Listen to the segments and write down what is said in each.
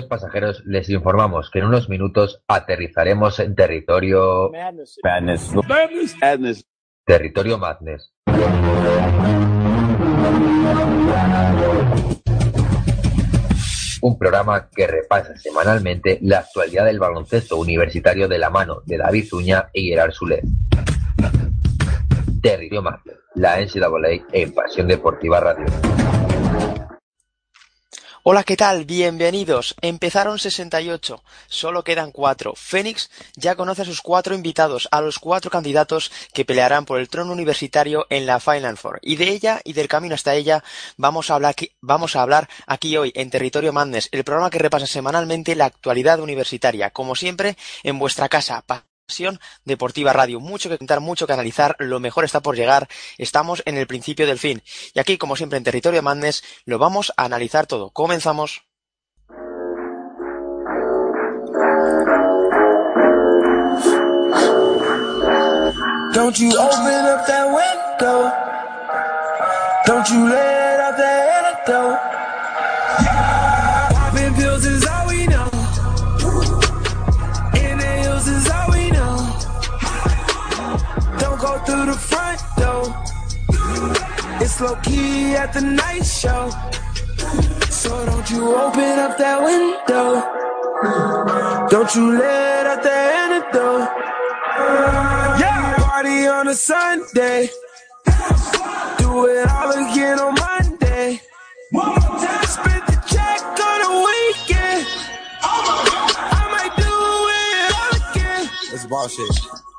Queridos pasajeros, les informamos que en unos minutos aterrizaremos en territorio... Madness. Madness. Territorio Madness. Un programa que repasa semanalmente la actualidad del baloncesto universitario de la mano de David Zuña y Gerard Sulet. Territorio Madness, la NCAA en Pasión Deportiva Radio. Hola, ¿qué tal? Bienvenidos. Empezaron 68, solo quedan cuatro. Fénix ya conoce a sus cuatro invitados, a los cuatro candidatos que pelearán por el trono universitario en la Final Four. Y de ella y del camino hasta ella vamos a hablar aquí, vamos a hablar aquí hoy en Territorio Madness, el programa que repasa semanalmente la actualidad universitaria, como siempre en vuestra casa. Pasión Deportiva Radio. Mucho que contar, mucho que analizar, lo mejor está por llegar, estamos en el principio del fin. Y aquí, como siempre en Territorio Madness, lo vamos a analizar todo. Comenzamos. Low key at the night show. So don't you open up that window. Don't you let out the antidote. Yeah, party on a Sunday. Do it all again on Monday. Spend the check on a weekend. I might do it all again. It's bullshit.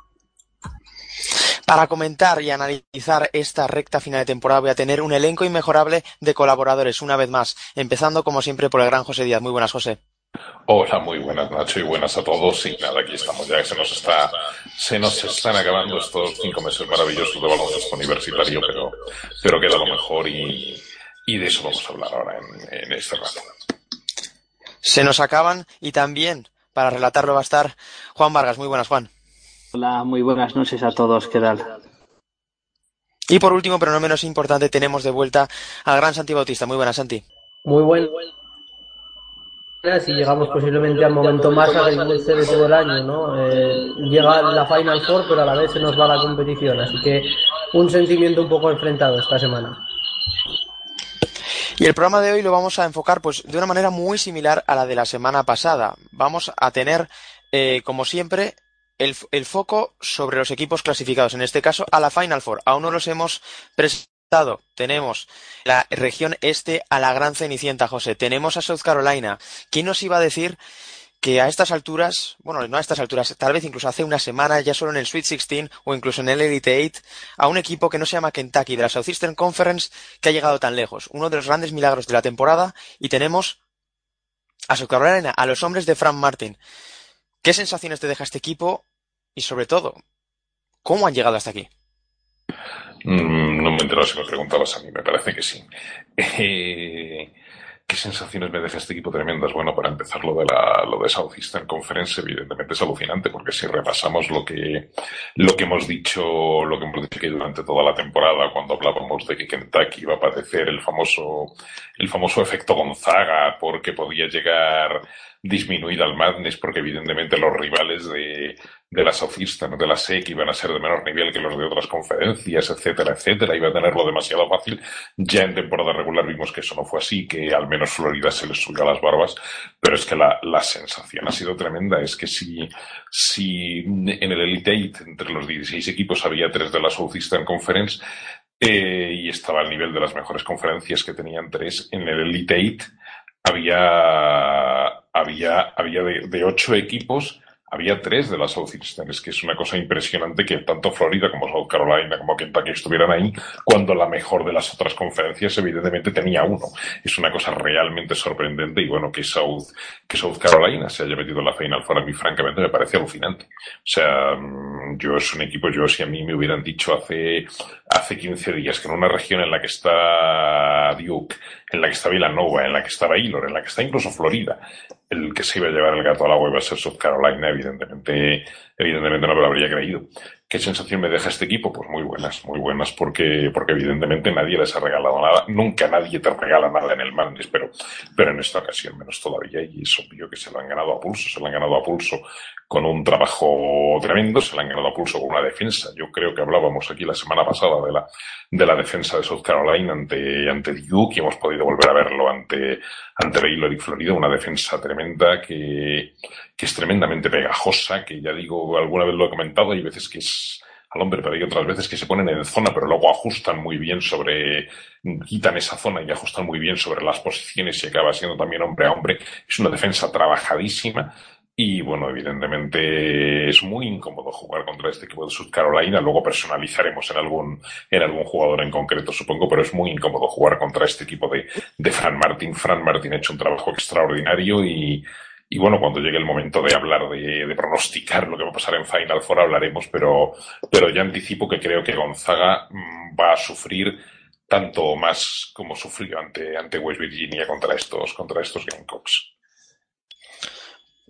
Para comentar y analizar esta recta final de temporada voy a tener un elenco inmejorable de colaboradores una vez más, empezando como siempre por el gran José Díaz. Muy buenas, José. Hola, muy buenas Nacho y buenas a todos. Y nada, aquí estamos ya, que se nos está, se nos están acabando estos cinco meses maravillosos de baloncesto universitario, pero, pero queda lo mejor y, y de eso vamos a hablar ahora en, en este rato. Se nos acaban y también para relatarlo va a estar Juan Vargas. Muy buenas, Juan. Hola, muy buenas noches a todos, ¿qué tal? Y por último, pero no menos importante, tenemos de vuelta al gran Santi Bautista. Muy buenas, Santi. Muy buenas y llegamos posiblemente al momento más agridulce de todo el año, ¿no? Eh, llega la Final Four, pero a la vez se nos va la competición, así que un sentimiento un poco enfrentado esta semana. Y el programa de hoy lo vamos a enfocar pues de una manera muy similar a la de la semana pasada. Vamos a tener, eh, como siempre, el, foco sobre los equipos clasificados, en este caso a la Final Four. Aún no los hemos presentado. Tenemos la región este a la gran Cenicienta, José. Tenemos a South Carolina. ¿Quién nos iba a decir que a estas alturas, bueno, no a estas alturas, tal vez incluso hace una semana, ya solo en el Sweet 16 o incluso en el Elite 8, a un equipo que no se llama Kentucky, de la Southeastern Conference, que ha llegado tan lejos? Uno de los grandes milagros de la temporada y tenemos a South Carolina, a los hombres de Frank Martin. ¿Qué sensaciones te deja este equipo? Y sobre todo, ¿cómo han llegado hasta aquí? Mm, no me entero si me preguntabas a mí, me parece que sí. Eh, ¿Qué sensaciones me deja este equipo tremendas? Bueno, para empezar, lo de, la, lo de Southeastern Conference, evidentemente es alucinante, porque si repasamos lo que, lo que hemos dicho, lo que hemos dicho que durante toda la temporada, cuando hablábamos de que Kentucky iba a padecer el famoso, el famoso efecto Gonzaga, porque podía llegar disminuida al Madness, porque evidentemente los rivales de, de la Southeastern, de la SEC, iban a ser de menor nivel que los de otras conferencias, etcétera, etcétera, iba a tenerlo demasiado fácil. Ya en temporada regular vimos que eso no fue así, que al menos Florida se les subió a las barbas, pero es que la, la sensación ha sido tremenda. Es que si, si en el Elite Eight, entre los 16 equipos, había tres de la Southeastern Conference, eh, y estaba al nivel de las mejores conferencias que tenían tres, en el Elite Eight había, había, había de, de ocho equipos, había tres de las Southeastern, que es una cosa impresionante que tanto Florida como South Carolina como Kentucky estuvieran ahí, cuando la mejor de las otras conferencias evidentemente tenía uno. Es una cosa realmente sorprendente y bueno, que South, que South Carolina se haya metido en la Final Four a mí francamente me parece alucinante. O sea, yo es un equipo, yo si a mí me hubieran dicho hace, hace 15 días que en una región en la que está Duke, en la que está Villanova, en la que está Baylor, en la que está incluso Florida, el que se iba a llevar el gato al agua iba a ser South Carolina, evidentemente, evidentemente no me lo habría creído. ¿Qué sensación me deja este equipo? Pues muy buenas, muy buenas, porque, porque evidentemente nadie les ha regalado nada. Nunca nadie te regala nada en el Madness, pero, pero en esta ocasión menos todavía. Y es obvio que se lo han ganado a pulso, se lo han ganado a pulso con un trabajo tremendo, se lo han ganado pulso con una defensa. Yo creo que hablábamos aquí la semana pasada de la, de la defensa de South Carolina ante, ante Duke y hemos podido volver a verlo ante, ante Baylor y Florida. Una defensa tremenda que, que es tremendamente pegajosa, que ya digo, alguna vez lo he comentado, hay veces que es al hombre, pero hay otras veces que se ponen en zona, pero luego ajustan muy bien sobre, quitan esa zona y ajustan muy bien sobre las posiciones y acaba siendo también hombre a hombre. Es una defensa trabajadísima. Y bueno, evidentemente es muy incómodo jugar contra este equipo de South Carolina. Luego personalizaremos en algún, en algún jugador en concreto, supongo, pero es muy incómodo jugar contra este equipo de, de Fran Martin. Fran Martin ha hecho un trabajo extraordinario y, y bueno, cuando llegue el momento de hablar, de, pronosticar lo que va a pasar en Final Four, hablaremos, pero, pero ya anticipo que creo que Gonzaga mm, va a sufrir tanto más como sufrió ante, ante West Virginia contra estos, contra estos Gamecocks.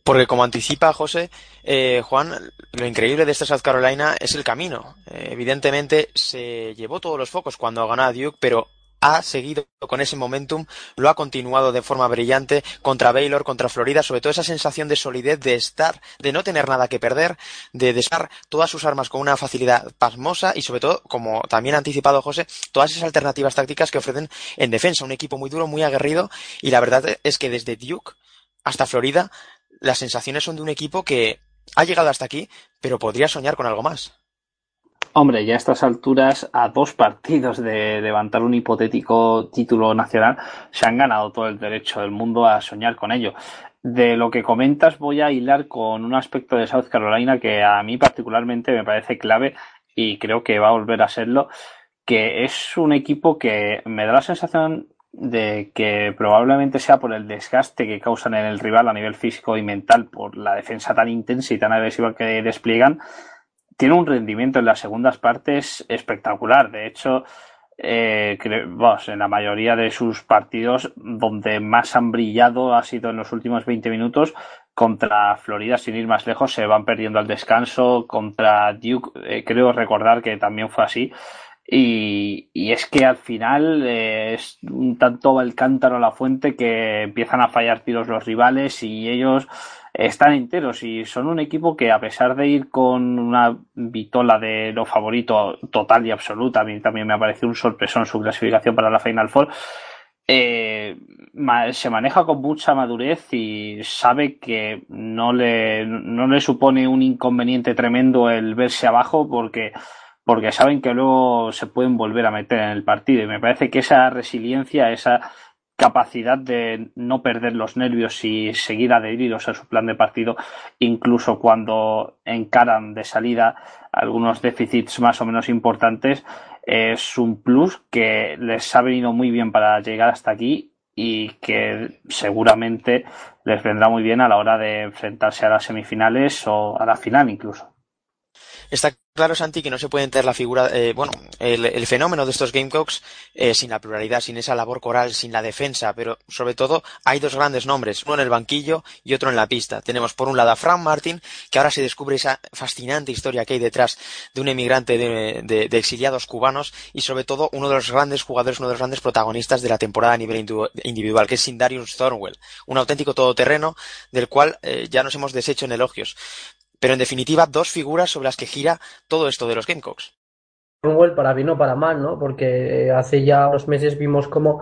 Porque como anticipa José, eh, Juan, lo increíble de esta South Carolina es el camino. Eh, evidentemente se llevó todos los focos cuando ganó a Duke, pero ha seguido con ese momentum, lo ha continuado de forma brillante contra Baylor, contra Florida, sobre todo esa sensación de solidez, de estar, de no tener nada que perder, de desar todas sus armas con una facilidad pasmosa y sobre todo, como también ha anticipado José, todas esas alternativas tácticas que ofrecen en defensa, un equipo muy duro, muy aguerrido y la verdad es que desde Duke hasta Florida las sensaciones son de un equipo que ha llegado hasta aquí, pero podría soñar con algo más. Hombre, ya a estas alturas, a dos partidos de levantar un hipotético título nacional, se han ganado todo el derecho del mundo a soñar con ello. De lo que comentas, voy a hilar con un aspecto de South Carolina que a mí particularmente me parece clave y creo que va a volver a serlo, que es un equipo que me da la sensación de que probablemente sea por el desgaste que causan en el rival a nivel físico y mental por la defensa tan intensa y tan agresiva que despliegan, tiene un rendimiento en las segundas partes espectacular. De hecho, eh, en la mayoría de sus partidos donde más han brillado ha sido en los últimos 20 minutos. Contra Florida, sin ir más lejos, se van perdiendo al descanso. Contra Duke, eh, creo recordar que también fue así. Y, es que al final eh, es un tanto el cántaro a la fuente que empiezan a fallar tiros los rivales y ellos están enteros y son un equipo que a pesar de ir con una vitola de lo favorito total y absoluta, a mí también me ha parecido un sorpresón su clasificación para la Final Four, eh, se maneja con mucha madurez y sabe que no le, no le supone un inconveniente tremendo el verse abajo porque porque saben que luego se pueden volver a meter en el partido y me parece que esa resiliencia, esa capacidad de no perder los nervios y seguir adheridos a su plan de partido, incluso cuando encaran de salida algunos déficits más o menos importantes, es un plus que les ha venido muy bien para llegar hasta aquí y que seguramente les vendrá muy bien a la hora de enfrentarse a las semifinales o a la final incluso. Está claro, Santi, que no se puede entender la figura, eh, bueno, el, fenómeno de estos Gamecocks eh, sin la pluralidad, sin esa labor coral, sin la defensa, pero sobre todo hay dos grandes nombres, uno en el banquillo y otro en la pista. Tenemos por un lado a Frank Martin, que ahora se descubre esa fascinante historia que hay detrás de un emigrante de, exiliados cubanos y sobre todo uno de los grandes jugadores, uno de los grandes protagonistas de la temporada a nivel individual, que es Sindarius Thornwell, un auténtico todoterreno del cual eh, ya nos hemos deshecho en elogios. Pero en definitiva, dos figuras sobre las que gira todo esto de los Gamecocks. Cromwell para bien o para mal, ¿no? Porque hace ya unos meses vimos cómo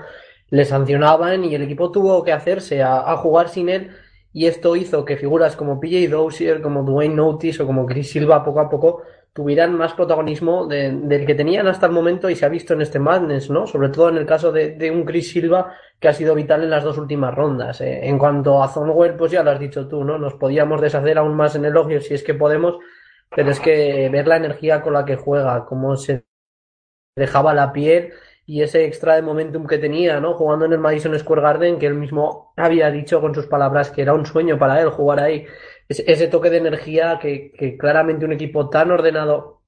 le sancionaban y el equipo tuvo que hacerse a, jugar sin él y esto hizo que figuras como PJ Dozier, como Dwayne Notice o como Chris Silva poco a poco tuvieran más protagonismo del que tenían hasta el momento y se ha visto en este Madness, ¿no? Sobre todo en el caso de, un Chris Silva que ha sido vital en las dos últimas rondas. ¿eh? En cuanto a Zonwell, pues ya lo has dicho tú, ¿no? Nos podíamos deshacer aún más en elogio si es que podemos, pero es que ver la energía con la que juega, cómo se dejaba la piel y ese extra de momentum que tenía, ¿no? Jugando en el Madison Square Garden, que él mismo había dicho con sus palabras que era un sueño para él jugar ahí ese toque de energía que, claramente un equipo tan ordenado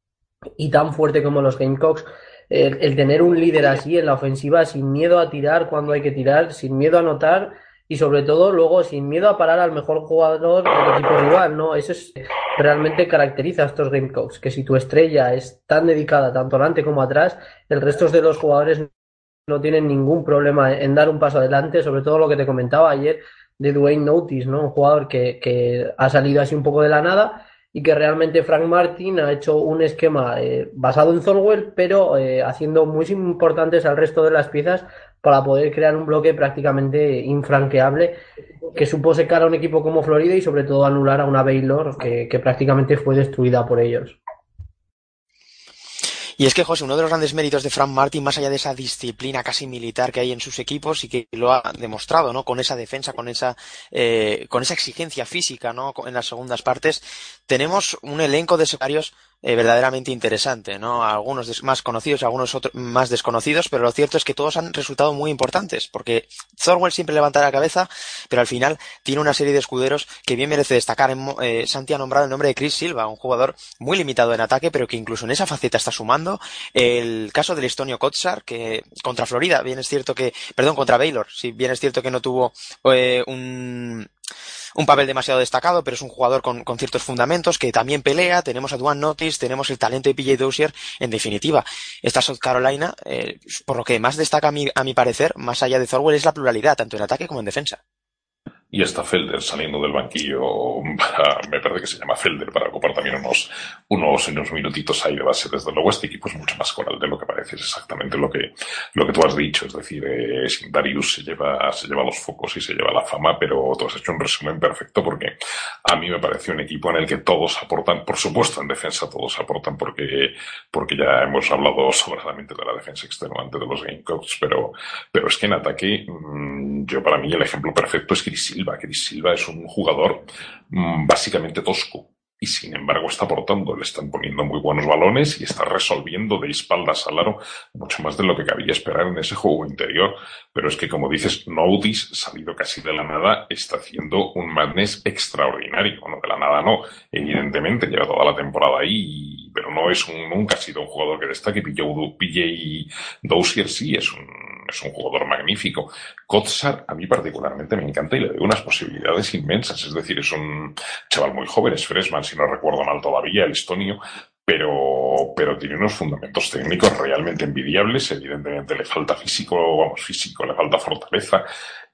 y tan fuerte como los Gamecocks, el, tener un líder así en la ofensiva, sin miedo a tirar cuando hay que tirar, sin miedo a anotar y sobre todo luego sin miedo a parar al mejor jugador del equipo rival, ¿no? Eso es realmente caracteriza a estos Gamecocks, que si tu estrella es tan dedicada tanto adelante como atrás, el resto de los jugadores no tienen ningún problema en dar un paso adelante, sobre todo lo que te comentaba ayer de Dwayne Notice, ¿no? Un jugador que, que ha salido así un poco de la nada y que realmente Frank Martin ha hecho un esquema eh, basado en Thorwell, pero eh, haciendo muy importantes al resto de las piezas para poder crear un bloque prácticamente infranqueable que supo secar a un equipo como Florida y sobre todo anular a una Baylor que, que prácticamente fue destruida por ellos. Y es que, José, uno de los grandes méritos de Frank Martin, más allá de esa disciplina casi militar que hay en sus equipos y que lo ha demostrado, ¿no? Con esa defensa, con esa, eh, con esa exigencia física, ¿no? En las segundas partes, tenemos un elenco de secarios eh, verdaderamente interesante, ¿no? Algunos más conocidos, algunos otros más desconocidos, pero lo cierto es que todos han resultado muy importantes, porque Thorwell siempre levanta la cabeza, pero al final tiene una serie de escuderos que bien merece destacar. Eh, Santi ha nombrado el nombre de Chris Silva, un jugador muy limitado en ataque, pero que incluso en esa faceta está sumando. El caso del Estonio Kotsar, que contra Florida, bien es cierto que, perdón, contra Baylor, si bien es cierto que no tuvo eh, un un papel demasiado destacado, pero es un jugador con, con ciertos fundamentos que también pelea. Tenemos a Duan Notice, tenemos el talento de PJ Dozier. En definitiva, esta South Carolina, eh, por lo que más destaca a mi, a mi parecer, más allá de Thorwell, es la pluralidad, tanto en ataque como en defensa y está Felder saliendo del banquillo, me parece que se llama Felder, para ocupar también unos, unos, unos minutitos ahí de base. Desde luego este equipo es mucho más coral de lo que parece, es exactamente lo que, lo que tú has dicho, es decir, eh, Darius se lleva, se lleva los focos y se lleva la fama, pero tú has hecho un resumen perfecto porque a mí me parece un equipo en el que todos aportan, por supuesto en defensa todos aportan porque, porque ya hemos hablado sobradamente de la defensa extenuante de los Gamecocks, pero, pero es que en ataque, mm, yo para mí el ejemplo perfecto es Chris Silva. Chris Silva es un jugador mm, básicamente tosco y sin embargo está aportando, le están poniendo muy buenos balones y está resolviendo de espaldas al aro mucho más de lo que cabía esperar en ese juego interior. Pero es que, como dices, Noudis, salido casi de la nada, está haciendo un madness extraordinario. Bueno, de la nada no, evidentemente, lleva toda la temporada ahí, pero no es un, nunca ha sido un jugador que destaque. PJ, PJ Dozier sí es un es un jugador magnífico. Kotsar a mí particularmente me encanta y le doy unas posibilidades inmensas. Es decir, es un chaval muy joven, es freshman, si no recuerdo mal todavía, el estonio, pero, pero tiene unos fundamentos técnicos realmente envidiables. Evidentemente le falta físico, vamos, físico, le falta fortaleza.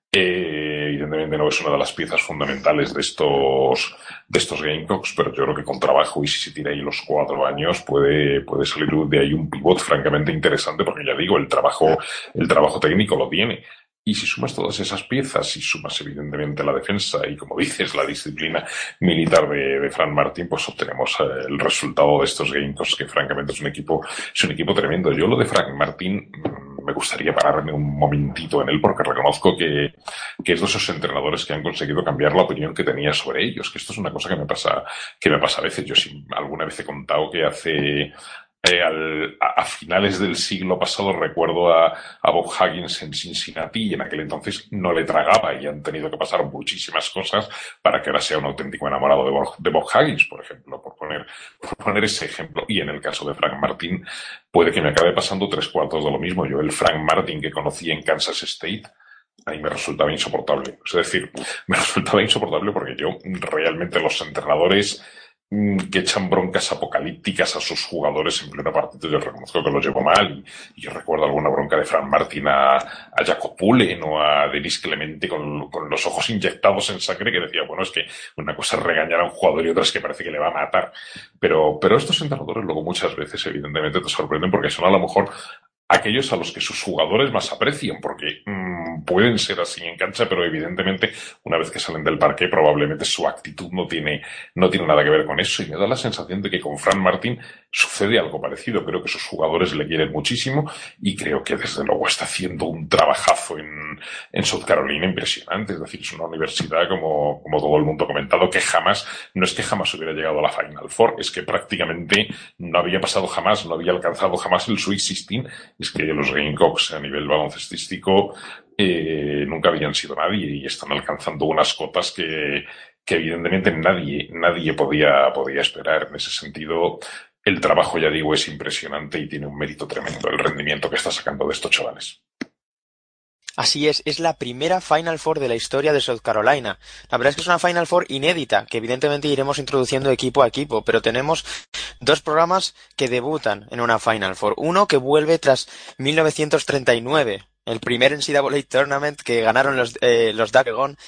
Eh, evidentemente no es una de las piezas fundamentales de estos, de estos Gamecocks, pero yo creo que con trabajo y si se tira ahí los cuatro años puede, puede salir de ahí un pivot francamente interesante porque ya digo, el trabajo, el trabajo técnico lo tiene. Y si sumas todas esas piezas y sumas evidentemente la defensa y como dices la disciplina militar de, de Fran Martín, pues obtenemos eh, el resultado de estos Gamecocks que francamente es un equipo, es un equipo tremendo. Yo lo de Frank Martín me gustaría pararme un momentito en él porque reconozco que, que es de esos entrenadores que han conseguido cambiar la opinión que tenía sobre ellos, que esto es una cosa que me pasa, que me pasa a veces. Yo alguna vez he contado que hace, a, finales del siglo pasado recuerdo a, Bob Huggins en Cincinnati y en aquel entonces no le tragaba y han tenido que pasar muchísimas cosas para que ahora sea un auténtico enamorado de Bob, Huggins, por ejemplo, por poner, por poner ese ejemplo. Y en el caso de Frank Martin, puede que me acabe pasando tres cuartos de lo mismo. Yo el Frank Martin que conocí en Kansas State, a mí me resultaba insoportable. Es decir, me resultaba insoportable porque yo realmente los entrenadores que echan broncas apocalípticas a sus jugadores en pleno partido. Yo reconozco que lo llevo mal y, yo recuerdo alguna bronca de Fran Martín a, a Jacob Pullen o a Denis Clemente con, con, los ojos inyectados en sangre que decía, bueno, es que una cosa es regañar a un jugador y otra es que parece que le va a matar. Pero, pero estos entrenadores luego muchas veces evidentemente te sorprenden porque son a lo mejor aquellos a los que sus jugadores más aprecian, porque mmm, pueden ser así en cancha, pero evidentemente una vez que salen del parque probablemente su actitud no tiene, no tiene nada que ver con eso. Y me da la sensación de que con Fran Martín sucede algo parecido. Creo que sus jugadores le quieren muchísimo y creo que desde luego está haciendo un trabajazo en, en South Carolina impresionante. Es decir, es una universidad como, como todo el mundo ha comentado que jamás, no es que jamás hubiera llegado a la Final Four, es que prácticamente no había pasado jamás, no había alcanzado jamás el Sweet 16 es que los Gamecocks a nivel baloncestístico eh, nunca habían sido nadie y están alcanzando unas cotas que, que evidentemente nadie, nadie podía, podía esperar. En ese sentido, el trabajo, ya digo, es impresionante y tiene un mérito tremendo el rendimiento que está sacando de estos chavales. Así es, es la primera Final Four de la historia de South Carolina. La verdad es que es una Final Four inédita, que evidentemente iremos introduciendo equipo a equipo, pero tenemos dos programas que debutan en una Final Four. Uno que vuelve tras 1939, el primer NCAA Tournament que ganaron los, eh,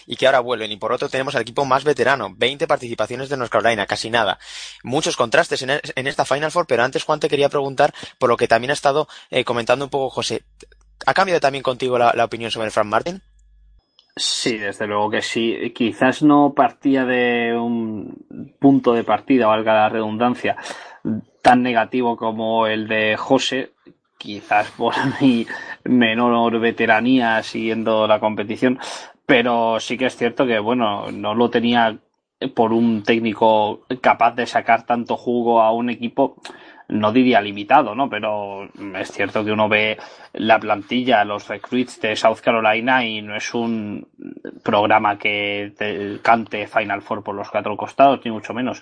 y que ahora vuelven. Y por otro tenemos al equipo más veterano, 20 participaciones de North Carolina, casi nada. Muchos contrastes en, esta Final Four, pero antes Juan te quería preguntar por lo que también ha estado eh, comentando un poco José. ¿Ha cambiado también contigo la, opinión sobre Frank Martin? Sí, desde luego que sí. Quizás no partía de un punto de partida, valga la redundancia, tan negativo como el de José, quizás por mi menor veteranía siguiendo la competición, pero sí que es cierto que, bueno, no lo tenía por un técnico capaz de sacar tanto jugo a un equipo no diría limitado, ¿no? Pero es cierto que uno ve la plantilla, los recruits de South Carolina y no es un programa que te cante Final Four por los cuatro costados, ni mucho menos.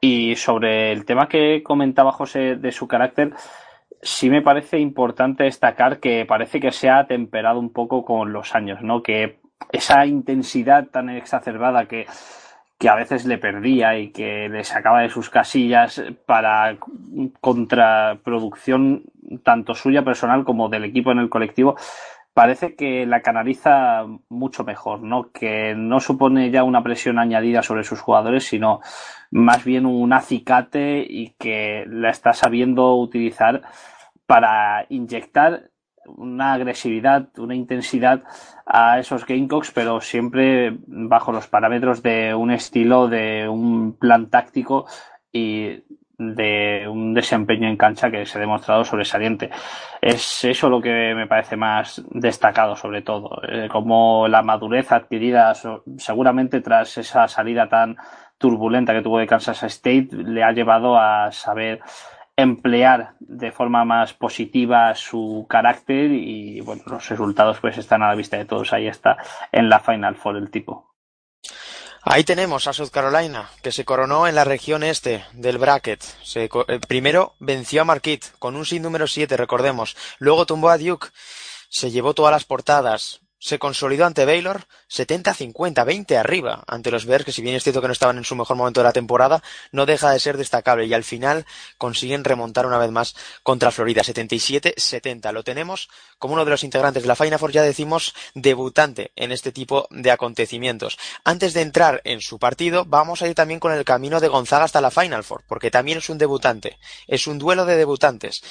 Y sobre el tema que comentaba José de su carácter, sí me parece importante destacar que parece que se ha temperado un poco con los años, ¿no? Que esa intensidad tan exacerbada que que a veces le perdía y que le sacaba de sus casillas para contraproducción tanto suya personal como del equipo en el colectivo, parece que la canaliza mucho mejor, ¿no? Que no supone ya una presión añadida sobre sus jugadores, sino más bien un acicate y que la está sabiendo utilizar para inyectar una agresividad, una intensidad a esos Gamecocks, pero siempre bajo los parámetros de un estilo, de un plan táctico y de un desempeño en cancha que se ha demostrado sobresaliente. Es eso lo que me parece más destacado, sobre todo, eh, como la madurez adquirida seguramente tras esa salida tan turbulenta que tuvo de Kansas State le ha llevado a saber emplear de forma más positiva su carácter y bueno, los resultados pues están a la vista de todos. Ahí está en la Final Four el tipo. Ahí tenemos a South Carolina, que se coronó en la región este del bracket. Se, eh, primero venció a Marquette con un sin número 7, recordemos. Luego tumbó a Duke. Se llevó todas las portadas se consolidó ante Baylor 70-50, 20 arriba ante los Bears, que si bien es cierto que no estaban en su mejor momento de la temporada, no deja de ser destacable y al final consiguen remontar una vez más contra Florida, 77-70. Lo tenemos como uno de los integrantes de la Final Four, ya decimos, debutante en este tipo de acontecimientos. Antes de entrar en su partido, vamos a ir también con el camino de Gonzaga hasta la Final Four, porque también es un debutante, es un duelo de debutantes.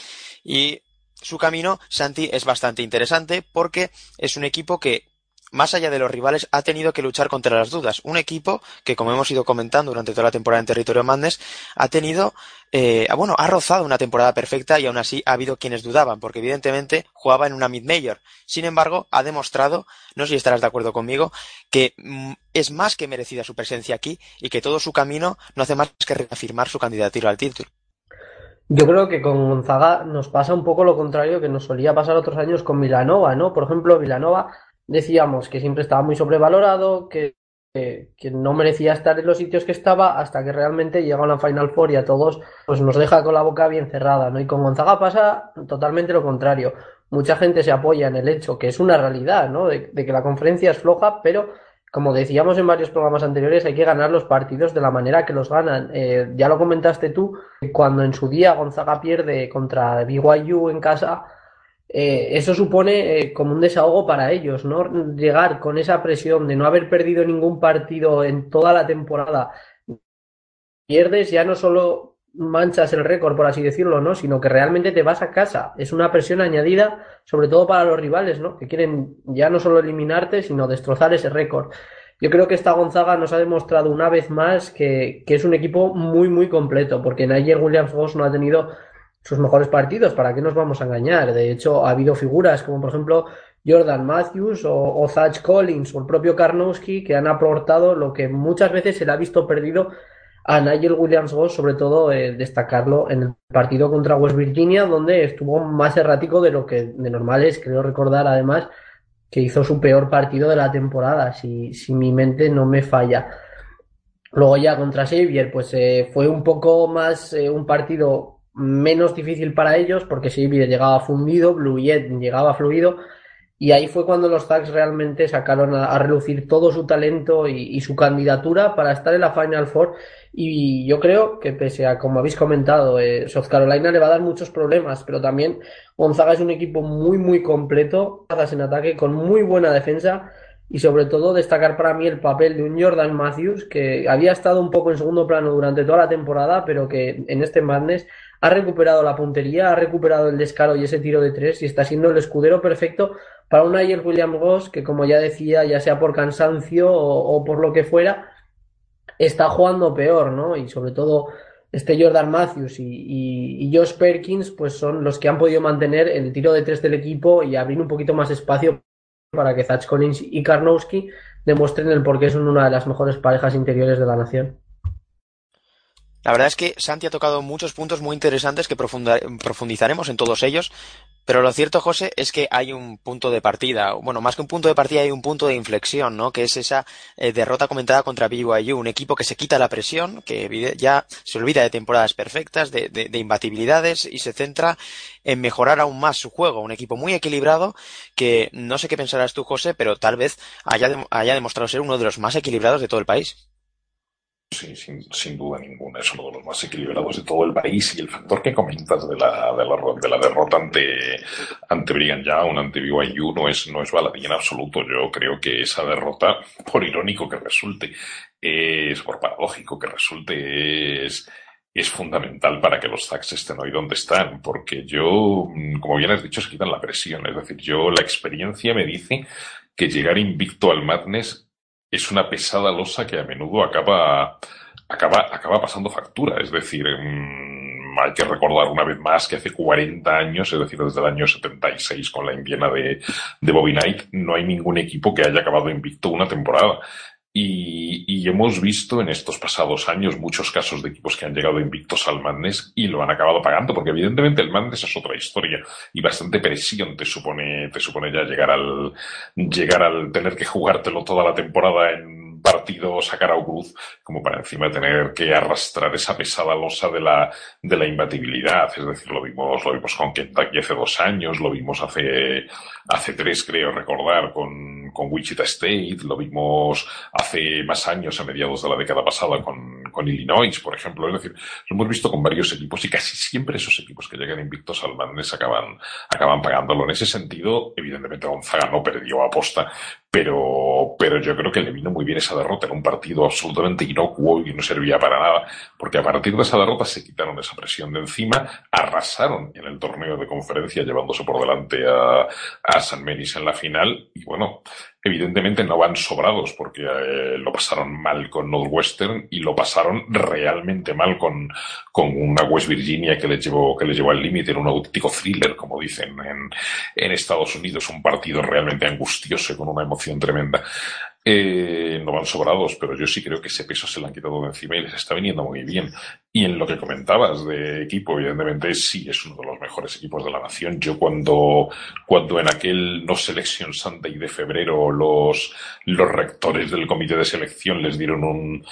Y su camino, Santi, es bastante interesante porque es un equipo que más allá de los rivales, ha tenido que luchar contra las dudas. Un equipo que, como hemos ido comentando durante toda la temporada en territorio Mandes, ha tenido, eh, bueno, ha rozado una temporada perfecta y aún así ha habido quienes dudaban, porque evidentemente jugaba en una mid-major. Sin embargo, ha demostrado, no sé si estarás de acuerdo conmigo, que mm, es más que merecida su presencia aquí y que todo su camino no hace más que reafirmar su candidatura al título. Yo creo que con Gonzaga nos pasa un poco lo contrario que nos solía pasar otros años con Milanova, ¿no? Por ejemplo, Milanova decíamos que siempre estaba muy sobrevalorado, que, que, no merecía estar en los sitios que estaba hasta que realmente llega a una Final Four y a todos pues nos deja con la boca bien cerrada, ¿no? Y con Gonzaga pasa totalmente lo contrario. Mucha gente se apoya en el hecho, que es una realidad, ¿no? de que la conferencia es floja, pero como decíamos en varios programas anteriores, hay que ganar los partidos de la manera que los ganan. Eh, ya lo comentaste tú, cuando en su día Gonzaga pierde contra BYU en casa, eh, eso supone eh, como un desahogo para ellos, ¿no? Llegar con esa presión de no haber perdido ningún partido en toda la temporada. Pierdes ya no solo manchas el récord, por así decirlo, ¿no? Sino que realmente te vas a casa. Es una presión añadida, sobre todo para los rivales, ¿no? Que quieren ya no solo eliminarte, sino destrozar ese récord. Yo creo que esta Gonzaga nos ha demostrado una vez más que, es un equipo muy, muy completo, porque Nigel Williams Goss no ha tenido sus mejores partidos, ¿para qué nos vamos a engañar? De hecho, ha habido figuras como, por ejemplo, Jordan Matthews o, o Collins o el propio Karnowski que han aportado lo que muchas veces se le ha visto perdido a Nigel Williams-Goss, sobre todo eh, destacarlo en el partido contra West Virginia, donde estuvo más errático de lo que de normal es. Creo recordar además que hizo su peor partido de la temporada, si, si mi mente no me falla. Luego ya contra Xavier, pues eh, fue un poco más eh, un partido menos difícil para ellos, porque Xavier llegaba fundido, Blue Jet llegaba fluido, Y ahí fue cuando los Zags realmente sacaron a, relucir todo su talento y, su candidatura para estar en la Final Four. Y yo creo que pese a, como habéis comentado, eh, South Carolina le va a dar muchos problemas, pero también Gonzaga es un equipo muy, muy completo, en ataque, con muy buena defensa y sobre todo destacar para mí el papel de un Jordan Matthews que había estado un poco en segundo plano durante toda la temporada, pero que en este Madness ha recuperado la puntería, ha recuperado el descaro y ese tiro de tres y está siendo el escudero perfecto para un ayer William Goss que, como ya decía, ya sea por cansancio o, por lo que fuera, está jugando peor, ¿no? Y sobre todo este Jordan Matthews y, Josh Perkins, pues son los que han podido mantener el tiro de tres del equipo y abrir un poquito más espacio para que Zach Collins y Karnowski demuestren el por qué son una de las mejores parejas interiores de la nación. La verdad es que Santi ha tocado muchos puntos muy interesantes que profundizaremos en todos ellos, pero lo cierto, José, es que hay un punto de partida, bueno, más que un punto de partida hay un punto de inflexión, ¿no? Que es esa eh, derrota comentada contra BYU, un equipo que se quita la presión, que ya se olvida de temporadas perfectas, de, de, imbatibilidades y se centra en mejorar aún más su juego. Un equipo muy equilibrado que no sé qué pensarás tú, José, pero tal vez haya demostrado ser uno de los más equilibrados de todo el país. Sí, sin, duda ninguna. Es uno de los más equilibrados de todo el país. Y el factor que comentas de la, de la, de la derrota ante, ante Brigham Young, ante BYU, no es, no es baladí en absoluto. Yo creo que esa derrota, por irónico que resulte, es, por paradójico que resulte, es, es fundamental para que los Zags estén hoy donde están, porque yo, como bien has dicho, se quitan la presión. Es decir, yo, la experiencia me dice que llegar invicto al Madness es una pesada losa que a menudo acaba, acaba, acaba pasando factura. Es decir, mm, hay que recordar una vez más que hace 40 años, es decir, desde el año 76 con la Indiana de, de Bobby Knight, no hay ningún equipo que haya acabado invicto una temporada. Y, hemos visto en estos pasados años muchos casos de equipos que han llegado invictos al Madness y lo han acabado pagando, porque evidentemente el Madness es otra historia y bastante presión te supone, te supone ya llegar al, llegar al tener que jugártelo toda la temporada en partido sacar a Cruz como para encima tener que arrastrar esa pesada losa de la, de la imbatibilidad. Es decir, lo vimos, lo vimos con Kentucky hace dos años, lo vimos hace, hace tres, creo recordar, con, Wichita State, lo vimos hace más años, a mediados de la década pasada, con, Illinois, por ejemplo. Es decir, lo hemos visto con varios equipos y casi siempre esos equipos que llegan invictos al Madness acaban, acaban pagándolo. En ese sentido, evidentemente Gonzaga no perdió aposta, pero, pero yo creo que le vino muy bien esa derrota en un partido absolutamente inocuo y no servía para nada, porque a partir de esa derrota se quitaron esa presión de encima, arrasaron en el torneo de conferencia llevándose por delante a San Menis en la final y bueno, evidentemente no van sobrados porque eh, lo pasaron mal con Northwestern y lo pasaron realmente mal con, con una West Virginia que les llevó, que les llevó al límite en un auténtico thriller, como dicen en, en Estados Unidos, un partido realmente angustioso con una emoción tremenda. Eh, no van sobrados, pero yo sí creo que ese peso se le han quitado de encima y les está viniendo muy bien. Y en lo que comentabas de equipo, evidentemente sí es uno de los mejores equipos de la nación. Yo cuando, cuando en aquel no Selection Sunday de febrero los, los rectores del comité de selección les dieron un,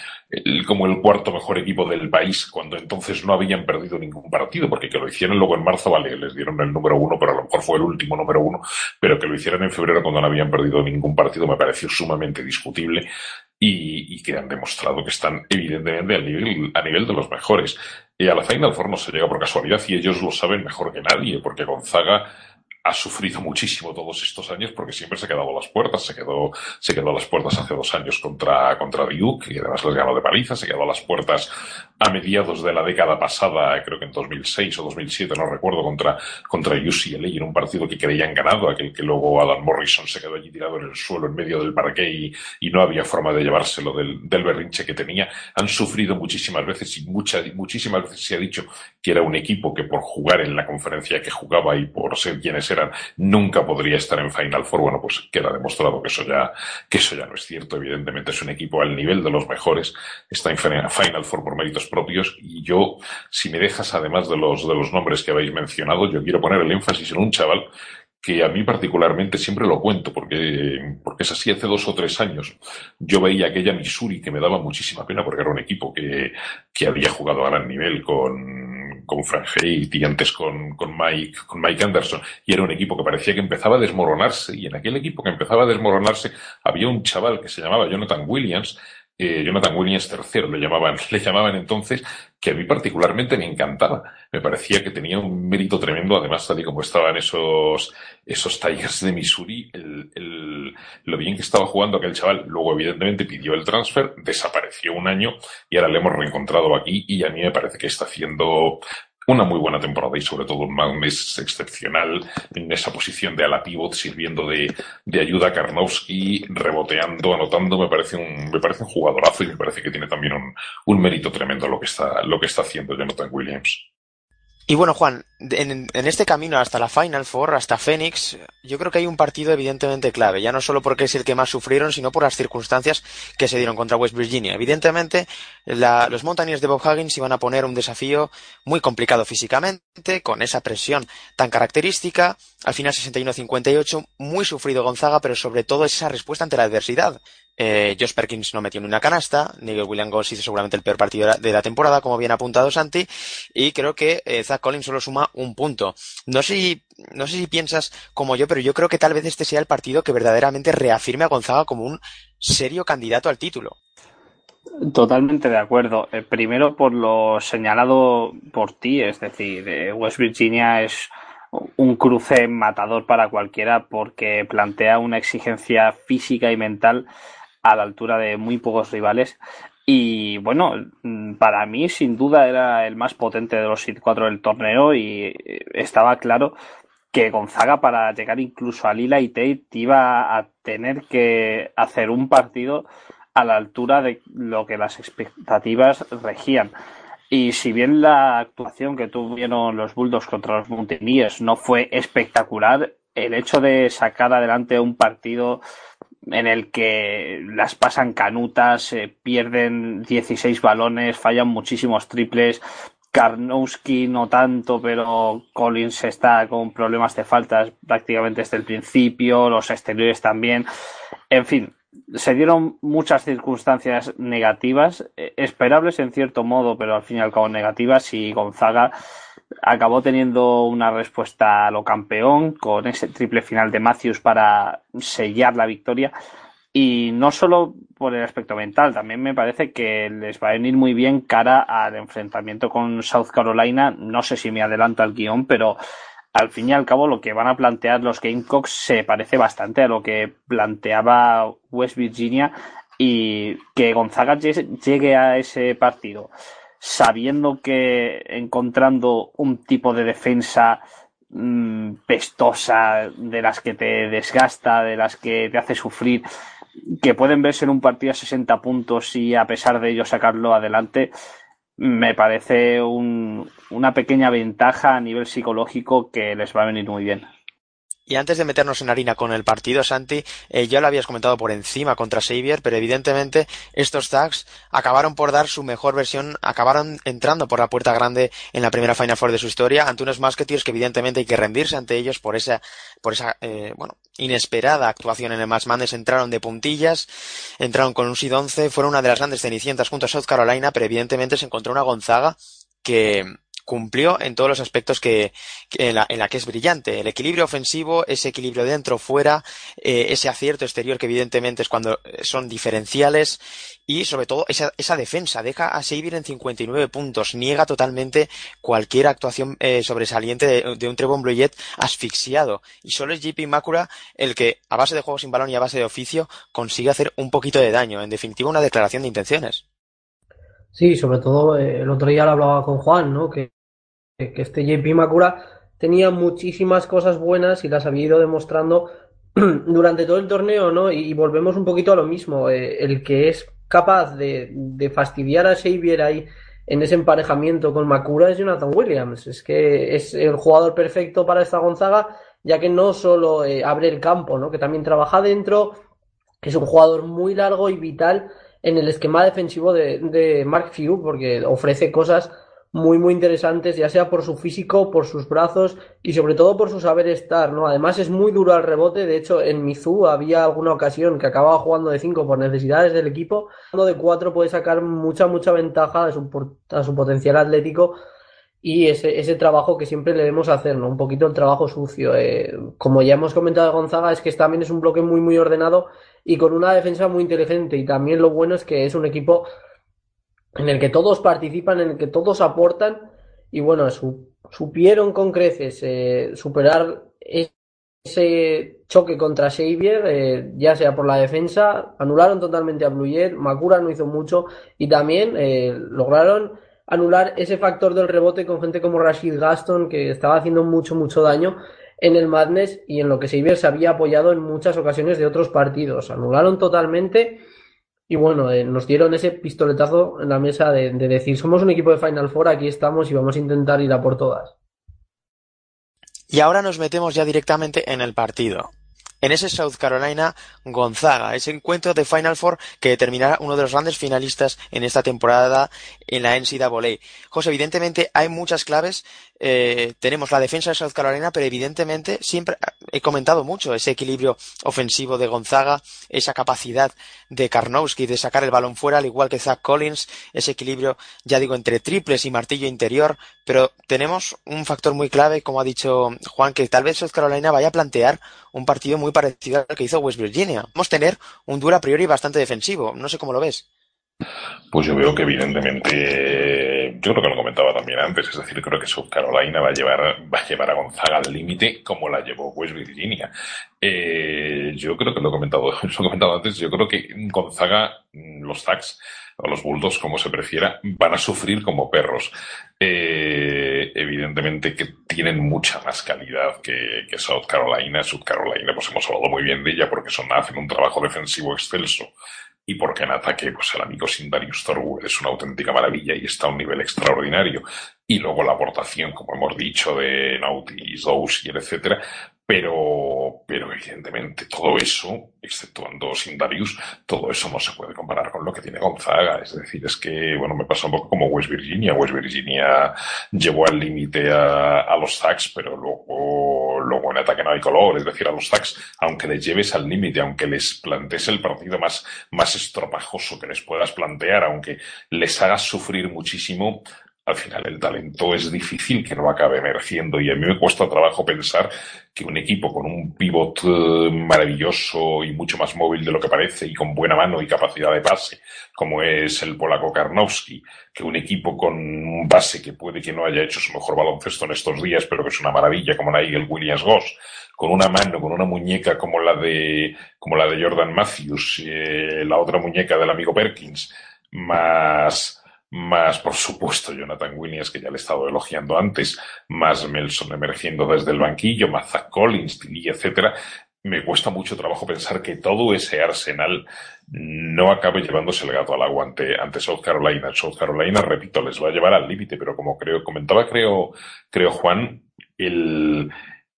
como el cuarto mejor equipo del país, cuando entonces no habían perdido ningún partido, porque que lo hicieron luego en marzo, vale, les dieron el número uno, pero a lo mejor fue el último número uno, pero que lo hicieran en febrero cuando no habían perdido ningún partido me pareció sumamente discutible y, que han demostrado que están evidentemente a nivel, a nivel de los mejores. Y a la Final Four no se llega por casualidad y ellos lo saben mejor que nadie, porque Gonzaga ha sufrido muchísimo todos estos años porque siempre se ha quedado a las puertas. Se quedó, se quedó a las puertas hace dos años contra, contra Duke y además les ganó de paliza. Se quedó a las puertas a mediados de la década pasada, creo que en 2006 o 2007, no recuerdo, contra, contra UCLA en un partido que creían ganado, aquel que luego Adam Morrison se quedó allí tirado en el suelo en medio del parque y, y no había forma de llevárselo del, del berrinche que tenía. Han sufrido muchísimas veces y muchas, muchísimas veces se ha dicho que era un equipo que por jugar en la conferencia que jugaba y por ser quienes nunca podría estar en Final Four. Bueno, pues queda demostrado que eso ya, que eso ya no es cierto. Evidentemente es un equipo al nivel de los mejores. Está en Final Four por méritos propios. Y yo, si me dejas, además de los, de los nombres que habéis mencionado, yo quiero poner el énfasis en un chaval que a mí particularmente siempre lo cuento, porque, porque es así hace dos o tres años. Yo veía aquella Missouri que me daba muchísima pena porque era un equipo que, que había jugado a gran nivel con, con Frank Haidt y antes con, con, Mike, con Mike Anderson. Y era un equipo que parecía que empezaba a desmoronarse. Y en aquel equipo que empezaba a desmoronarse había un chaval que se llamaba Jonathan Williams, eh, Jonathan Williams III le llamaban, le llamaban entonces, que a mí particularmente me encantaba. Me parecía que tenía un mérito tremendo, además, tal y como estaban esos, esos Tigers de Missouri, el, el, lo bien que estaba jugando aquel chaval. Luego, evidentemente, pidió el transfer, desapareció un año y ahora le hemos reencontrado aquí y a mí me parece que está haciendo una muy buena temporada y sobre todo un mes excepcional en esa posición de ala pivot sirviendo de, de, ayuda a Karnowski, reboteando, anotando, me parece un, me parece un jugadorazo y me parece que tiene también un, un mérito tremendo lo que está, lo que está haciendo Jonathan Williams. Y bueno, Juan, en, en, este camino hasta la Final Four, hasta Phoenix, yo creo que hay un partido evidentemente clave, ya no solo porque es el que más sufrieron, sino por las circunstancias que se dieron contra West Virginia. Evidentemente, la, los Mountaineers de Bob Huggins iban a poner un desafío muy complicado físicamente, con esa presión tan característica, al final 61-58, muy sufrido Gonzaga, pero sobre todo esa respuesta ante la adversidad. Eh, Josh Perkins no metió ni una canasta. Nigel William Goss hizo seguramente el peor partido de la temporada, como bien apuntado Santi. Y creo que eh, Zach Collins solo suma un punto. No sé, si, no sé si piensas como yo, pero yo creo que tal vez este sea el partido que verdaderamente reafirme a Gonzaga como un serio candidato al título. Totalmente de acuerdo. Eh, primero por lo señalado por ti, es decir, West Virginia es un cruce matador para cualquiera porque plantea una exigencia física y mental a la altura de muy pocos rivales. Y bueno, para mí sin duda era el más potente de los 7-4 del torneo y estaba claro que Gonzaga para llegar incluso a Lila y Tate iba a tener que hacer un partido a la altura de lo que las expectativas regían. Y si bien la actuación que tuvieron los Bulldogs contra los Mountaineers no fue espectacular, el hecho de sacar adelante un partido en el que las pasan canutas, eh, pierden 16 balones, fallan muchísimos triples. Karnowski no tanto, pero Collins está con problemas de faltas prácticamente desde el principio, los exteriores también. En fin, se dieron muchas circunstancias negativas, eh, esperables en cierto modo, pero al fin y al cabo negativas, y Gonzaga acabó teniendo una respuesta a lo campeón con ese triple final de Matthews para sellar la victoria. Y no solo por el aspecto mental, también me parece que les va a venir muy bien cara al enfrentamiento con South Carolina. No sé si me adelanto al guion, pero al fin y al cabo lo que van a plantear los Gamecocks se parece bastante a lo que planteaba West Virginia y que Gonzaga llegue a ese partido sabiendo que encontrando un tipo de defensa mmm, pestosa, de las que te desgasta, de las que te hace sufrir, que pueden verse en un partido a 60 puntos y a pesar de ello sacarlo adelante, me parece un, una pequeña ventaja a nivel psicológico que les va a venir muy bien. Y antes de meternos en harina con el partido, Santi, eh, ya lo habías comentado por encima contra Xavier, pero evidentemente estos tags acabaron por dar su mejor versión, acabaron entrando por la puerta grande en la primera Final Four de su historia ante unos Musketeers que evidentemente hay que rendirse ante ellos por esa, por esa, eh, bueno, inesperada actuación en el Match Madness. Entraron de puntillas, entraron con un SID 11, fueron una de las grandes cenicientas junto a South Carolina, pero evidentemente se encontró una Gonzaga que, cumplió en todos los aspectos que, en, la, en, la, que es brillante. El equilibrio ofensivo, ese equilibrio dentro, fuera, eh, ese acierto exterior que evidentemente es cuando son diferenciales y sobre todo esa, esa defensa. Deja a Xavier en 59 puntos, niega totalmente cualquier actuación eh, sobresaliente de, de, un Trevon Bloyet asfixiado. Y solo es JP Makura el que, a base de juegos sin balón y a base de oficio, consigue hacer un poquito de daño. En definitiva, una declaración de intenciones. Sí, sobre todo eh, el otro día lo hablaba con Juan, ¿no? Que que este JP Makura tenía muchísimas cosas buenas y las había ido demostrando durante todo el torneo, ¿no? Y, volvemos un poquito a lo mismo. Eh, el que es capaz de, fastidiar a Xavier ahí en ese emparejamiento con Makura es Jonathan Williams. Es que es el jugador perfecto para esta Gonzaga, ya que no solo eh, abre el campo, ¿no? Que también trabaja dentro, es un jugador muy largo y vital en el esquema defensivo de, de Mark Few, porque ofrece cosas muy, muy interesantes, ya sea por su físico, por sus brazos y sobre todo por su saber estar, ¿no? Además es muy duro al rebote, de hecho en Mizu había alguna ocasión que acababa jugando de 5 por necesidades del equipo, de 4 puede sacar mucha, mucha ventaja a su, a su potencial atlético y ese, ese trabajo que siempre le debemos hacer, ¿no? Un poquito el trabajo sucio. Eh, como ya hemos comentado de Gonzaga, es que también es un bloque muy, muy ordenado y con una defensa muy inteligente. Y también lo bueno es que es un equipo en el que todos participan, en el que todos aportan y bueno, supieron con creces eh, superar ese choque contra Xavier, eh, ya sea por la defensa, anularon totalmente a Bluyer, Makura no hizo mucho y también eh, lograron anular ese factor del rebote con gente como Rashid Gaston que estaba haciendo mucho, mucho daño en el Madness y en lo que Xavier se había apoyado en muchas ocasiones de otros partidos. Anularon totalmente y bueno, eh, nos dieron ese pistoletazo en la mesa de, de decir, somos un equipo de Final Four, aquí estamos y vamos a intentar ir a por todas. Y ahora nos metemos ya directamente en el partido. En ese South Carolina Gonzaga, ese encuentro de Final Four que determinará uno de los grandes finalistas en esta temporada en la NCAA. José, evidentemente hay muchas claves eh, tenemos la defensa de South Carolina, pero evidentemente siempre he comentado mucho ese equilibrio ofensivo de Gonzaga, esa capacidad de Karnowski de sacar el balón fuera, al igual que Zach Collins, ese equilibrio, ya digo, entre triples y martillo interior, pero tenemos un factor muy clave, como ha dicho Juan, que tal vez South Carolina vaya a plantear un partido muy parecido al que hizo West Virginia. Vamos a tener un duelo a priori bastante defensivo, no sé cómo lo ves. Pues yo veo que evidentemente, yo creo que lo comentaba también antes, es decir, creo que South Carolina va a llevar, va a llevar a Gonzaga al límite como la llevó West Virginia. Eh, yo creo que lo he comentado, lo he comentado antes, yo creo que Gonzaga, los Zags, o los Bulldogs, como se prefiera, van a sufrir como perros. Eh, evidentemente que tienen mucha más calidad que, que South Carolina. South Carolina, pues hemos hablado muy bien de ella porque son, hacen un trabajo defensivo excelso y porque en ataque, pues el amigo Sindarius Thorwood es una auténtica maravilla y está a un nivel extraordinario. Y luego la aportación, como hemos dicho, de Nautis, Dozier, etcétera, pero, pero evidentemente todo eso, exceptuando Sindarius, todo eso no se puede comparar con lo que tiene Gonzaga. Es decir, es que, bueno, me pasa un poco como West Virginia. West Virginia llevó al límite a, a, los Zags, pero luego, luego en ataque no hay color. Es decir, a los Zags, aunque les lleves al límite, aunque les plantees el partido más, más estropajoso que les puedas plantear, aunque les hagas sufrir muchísimo, al final el talento es difícil que no acabe emergiendo y a mí me cuesta trabajo pensar que un equipo con un pivot eh, maravilloso y mucho más móvil de lo que parece y con buena mano y capacidad de pase, como es el polaco Karnowski, que un equipo con un base que puede que no haya hecho su mejor baloncesto en estos días, pero que es una maravilla, como Nigel Williams Goss, con una mano, con una muñeca como la de, como la de Jordan Matthews, eh, la otra muñeca del amigo Perkins, más, más por supuesto Jonathan Williams, que ya le he estado elogiando antes, más Melson emergiendo desde el banquillo, más Zach Collins, Tilly, etcétera, me cuesta mucho trabajo pensar que todo ese arsenal no acabe llevándose el gato al agua ante, South Carolina. South Carolina, repito, les va a llevar al límite, pero como creo, comentaba, creo, creo Juan, el,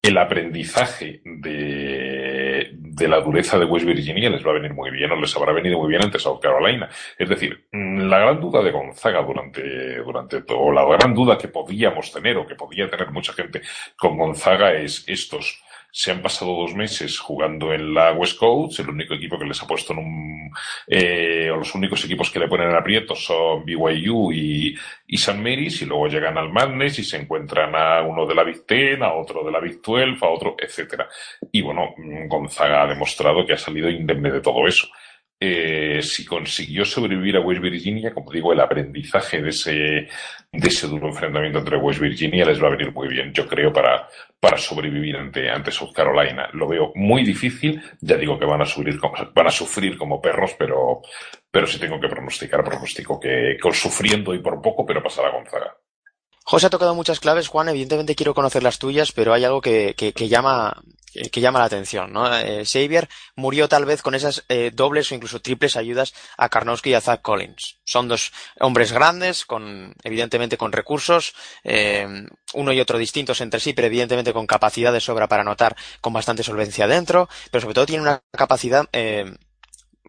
el aprendizaje de, de, la dureza de West Virginia les va a venir muy bien o les habrá venido muy bien ante South Carolina. Es decir, la gran duda de Gonzaga durante, durante todo, la gran duda que podíamos tener o que podía tener mucha gente con Gonzaga es estos se han pasado dos meses jugando en la West Coast, el único equipo que les ha puesto en un, eh, o los únicos equipos que le ponen en aprietos son BYU y, y San Mary's, y luego llegan al Madness y se encuentran a uno de la Big Ten, a otro de la Big 12, a otro, etcétera. Y bueno, Gonzaga ha demostrado que ha salido indemne de todo eso. Eh, si consiguió sobrevivir a West Virginia, como digo, el aprendizaje de ese, de ese duro enfrentamiento entre West Virginia les va a venir muy bien, yo creo, para, para sobrevivir ante, ante South Carolina. Lo veo muy difícil, ya digo que van a, subir van a sufrir como perros, pero, pero si tengo que pronosticar, pronostico que, que sufriendo y por poco, pero pasará Gonzaga. José ha tocado muchas claves, Juan. Evidentemente quiero conocer las tuyas, pero hay algo que, que llama que llama la atención, ¿no? Eh, Xavier murió tal vez con esas eh, dobles o incluso triples ayudas a Karnowski y a Zach Collins. Son dos hombres grandes, con evidentemente con recursos, eh, uno y otro distintos entre sí, pero evidentemente con capacidad de sobra para anotar con bastante solvencia dentro, pero sobre todo tiene una capacidad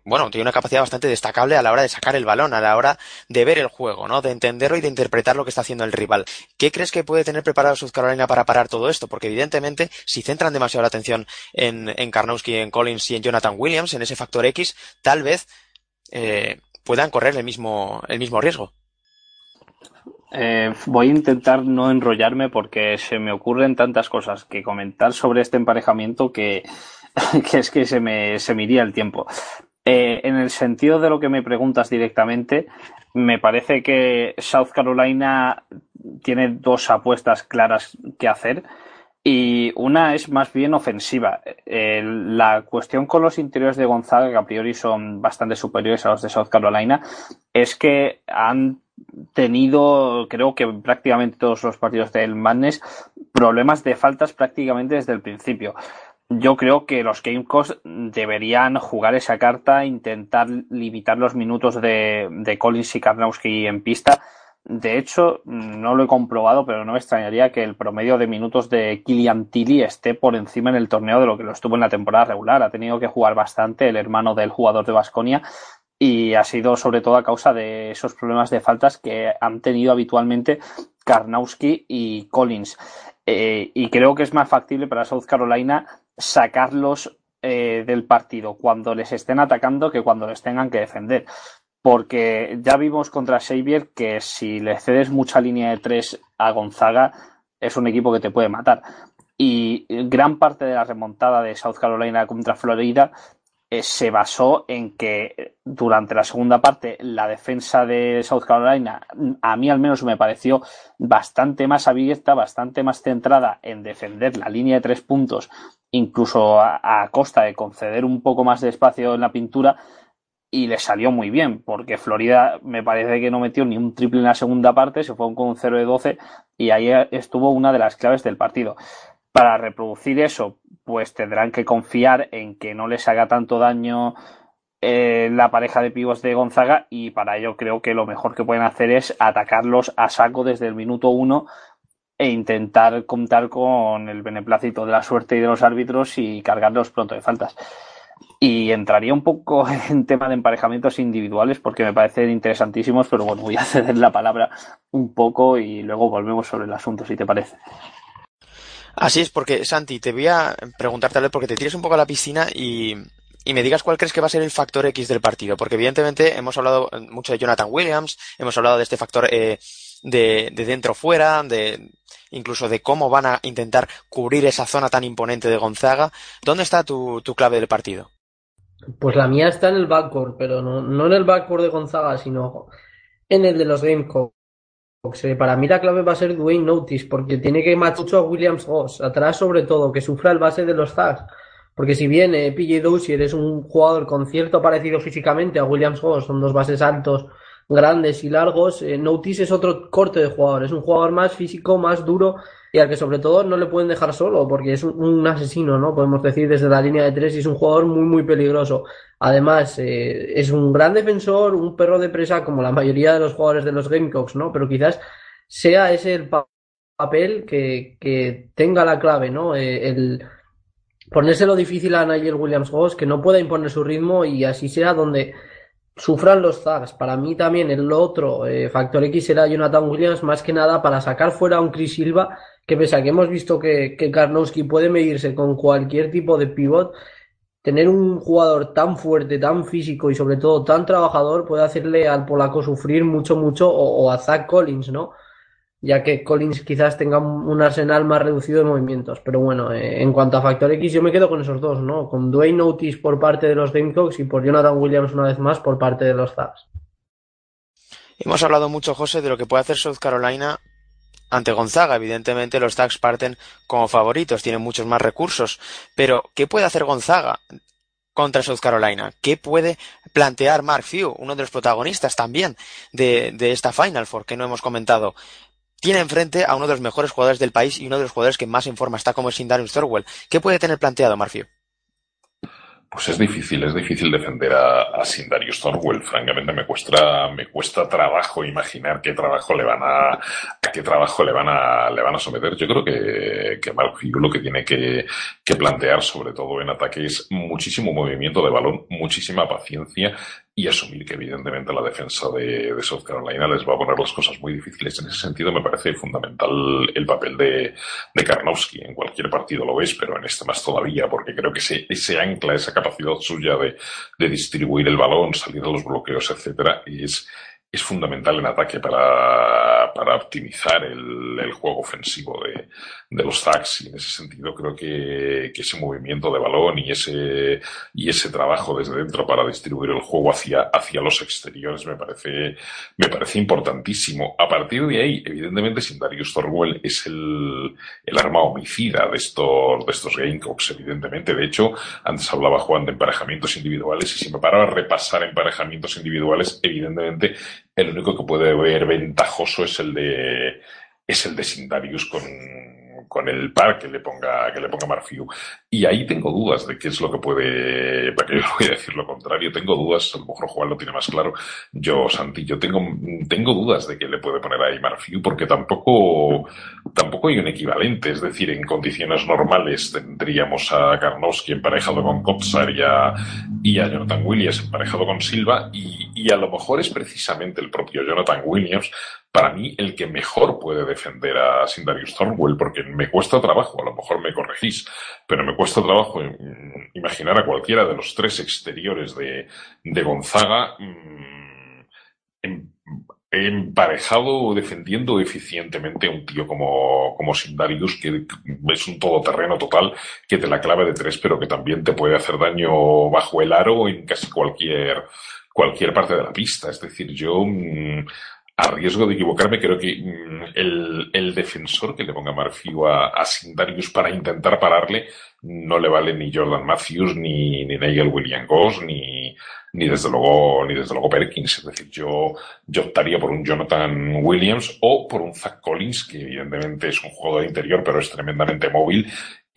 bueno, tiene una capacidad bastante destacable a la hora de sacar el balón, a la hora de ver el juego, ¿no? De entenderlo y de interpretar lo que está haciendo el rival. ¿Qué crees que puede tener preparado South Carolina para parar todo esto? Porque evidentemente, si centran demasiado la atención en, en Karnowski, en Collins y en Jonathan Williams, en ese factor X, tal vez eh, puedan correr el mismo, el mismo riesgo. Eh, voy a intentar no enrollarme porque se me ocurren tantas cosas que comentar sobre este emparejamiento que, que es que se me, se me iría el tiempo. Eh, en el sentido de lo que me preguntas directamente, me parece que South Carolina tiene dos apuestas claras que hacer y una es más bien ofensiva. Eh, la cuestión con los interiores de Gonzaga, que a priori son bastante superiores a los de South Carolina, es que han tenido, creo que prácticamente todos los partidos del Madness, problemas de faltas prácticamente desde el principio. Yo creo que los Gamecocks deberían jugar esa carta, intentar limitar los minutos de, Collins y Karnowski en pista. De hecho, no lo he comprobado, pero no me extrañaría que el promedio de minutos de Killian Tilly esté por encima en el torneo de lo que lo estuvo en la temporada regular. Ha tenido que jugar bastante el hermano del jugador de Basconia y ha sido sobre todo a causa de esos problemas de faltas que han tenido habitualmente Karnowski y Collins. Eh, y creo que es más factible para South Carolina sacarlos eh, del partido cuando les estén atacando que cuando les tengan que defender. Porque ya vimos contra Xavier que si le cedes mucha línea de tres a Gonzaga, es un equipo que te puede matar. Y gran parte de la remontada de South Carolina contra Florida eh, se basó en que durante la segunda parte la defensa de South Carolina a mí al menos me pareció bastante más abierta, bastante más centrada en defender la línea de tres puntos, incluso a, costa de conceder un poco más de espacio en la pintura y le salió muy bien, porque Florida me parece que no metió ni un triple en la segunda parte, se fue con un 0 de 12 y ahí estuvo una de las claves del partido. Para reproducir eso, pues tendrán que confiar en que no les haga tanto daño eh, la pareja de pibos de Gonzaga y para ello creo que lo mejor que pueden hacer es atacarlos a saco desde el minuto uno e intentar contar con el beneplácito de la suerte y de los árbitros y cargarlos pronto de faltas. Y entraría un poco en tema de emparejamientos individuales porque me parecen interesantísimos, pero bueno, voy a ceder la palabra un poco y luego volvemos sobre el asunto, si te parece. Así es, porque Santi, te voy a preguntar tal vez porque te tires un poco a la piscina y, y me digas cuál crees que va a ser el factor X del partido, porque evidentemente hemos hablado mucho de Jonathan Williams, hemos hablado de este factor eh, de, de dentro fuera, de incluso de cómo van a intentar cubrir esa zona tan imponente de Gonzaga. ¿Dónde está tu, tu clave del partido? Pues la mía está en el backcourt, pero no, no en el backcourt de Gonzaga, sino en el de los Gamecocks. Para mí la clave va a ser Dwayne Notice, porque tiene que mucho a Williams Goss, atrás sobre todo, que sufra el base de los Zags. Porque si bien eh, PJ Dozier es un jugador con cierto parecido físicamente a Williams Goss, son dos bases altos, grandes y largos, eh, Notice es otro corte de jugador, es un jugador más físico, más duro y al que sobre todo no le pueden dejar solo porque es un, asesino, ¿no? Podemos decir desde la línea de tres y es un jugador muy, muy peligroso. Además, eh, es un gran defensor, un perro de presa como la mayoría de los jugadores de los Gamecocks, ¿no? Pero quizás sea ese el papel que, que tenga la clave, ¿no? Eh, el ponérselo difícil a Nigel Williams Goss, que no pueda imponer su ritmo y así sea donde sufran los Zags. Para mí también el otro eh, factor X será Jonathan Williams, más que nada para sacar fuera a un Chris Silva, que pese a que hemos visto que, que Karnowski puede medirse con cualquier tipo de pivot, tener un jugador tan fuerte, tan físico y sobre todo tan trabajador puede hacerle al polaco sufrir mucho, mucho, o, o a Zach Collins, ¿no? Ya que Collins quizás tenga un arsenal más reducido de movimientos. Pero bueno, eh, en cuanto a Factor X, yo me quedo con esos dos, ¿no? Con Dwayne Otis por parte de los Gamecocks y por Jonathan Williams una vez más por parte de los Zags. Hemos hablado mucho, José, de lo que puede hacer South Carolina ante Gonzaga. Evidentemente, los Zags parten como favoritos, tienen muchos más recursos. Pero, ¿qué puede hacer Gonzaga? contra South Carolina. ¿Qué puede plantear Mark Few, uno de los protagonistas también de, de esta Final Four que no hemos comentado? Tiene enfrente a uno de los mejores jugadores del país y uno de los jugadores que más en forma está como es Darius Thorwell. ¿Qué puede tener planteado Marfio? Pues es difícil, es difícil defender a, a Sindarius Thorwell. Francamente me cuesta, me cuesta trabajo imaginar qué trabajo le van a, qué trabajo le van a, le van a someter. Yo creo que, que Mark lo que tiene que, que plantear, sobre todo en ataque, es muchísimo movimiento de balón, muchísima paciencia y asumir que evidentemente la defensa de, de, South Carolina les va a poner las cosas muy difíciles. En ese sentido me parece fundamental el papel de, de Karnowski. En cualquier partido lo ves, pero en este más todavía, porque creo que ese, ese ancla, esa capacidad suya de, de distribuir el balón, salir a los bloqueos, etcétera, es, es fundamental en ataque para, para, optimizar el, el juego ofensivo de, de los Zags y en ese sentido creo que, ese movimiento de balón y ese, y ese trabajo desde dentro para distribuir el juego hacia, hacia los exteriores me parece, me parece importantísimo. A partir de ahí, evidentemente, sin Darius Thorwell es el, el arma homicida de estos, de estos Gamecocks, evidentemente. De hecho, antes hablaba Juan de emparejamientos individuales y si me paraba a repasar emparejamientos individuales, evidentemente el único que puede ver ventajoso es el de, es el de Sindarius con, con el par que le ponga, que le ponga Marfiu. Y ahí tengo dudas de qué es lo que puede, para que yo voy a decir lo contrario, tengo dudas, a lo mejor Juan lo tiene más claro. Yo, Santi, yo tengo, tengo dudas de que le puede poner ahí Marfiu porque tampoco, tampoco hay un equivalente. Es decir, en condiciones normales tendríamos a Karnowski emparejado con Kotsar y a, y a Jonathan Williams emparejado con Silva y, y a lo mejor es precisamente el propio Jonathan Williams para mí el que mejor puede defender a Sindarius Thornwell, porque me cuesta trabajo, a lo mejor me corregís, pero me cuesta trabajo imaginar a cualquiera de los tres exteriores de, Gonzaga mmm, en, emparejado defendiendo eficientemente a un tío como, como Sindarius, que es un todoterreno total, que te la clave de tres, pero que también te puede hacer daño bajo el aro en casi cualquier, cualquier parte de la pista. Es decir, yo mmm, a riesgo de equivocarme, creo que mmm, el, el, defensor que le ponga Marfiu a, a Sindarius para intentar pararle no le vale ni Jordan Matthews, ni, ni Nigel William Goss, ni, ni desde luego, ni desde luego Perkins. Es decir, yo, yo optaría por un Jonathan Williams o por un Zach Collins, que evidentemente es un jugador interior, pero es tremendamente móvil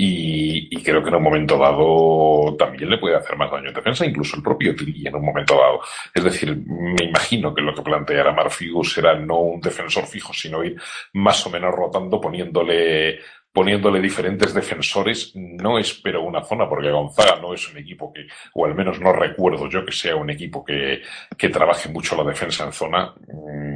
y, y, creo que en un momento dado también le puede hacer más daño en defensa, incluso el propio Tilly en un momento dado. Es decir, me imagino que lo que planteará Marfiu será no un defensor fijo, sino ir más o menos rotando, poniéndole poniéndole diferentes defensores. No espero una zona, porque Gonzaga no es un equipo que, o al menos no recuerdo yo que sea un equipo que, que trabaje mucho la defensa en zona.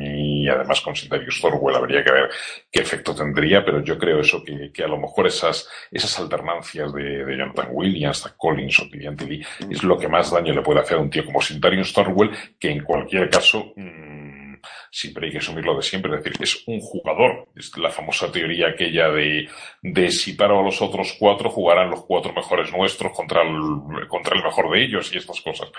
Y además con Sindarius Thorwell habría que ver qué efecto tendría, pero yo creo eso, que, que a lo mejor esas, esas alternancias de, de Jonathan Williams, a Collins o Tilly es lo que más daño le puede hacer a un tío como Sindarius Thorwell, que en cualquier caso, mmm, siempre hay que asumirlo de siempre, es decir, es un jugador. Es la famosa teoría aquella de, de si paro a los otros cuatro, jugarán los cuatro mejores nuestros contra el, contra el mejor de ellos y estas cosas.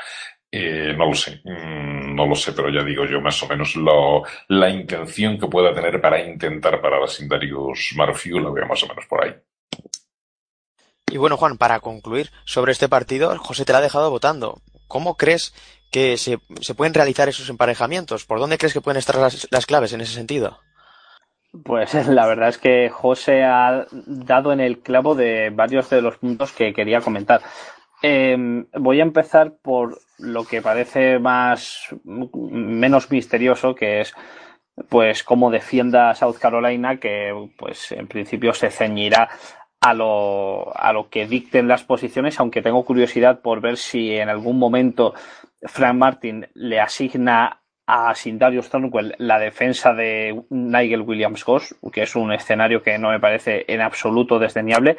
Eh, no lo sé, mm, no lo sé, pero ya digo yo más o menos lo, la intención que pueda tener para intentar parar a Sindarius Marfiu la veo más o menos por ahí. Y bueno, Juan, para concluir sobre este partido, José te la ha dejado votando. ¿Cómo crees que se, pueden realizar esos emparejamientos? ¿Por dónde crees que pueden estar las, las, claves en ese sentido? Pues la verdad es que José ha dado en el clavo de varios de los puntos que quería comentar. Eh, voy a empezar por lo que parece más menos misterioso, que es pues cómo defienda South Carolina, que pues en principio se ceñirá a lo, a lo que dicten las posiciones, aunque tengo curiosidad por ver si en algún momento Frank Martin le asigna a Sindarius Thornwell la defensa de Nigel Williams Goss, que es un escenario que no me parece en absoluto desdeñable.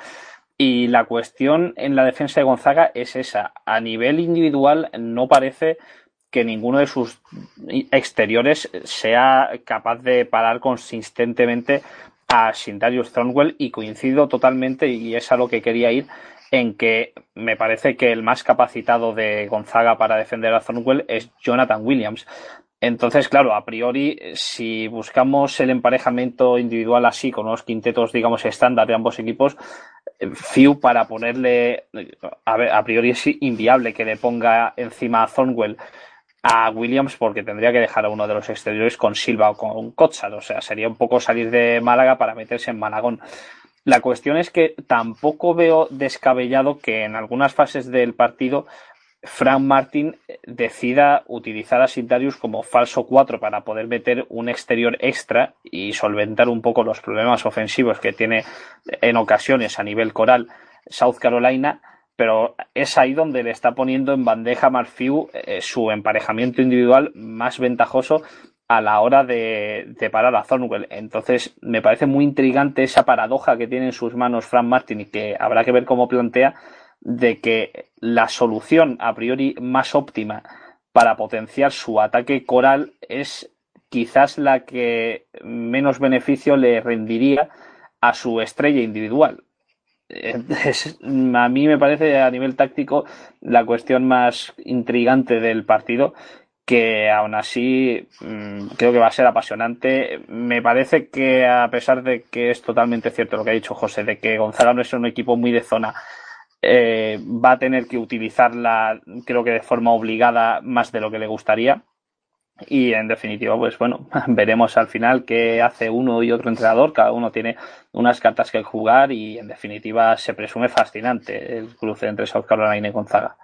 Y la cuestión en la defensa de Gonzaga es esa. A nivel individual no parece que ninguno de sus exteriores sea capaz de parar consistentemente a Sindarius Thornwell y coincido totalmente y es a lo que quería ir en que me parece que el más capacitado de Gonzaga para defender a Thornwell es Jonathan Williams. Entonces, claro, a priori, si buscamos el emparejamiento individual así, con unos quintetos, digamos, estándar de ambos equipos, Fiu para ponerle, a, ver, a priori es inviable que le ponga encima a Thornwell a Williams porque tendría que dejar a uno de los exteriores con Silva o con Kotsar. O sea, sería un poco salir de Málaga para meterse en Malagón. La cuestión es que tampoco veo descabellado que en algunas fases del partido Frank Martin decida utilizar a Sintarius como falso 4 para poder meter un exterior extra y solventar un poco los problemas ofensivos que tiene en ocasiones a nivel coral South Carolina, pero es ahí donde le está poniendo en bandeja Marfiu eh, su emparejamiento individual más ventajoso a la hora de, parar a Thornwell. Entonces, me parece muy intrigante esa paradoja que tiene en sus manos Frank Martin y que habrá que ver cómo plantea de que la solución a priori más óptima para potenciar su ataque coral es quizás la que menos beneficio le rendiría a su estrella individual. a mí me parece a nivel táctico la cuestión más intrigante del partido que aún así mm, creo que va a ser apasionante. Me parece que a pesar de que es totalmente cierto lo que ha dicho José, de que Gonzaga no es un equipo muy de zona, eh, va a tener que utilizarla creo que de forma obligada más de lo que le gustaría. Y en definitiva, pues bueno, veremos al final qué hace uno y otro entrenador. Cada uno tiene unas cartas que jugar y en definitiva se presume fascinante el cruce entre South Carolina y Gonzaga.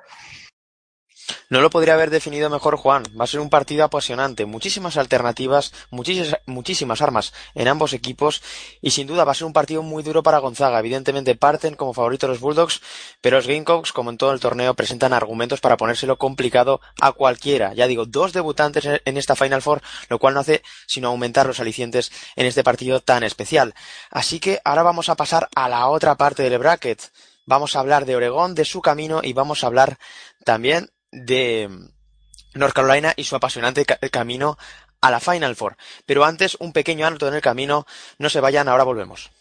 No lo podría haber definido mejor Juan. Va a ser un partido apasionante, muchísimas alternativas, muchísimas, muchísimas armas en ambos equipos y sin duda va a ser un partido muy duro para Gonzaga. Evidentemente parten como favoritos los Bulldogs, pero los Gamecocks, como en todo el torneo, presentan argumentos para ponérselo complicado a cualquiera. Ya digo, dos debutantes en esta Final Four, lo cual no hace sino aumentar los alicientes en este partido tan especial. Así que ahora vamos a pasar a la otra parte del bracket. Vamos a hablar de Oregón, de su camino y vamos a hablar también de North Carolina y su apasionante camino a la Final Four. Pero antes, un pequeño alto en el camino. No se vayan, ahora volvemos.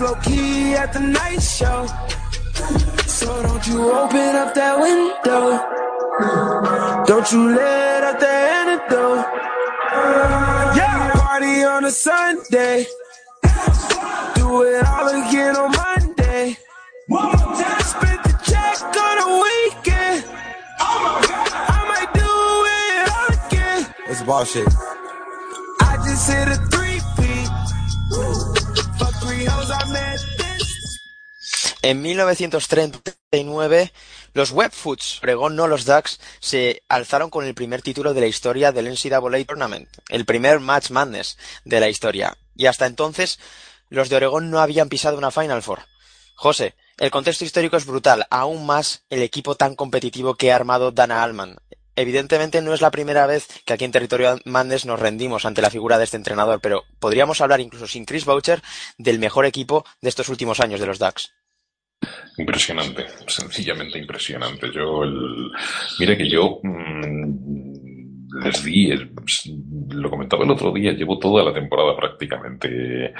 Low key at the night show. So don't you open up that window. Don't you let out the antidote. Yeah, party on a Sunday. Do it all again on Monday. Spend the check on a weekend. I might do it all again. It's bullshit. I just hit a. En 1939, los Webfoots, Oregón no los Ducks, se alzaron con el primer título de la historia del NCAA Tournament, el primer Match Madness de la historia. Y hasta entonces, los de Oregón no habían pisado una Final Four. José, el contexto histórico es brutal, aún más el equipo tan competitivo que ha armado Dana Allman, Evidentemente no es la primera vez que aquí en territorio Mandes nos rendimos ante la figura de este entrenador, pero podríamos hablar incluso sin Chris Boucher del mejor equipo de estos últimos años de los Ducks. Impresionante, sencillamente impresionante. Yo, el... mira que yo mm, les di, lo comentaba el otro día, llevo toda la temporada prácticamente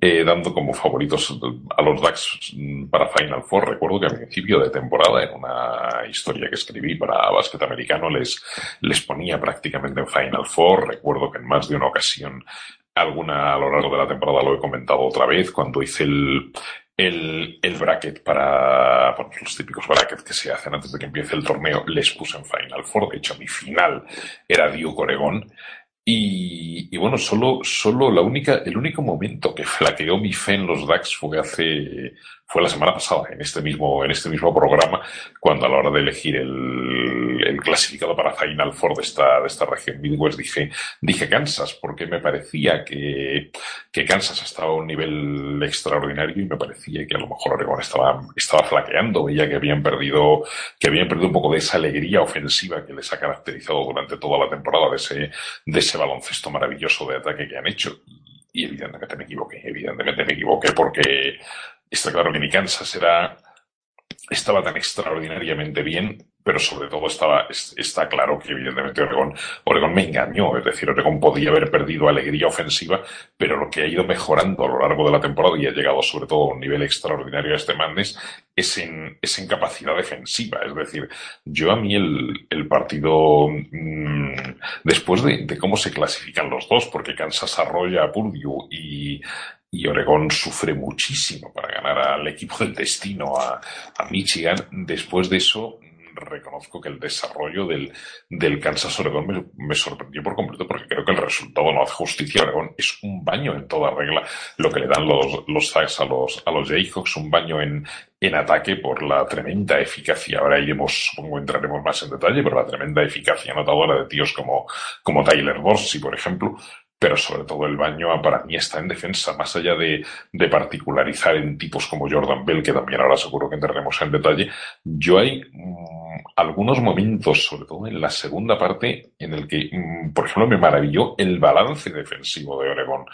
eh, dando como favoritos a los Ducks para Final Four. Recuerdo que a principio de temporada, en una historia que escribí para Básquet Americano, les, les ponía prácticamente en Final Four. Recuerdo que en más de una ocasión alguna a lo largo de la temporada lo he comentado otra vez, cuando hice el, el, el bracket para bueno, los típicos brackets que se hacen antes de que empiece el torneo, les puse en Final Four. De hecho, mi final era Duke Oregón. Y, y, bueno, solo, solo la única, el único momento que flaqueó mi fe en los DAX fue hace, fue la semana pasada, en este mismo, en este mismo programa, cuando a la hora de elegir el, el clasificado para Final Four de esta, de esta región Midwest dije, dije Kansas, porque me parecía que, que Kansas estaba a un nivel extraordinario y me parecía que a lo mejor Oregon estaba, estaba flaqueando, veía que habían perdido, que habían perdido un poco de esa alegría ofensiva que les ha caracterizado durante toda la temporada de ese, de ese baloncesto maravilloso de ataque que han hecho. Y evidentemente me equivoqué, evidentemente me equivoqué porque Está claro que mi Kansas era, estaba tan extraordinariamente bien, pero sobre todo estaba, está claro que evidentemente Oregón, me engañó, es decir, Oregón podía haber perdido alegría ofensiva, pero lo que ha ido mejorando a lo largo de la temporada y ha llegado sobre todo a un nivel extraordinario a este Mandes es en, es en capacidad defensiva, es decir, yo a mí el, el partido, mmm, después de, de, cómo se clasifican los dos, porque Kansas arrolla a Purdue y, y Oregón sufre muchísimo para ganar al equipo del destino, a, a Michigan. Después de eso, reconozco que el desarrollo del, del Kansas Oregón me, sorprendió por completo porque creo que el resultado no hace justicia a Oregón. Es un baño en toda regla lo que le dan los, los a los, a los Jayhawks, un baño en, en ataque por la tremenda eficacia. Ahora iremos, supongo, entraremos más en detalle, pero la tremenda eficacia anotadora de tíos como, como Tyler Dorsey, por ejemplo, pero sobre todo el baño para mí está en defensa, más allá de, particularizar en tipos como Jordan Bell, que también ahora seguro que entraremos en detalle, yo hay mm, algunos momentos, sobre todo en la segunda parte, en el que, mm, por ejemplo, me maravilló el balance defensivo de Oregón.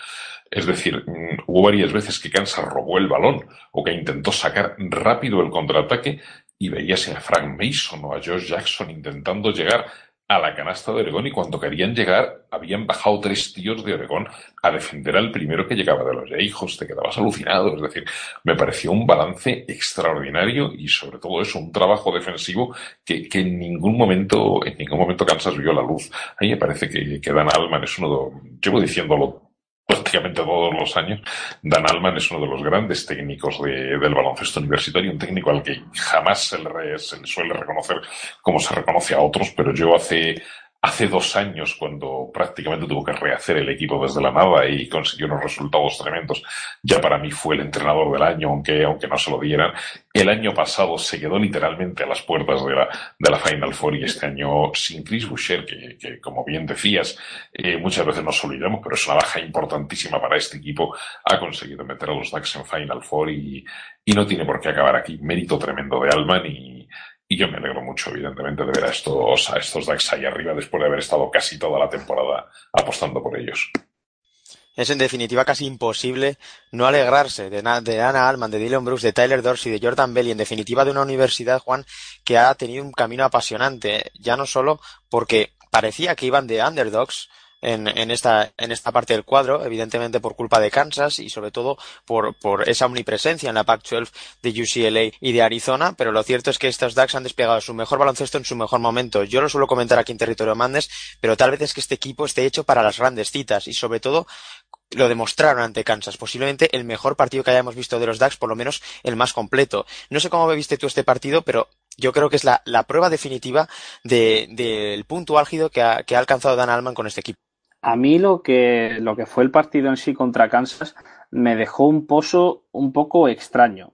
Es decir, mm, hubo varias veces que Kansas robó el balón o que intentó sacar rápido el contraataque y veíase a Frank Mason o a Josh Jackson intentando llegar a la canasta de Oregón y cuando querían llegar habían bajado tres tíos de Oregón a defender al primero que llegaba de los hijos, te quedabas alucinado, es decir, me pareció un balance extraordinario y sobre todo eso, un trabajo defensivo que, que en ningún momento, en ningún momento Kansas vio la luz. A mí me parece que, que Dan Alman es uno de, llevo diciéndolo prácticamente todos los años, Dan Alman es uno de los grandes técnicos de, del baloncesto universitario, un técnico al que jamás se le, se le, suele reconocer como se reconoce a otros, pero yo hace hace dos años, cuando prácticamente tuvo que rehacer el equipo desde la nada y consiguió unos resultados tremendos, ya para mí fue el entrenador del año, aunque, aunque no se lo dieran. El año pasado se quedó literalmente a las puertas de la, de la Final Four y este año sin Chris Boucher, que, que como bien decías, eh, muchas veces nos olvidamos, pero es una baja importantísima para este equipo, ha conseguido meter a los Ducks en Final Four y, y no tiene por qué acabar aquí. Mérito tremendo de Alman y, y yo me alegro mucho, evidentemente, de ver a estos, a estos Ducks ahí arriba después de haber estado casi toda la temporada apostando por ellos. Es en definitiva casi imposible no alegrarse de, de Anna Alman, de Dylan Brooks, de Tyler Dorsey, de Jordan Bell y en definitiva de una universidad, Juan, que ha tenido un camino apasionante, ya no solo porque parecía que iban de underdogs, en, en, esta, en esta parte del cuadro, evidentemente por culpa de Kansas y sobre todo por, por esa omnipresencia en la Pac-12 de UCLA y de Arizona, pero lo cierto es que estos Ducks han desplegado su mejor baloncesto en su mejor momento. Yo lo suelo comentar aquí en territorio Mandes, pero tal vez es que este equipo esté hecho para las grandes citas y sobre todo lo demostraron ante Kansas, posiblemente el mejor partido que hayamos visto de los Ducks, por lo menos el más completo. No sé cómo viste tú este partido, pero yo creo que es la, la prueba definitiva del de, de punto álgido que ha, que ha alcanzado Dan Alman con este equipo. A mí lo que, lo que fue el partido en sí contra Kansas me dejó un pozo un poco extraño,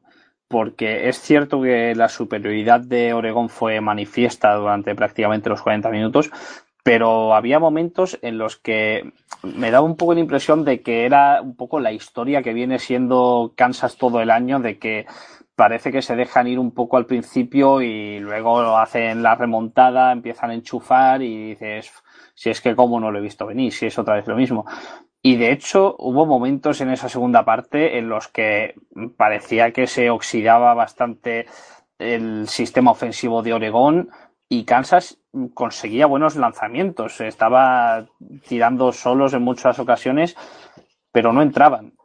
porque es cierto que la superioridad de Oregón fue manifiesta durante prácticamente los 40 minutos, pero había momentos en los que me daba un poco la impresión de que era un poco la historia que viene siendo Kansas todo el año, de que parece que se dejan ir un poco al principio y luego hacen la remontada, empiezan a enchufar y dices, si es que como no lo he visto venir, si es otra vez lo mismo. Y de hecho hubo momentos en esa segunda parte en los que parecía que se oxidaba bastante el sistema ofensivo de Oregón y Kansas conseguía buenos lanzamientos. Estaba tirando solos en muchas ocasiones, pero no entraban.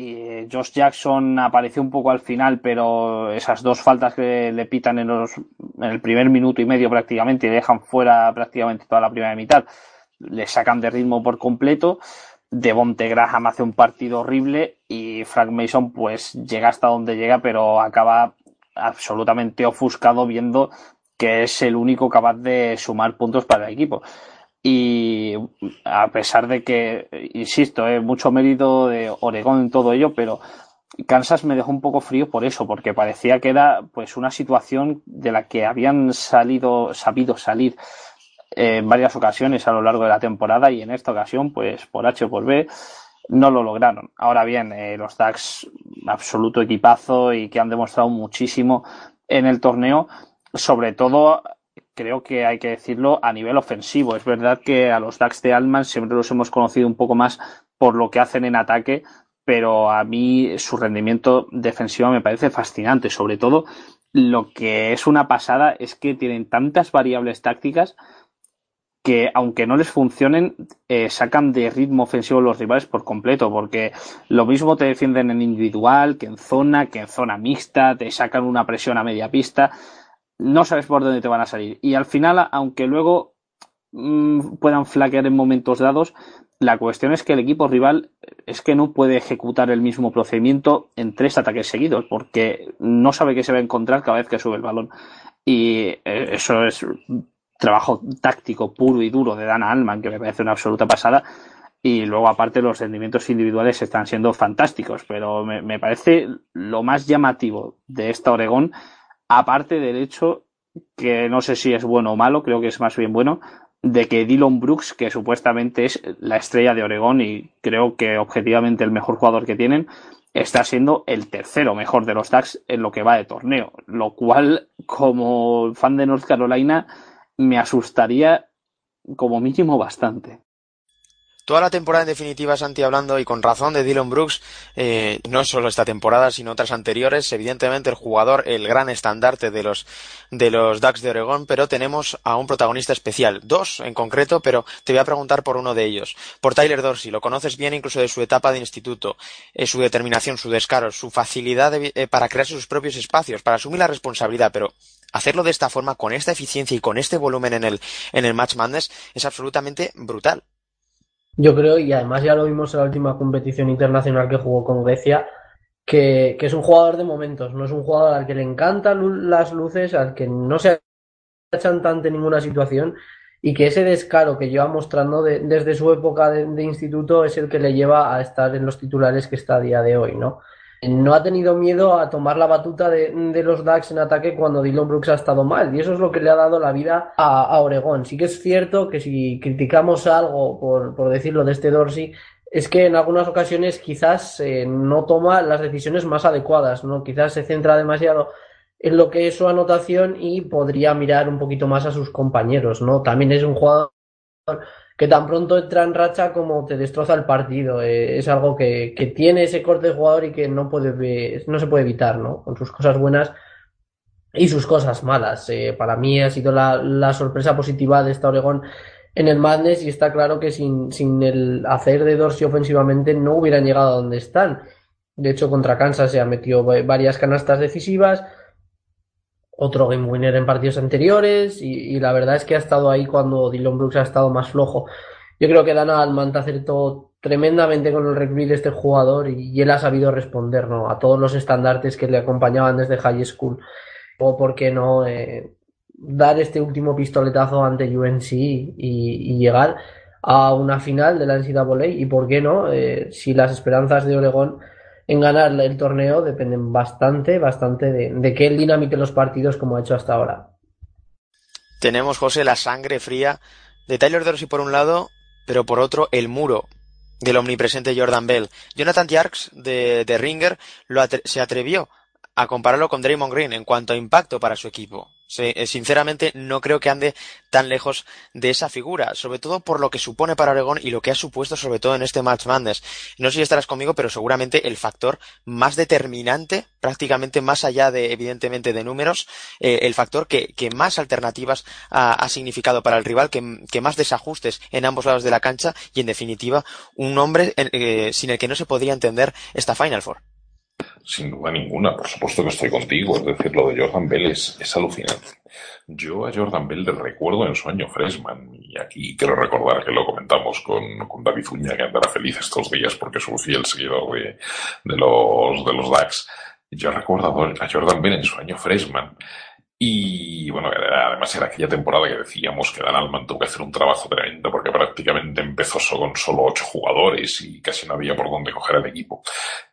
Y Josh Jackson apareció un poco al final, pero esas dos faltas que le pitan en, los, en el primer minuto y medio prácticamente y dejan fuera prácticamente toda la primera mitad, le sacan de ritmo por completo. Devonte Graham hace un partido horrible y Frank Mason pues llega hasta donde llega, pero acaba absolutamente ofuscado viendo que es el único capaz de sumar puntos para el equipo. Y a pesar de que, insisto, es mucho mérito de Oregón en todo ello, pero Kansas me dejó un poco frío por eso, porque parecía que era pues una situación de la que habían salido, sabido salir en varias ocasiones a lo largo de la temporada y en esta ocasión, pues por H o por B, no lo lograron. Ahora bien, eh, los DAX, absoluto equipazo y que han demostrado muchísimo en el torneo, sobre todo creo que hay que decirlo a nivel ofensivo. Es verdad que a los DAX de Alman siempre los hemos conocido un poco más por lo que hacen en ataque, pero a mí su rendimiento defensivo me parece fascinante. Sobre todo, lo que es una pasada es que tienen tantas variables tácticas que aunque no les funcionen, eh, sacan de ritmo ofensivo los rivales por completo, porque lo mismo te defienden en individual, que en zona, que en zona mixta, te sacan una presión a media pista no sabes por dónde te van a salir. Y al final, aunque luego mmm, puedan flaquear en momentos dados, la cuestión es que el equipo rival es que no puede ejecutar el mismo procedimiento en tres ataques seguidos, porque no sabe qué se va a encontrar cada vez que sube el balón. Y eh, eso es trabajo táctico puro y duro de Dana Alman, que me parece una absoluta pasada. Y luego, aparte, los rendimientos individuales están siendo fantásticos, pero me, me parece lo más llamativo de esta Oregón aparte del hecho que no sé si es bueno o malo, creo que es más bien bueno, de que Dylan Brooks, que supuestamente es la estrella de Oregón y creo que objetivamente el mejor jugador que tienen, está siendo el tercero mejor de los Ducks en lo que va de torneo, lo cual como fan de North Carolina me asustaría como mínimo bastante toda la temporada en definitiva, Santi, hablando y con razón de Dylan Brooks, eh, no solo esta temporada, sino otras anteriores, evidentemente el jugador, el gran estandarte de los, de los Ducks de Oregón, pero tenemos a un protagonista especial, dos en concreto, pero te voy a preguntar por uno de ellos, por Tyler Dorsey, lo conoces bien incluso de su etapa de instituto, eh, su determinación, su descaro, su facilidad eh, para crear sus propios espacios, para asumir la responsabilidad, pero hacerlo de esta forma, con esta eficiencia y con este volumen en el, en el Match Madness, es absolutamente brutal. Yo creo, y además ya lo vimos en la última competición internacional que jugó con Grecia, que, es un jugador de momentos, no es un jugador al que le encantan las luces, al que no se chantante en ninguna situación y que ese descaro que lleva mostrando desde su época de, de, instituto es el que le lleva a estar en los titulares que está a día de hoy, ¿no? No ha tenido miedo a tomar la batuta de, los Ducks en ataque cuando Dylan Brooks ha estado mal. Y eso es lo que le ha dado la vida a, a Oregón. Sí que es cierto que si criticamos algo, por, por decirlo, de este Dorsey, es que en algunas ocasiones quizás eh, no toma las decisiones más adecuadas, ¿no? Quizás se centra demasiado en lo que es su anotación y podría mirar un poquito más a sus compañeros, ¿no? También es un jugador que tan pronto entra en racha como te destroza el partido. Eh, es algo que, tiene ese corte de jugador y que no, puede, no se puede evitar, ¿no? Con sus cosas buenas y sus cosas malas. Eh, para mí ha sido la, sorpresa positiva de esta Oregón en el Madness y está claro que sin, sin el hacer de Dorsey ofensivamente no hubieran llegado a donde están. De hecho, contra Kansas se ha metido varias canastas decisivas otro game winner en partidos anteriores y, la verdad es que ha estado ahí cuando Dylan Brooks ha estado más flojo. Yo creo que Dana Almant acertó tremendamente con el recruit de este jugador y, él ha sabido responder ¿no? a todos los estandartes que le acompañaban desde high school. O por qué no eh, dar este último pistoletazo ante UNC y, llegar a una final de la NCAA y por qué no, eh, si las esperanzas de Oregón en ganar el torneo dependen bastante, bastante de, que él dinamite los partidos como ha hecho hasta ahora. Tenemos, José, la sangre fría de Tyler Dorsey por un lado, pero por otro el muro del omnipresente Jordan Bell. Jonathan Tjarks de, de Ringer lo se atrevió a compararlo con Draymond Green en cuanto a impacto para su equipo. Eh, sinceramente, no creo que ande tan lejos de esa figura, sobre todo por lo que supone para Oregón y lo que ha supuesto sobre todo en este Match Madness. No sé si estarás conmigo, pero seguramente el factor más determinante, prácticamente más allá de, evidentemente, de números, eh, el factor que, más alternativas ha, significado para el rival, que, más desajustes en ambos lados de la cancha y, en definitiva, un hombre eh, sin el que no se podría entender esta Final Four. Sin duda ninguna, por supuesto que estoy contigo. Es decir, lo de Jordan Bell es, alucinante. Yo a Jordan Bell le recuerdo en su año freshman, y aquí quiero recordar que lo comentamos con, David Uña, que andará feliz estos días porque es un fiel seguidor de, de los, de los DAX. Yo recuerdo a Jordan Bell en su año freshman. Y bueno, además era aquella temporada que decíamos que Dan Alman tuvo que hacer un trabajo tremendo porque prácticamente empezó con solo ocho jugadores y casi no había por dónde coger el equipo.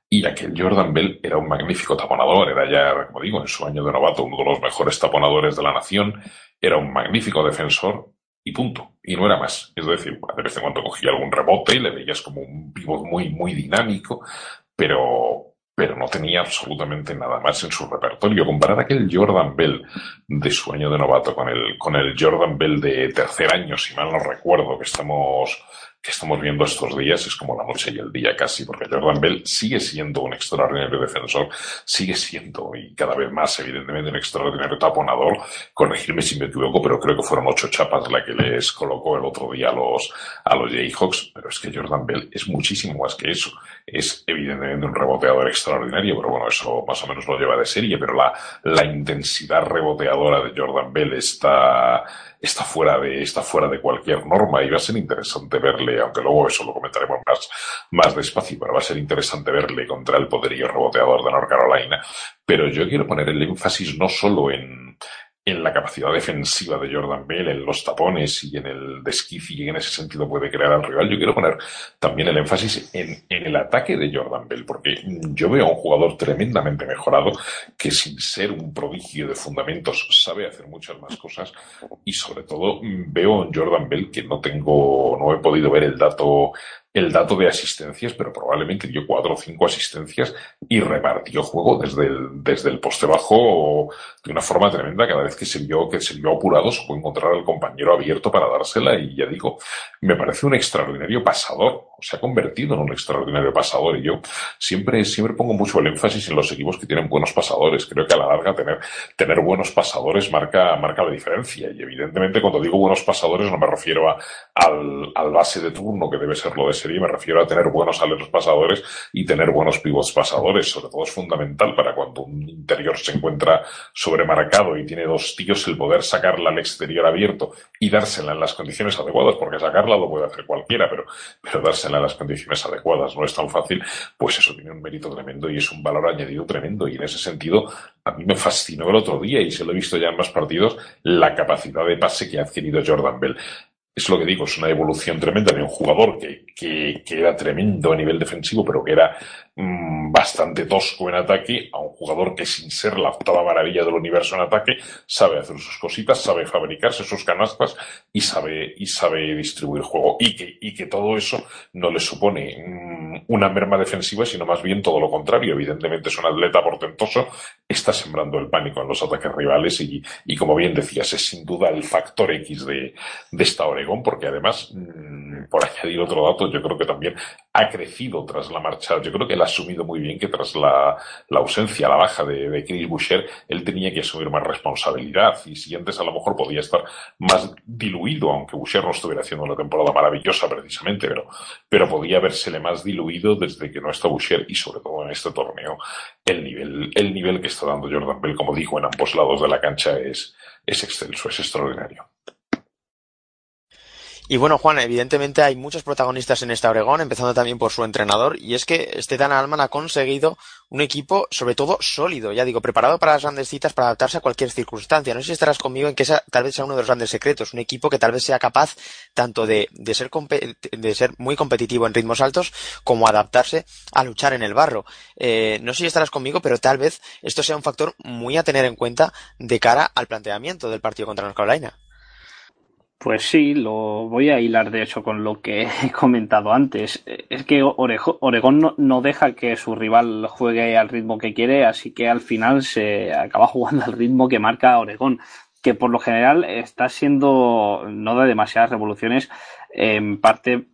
Y aquel Jordan Bell era un magnífico taponador, era ya, como digo, en su año de novato uno de los mejores taponadores de la nación, era un magnífico defensor y punto. Y no era más. Es decir, de vez en cuando cogía algún rebote le veías como un pivot muy, muy dinámico, pero, pero no tenía absolutamente nada más en su repertorio. Comparar aquel Jordan Bell de su año de novato con el, con el Jordan Bell de tercer año, si mal no recuerdo, que estamos que estamos viendo estos días es como la noche y el día casi, porque Jordan Bell sigue siendo un extraordinario defensor, sigue siendo, y cada vez más, evidentemente, un extraordinario taponador. Corregirme si me equivoco, pero creo que fueron ocho chapas la que les colocó el otro día a los, a los Jayhawks, pero es que Jordan Bell es muchísimo más que eso. Es evidentemente un reboteador extraordinario, pero bueno, eso más o menos lo lleva de serie, pero la, la intensidad reboteadora de Jordan Bell está, está fuera de, está fuera de cualquier norma y va a ser interesante verle, aunque luego eso lo comentaremos más, más despacio, pero va a ser interesante verle contra el poderío reboteador de North Carolina. Pero yo quiero poner el énfasis no solo en, en la capacidad defensiva de Jordan Bell, en los tapones y en el desquife y en ese sentido puede crear al rival. Yo quiero poner también el énfasis en, en, el ataque de Jordan Bell, porque yo veo a un jugador tremendamente mejorado que sin ser un prodigio de fundamentos sabe hacer muchas más cosas y sobre todo veo en Jordan Bell que no tengo, no he podido ver el dato el dato de asistencias, pero probablemente dio cuatro o cinco asistencias y repartió juego desde el, desde el poste bajo de una forma tremenda. Cada vez que se vio, que se vio apurado, puede encontrar al compañero abierto para dársela y ya digo, me parece un extraordinario pasador. Se ha convertido en un extraordinario pasador y yo siempre, siempre pongo mucho el énfasis en los equipos que tienen buenos pasadores. Creo que a la larga tener, tener buenos pasadores marca, marca la diferencia y evidentemente cuando digo buenos pasadores no me refiero a, al, al base de turno que debe ser lo de me refiero a tener buenos aleros pasadores y tener buenos pivots pasadores. Sobre todo es fundamental para cuando un interior se encuentra sobremarcado y tiene dos tíos el poder sacarla al exterior abierto y dársela en las condiciones adecuadas, porque sacarla lo puede hacer cualquiera, pero, pero dársela en las condiciones adecuadas no es tan fácil, pues eso tiene un mérito tremendo y es un valor añadido tremendo. Y en ese sentido, a mí me fascinó el otro día y se lo he visto ya en más partidos, la capacidad de pase que ha adquirido Jordan Bell es lo que digo, es una evolución tremenda de un jugador que, que, que era tremendo a nivel defensivo, pero que era mmm, bastante tosco en ataque, a un jugador que sin ser la octava maravilla del universo en ataque, sabe hacer sus cositas, sabe fabricarse sus canastas y sabe, y sabe distribuir juego. Y que, y que todo eso no le supone mmm, una merma defensiva, sino más bien todo lo contrario. Evidentemente es un atleta portentoso, está sembrando el pánico en los ataques rivales y, y como bien decías, es sin duda el factor X de, de esta hora porque además, mm, por añadir otro dato, yo creo que también ha crecido tras la marcha. Yo creo que ha asumido muy bien que tras la, ausencia, la baja de, de, Chris Boucher, él tenía que asumir más responsabilidad. Y si antes a lo mejor podía estar más diluido, aunque Boucher no estuviera haciendo una temporada maravillosa precisamente, pero, pero podía habérsele más diluido desde que no está Boucher y sobre todo en este torneo, el nivel, el nivel que está dando Jordan Bell, como dijo en ambos lados de la cancha, es, es excelso, es extraordinario. Y bueno, Juan, evidentemente hay muchos protagonistas en esta Oregón, empezando también por su entrenador, y es que Dan Alman ha conseguido un equipo, sobre todo sólido, ya digo, preparado para las grandes citas, para adaptarse a cualquier circunstancia. No sé si estarás conmigo en que esa tal vez sea uno de los grandes secretos, un equipo que tal vez sea capaz tanto de, de ser, de ser muy competitivo en ritmos altos, como adaptarse a luchar en el barro. Eh, no sé si estarás conmigo, pero tal vez esto sea un factor muy a tener en cuenta de cara al planteamiento del partido contra North Carolina. Pues sí, lo voy a hilar de hecho con lo que he comentado antes. Es que Oregón no, deja que su rival juegue al ritmo que quiere, así que al final se acaba jugando al ritmo que marca Oregón, que por lo general está siendo no de demasiadas revoluciones, en parte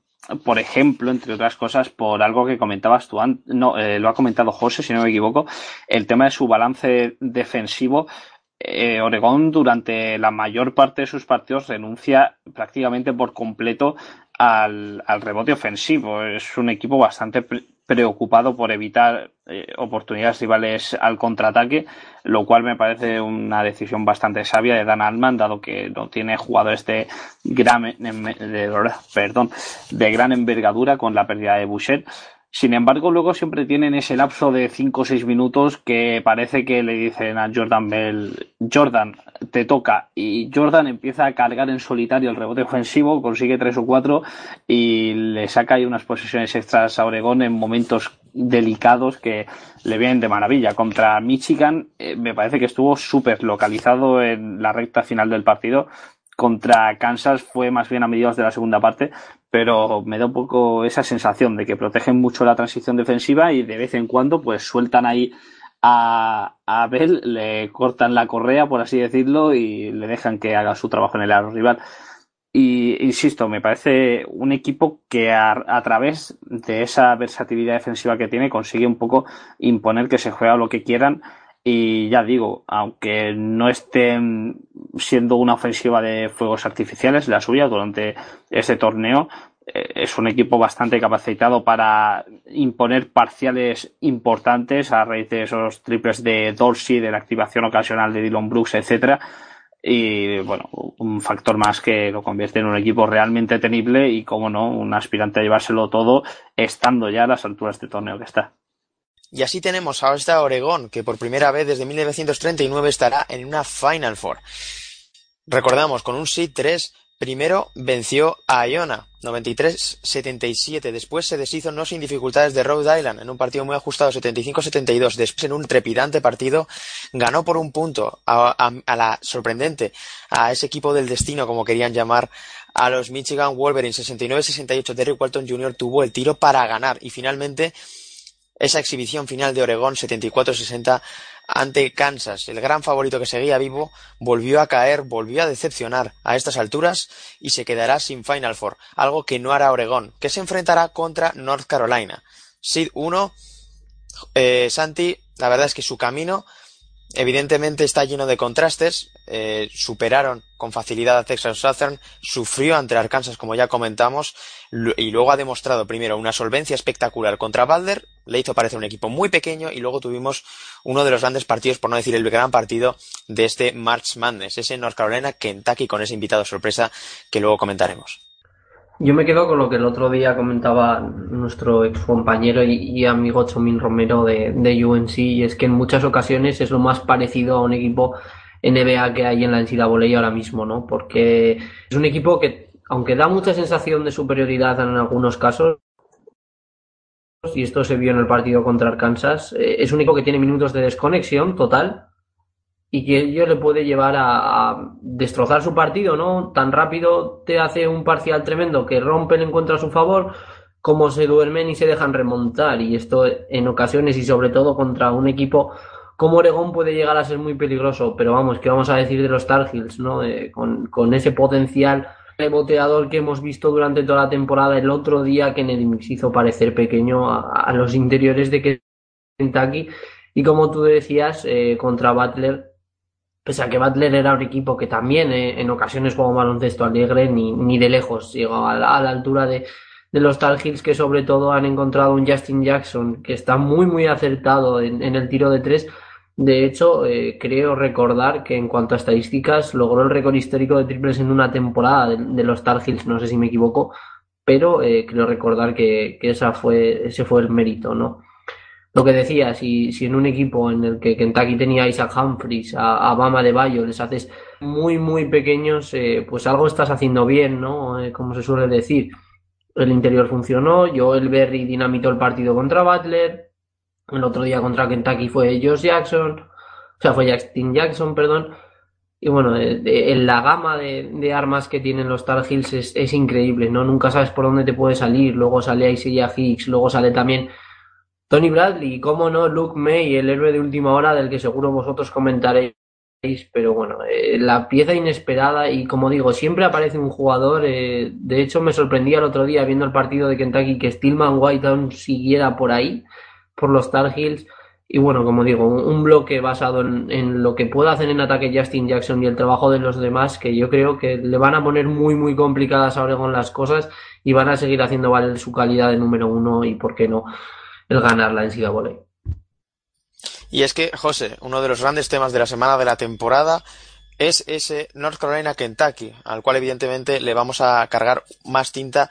por ejemplo, entre otras cosas, por algo que comentabas tú antes, no, eh, lo ha comentado José, si no me equivoco, el tema de su balance defensivo eh, Oregón durante la mayor parte de sus partidos renuncia prácticamente por completo al, al rebote ofensivo. Es un equipo bastante pre preocupado por evitar eh, oportunidades rivales al contraataque, lo cual me parece una decisión bastante sabia de Dan Altman, dado que no tiene jugadores de gran, de, perdón, de gran envergadura con la pérdida de Boucher. Sin embargo, luego siempre tienen ese lapso de 5 o 6 minutos que parece que le dicen a Jordan Bell, Jordan, te toca. Y Jordan empieza a cargar en solitario el rebote ofensivo, consigue 3 o 4 y le saca ahí unas posesiones extras a Oregón en momentos delicados que le vienen de maravilla. Contra Michigan eh, me parece que estuvo súper localizado en la recta final del partido contra Kansas fue más bien a mediados de la segunda parte, pero me da un poco esa sensación de que protegen mucho la transición defensiva y de vez en cuando pues sueltan ahí a, a Bell, le cortan la correa, por así decirlo, y le dejan que haga su trabajo en el aro rival. Y insisto, me parece un equipo que a, a, través de esa versatilidad defensiva que tiene consigue un poco imponer que se juega lo que quieran y ya digo, aunque no estén siendo una ofensiva de fuegos artificiales la suya durante este torneo, eh, es un equipo bastante capacitado para imponer parciales importantes a raíz de esos triples de Dorsey, de la activación ocasional de Dylan Brooks, etcétera. Y bueno, un factor más que lo convierte en un equipo realmente tenible y, como no, un aspirante a llevárselo todo estando ya a las alturas de torneo que está. Y así tenemos a esta Oregón, que por primera vez desde 1939 estará en una Final Four. Recordamos, con un seed 3 Primero venció a Iona 93-77. Después se deshizo no sin dificultades de Rhode Island en un partido muy ajustado 75-72. Después en un trepidante partido ganó por un punto a, la sorprendente a ese equipo del destino como querían llamar a los Michigan Wolverines 69-68. Derrick Walton Jr. tuvo el tiro para ganar y finalmente esa exhibición final de Oregón 74-60 ante Kansas, el gran favorito que seguía vivo, volvió a caer, volvió a decepcionar a estas alturas y se quedará sin Final Four, algo que no hará Oregón, que se enfrentará contra North Carolina. Sid 1, eh, Santi, la verdad es que su camino evidentemente está lleno de contrastes. Eh, superaron con facilidad a Texas Southern, sufrió ante Arkansas, como ya comentamos, y luego ha demostrado primero una solvencia espectacular contra Balder, le hizo parecer un equipo muy pequeño, y luego tuvimos uno de los grandes partidos, por no decir el gran partido, de este March Madness, ese North Carolina Kentucky con ese invitado sorpresa que luego comentaremos. Yo me quedo con lo que el otro día comentaba nuestro ex compañero y, amigo Chomín Romero de, de, UNC, y es que en muchas ocasiones es lo más parecido a un equipo NBA que hay en la NCAA ahora mismo, ¿no? Porque es un equipo que, aunque da mucha sensación de superioridad en algunos casos, y esto se vio en el partido contra Arkansas, eh, es un equipo que tiene minutos de desconexión total y que ello le puede llevar a, destrozar su partido, ¿no? Tan rápido te hace un parcial tremendo que rompe el encuentro a su favor, como se duermen y se dejan remontar. Y esto en ocasiones y sobre todo contra un equipo como Oregón puede llegar a ser muy peligroso. Pero vamos, ¿qué vamos a decir de los Tar Heels, ¿no? Eh, con, ese potencial reboteador que hemos visto durante toda la temporada. El otro día que Mix hizo parecer pequeño a, los interiores de Kentucky. Y como tú decías, eh, contra Butler pese a que Butler era un equipo que también eh, en ocasiones jugó baloncesto alegre, ni, ni de lejos llegó a la, altura de, de los Tar Heels que sobre todo han encontrado un Justin Jackson que está muy muy acertado en, el tiro de tres. De hecho, eh, creo recordar que en cuanto a estadísticas logró el récord histórico de triples en una temporada de, los Tar Heels, no sé si me equivoco, pero eh, creo recordar que, que esa fue, ese fue el mérito, ¿no? Lo que decía, si, si en un equipo en el que Kentucky tenía a Isaac Humphries, a, Bama de Bayo, les haces muy, muy pequeños, eh, pues algo estás haciendo bien, ¿no? Eh, como se suele decir. El interior funcionó, Joel Berry dinamitó el partido contra Butler, el otro día contra Kentucky fue Josh Jackson, o sea, fue Justin Jackson, perdón. Y bueno, en eh, la gama de, armas que tienen los Tar Heels es, es, increíble, ¿no? Nunca sabes por dónde te puede salir. Luego sale Isaiah Hicks, luego sale también Tony Bradley, cómo no, Luke May, el héroe de última hora del que seguro vosotros comentaréis, pero bueno, eh, la pieza inesperada y como digo, siempre aparece un jugador, eh, de hecho me sorprendía el otro día viendo el partido de Kentucky que Stillman White aún siguiera por ahí, por los Tar Heels, y bueno, como digo, un, bloque basado en, lo que pueda hacer en ataque Justin Jackson y el trabajo de los demás, que yo creo que le van a poner muy, muy complicadas a Oregon las cosas y van a seguir haciendo valer su calidad de número uno y por qué no el ganar la NCAA. Y es que, José, uno de los grandes temas de la semana de la temporada es ese North Carolina Kentucky, al cual evidentemente le vamos a cargar más tinta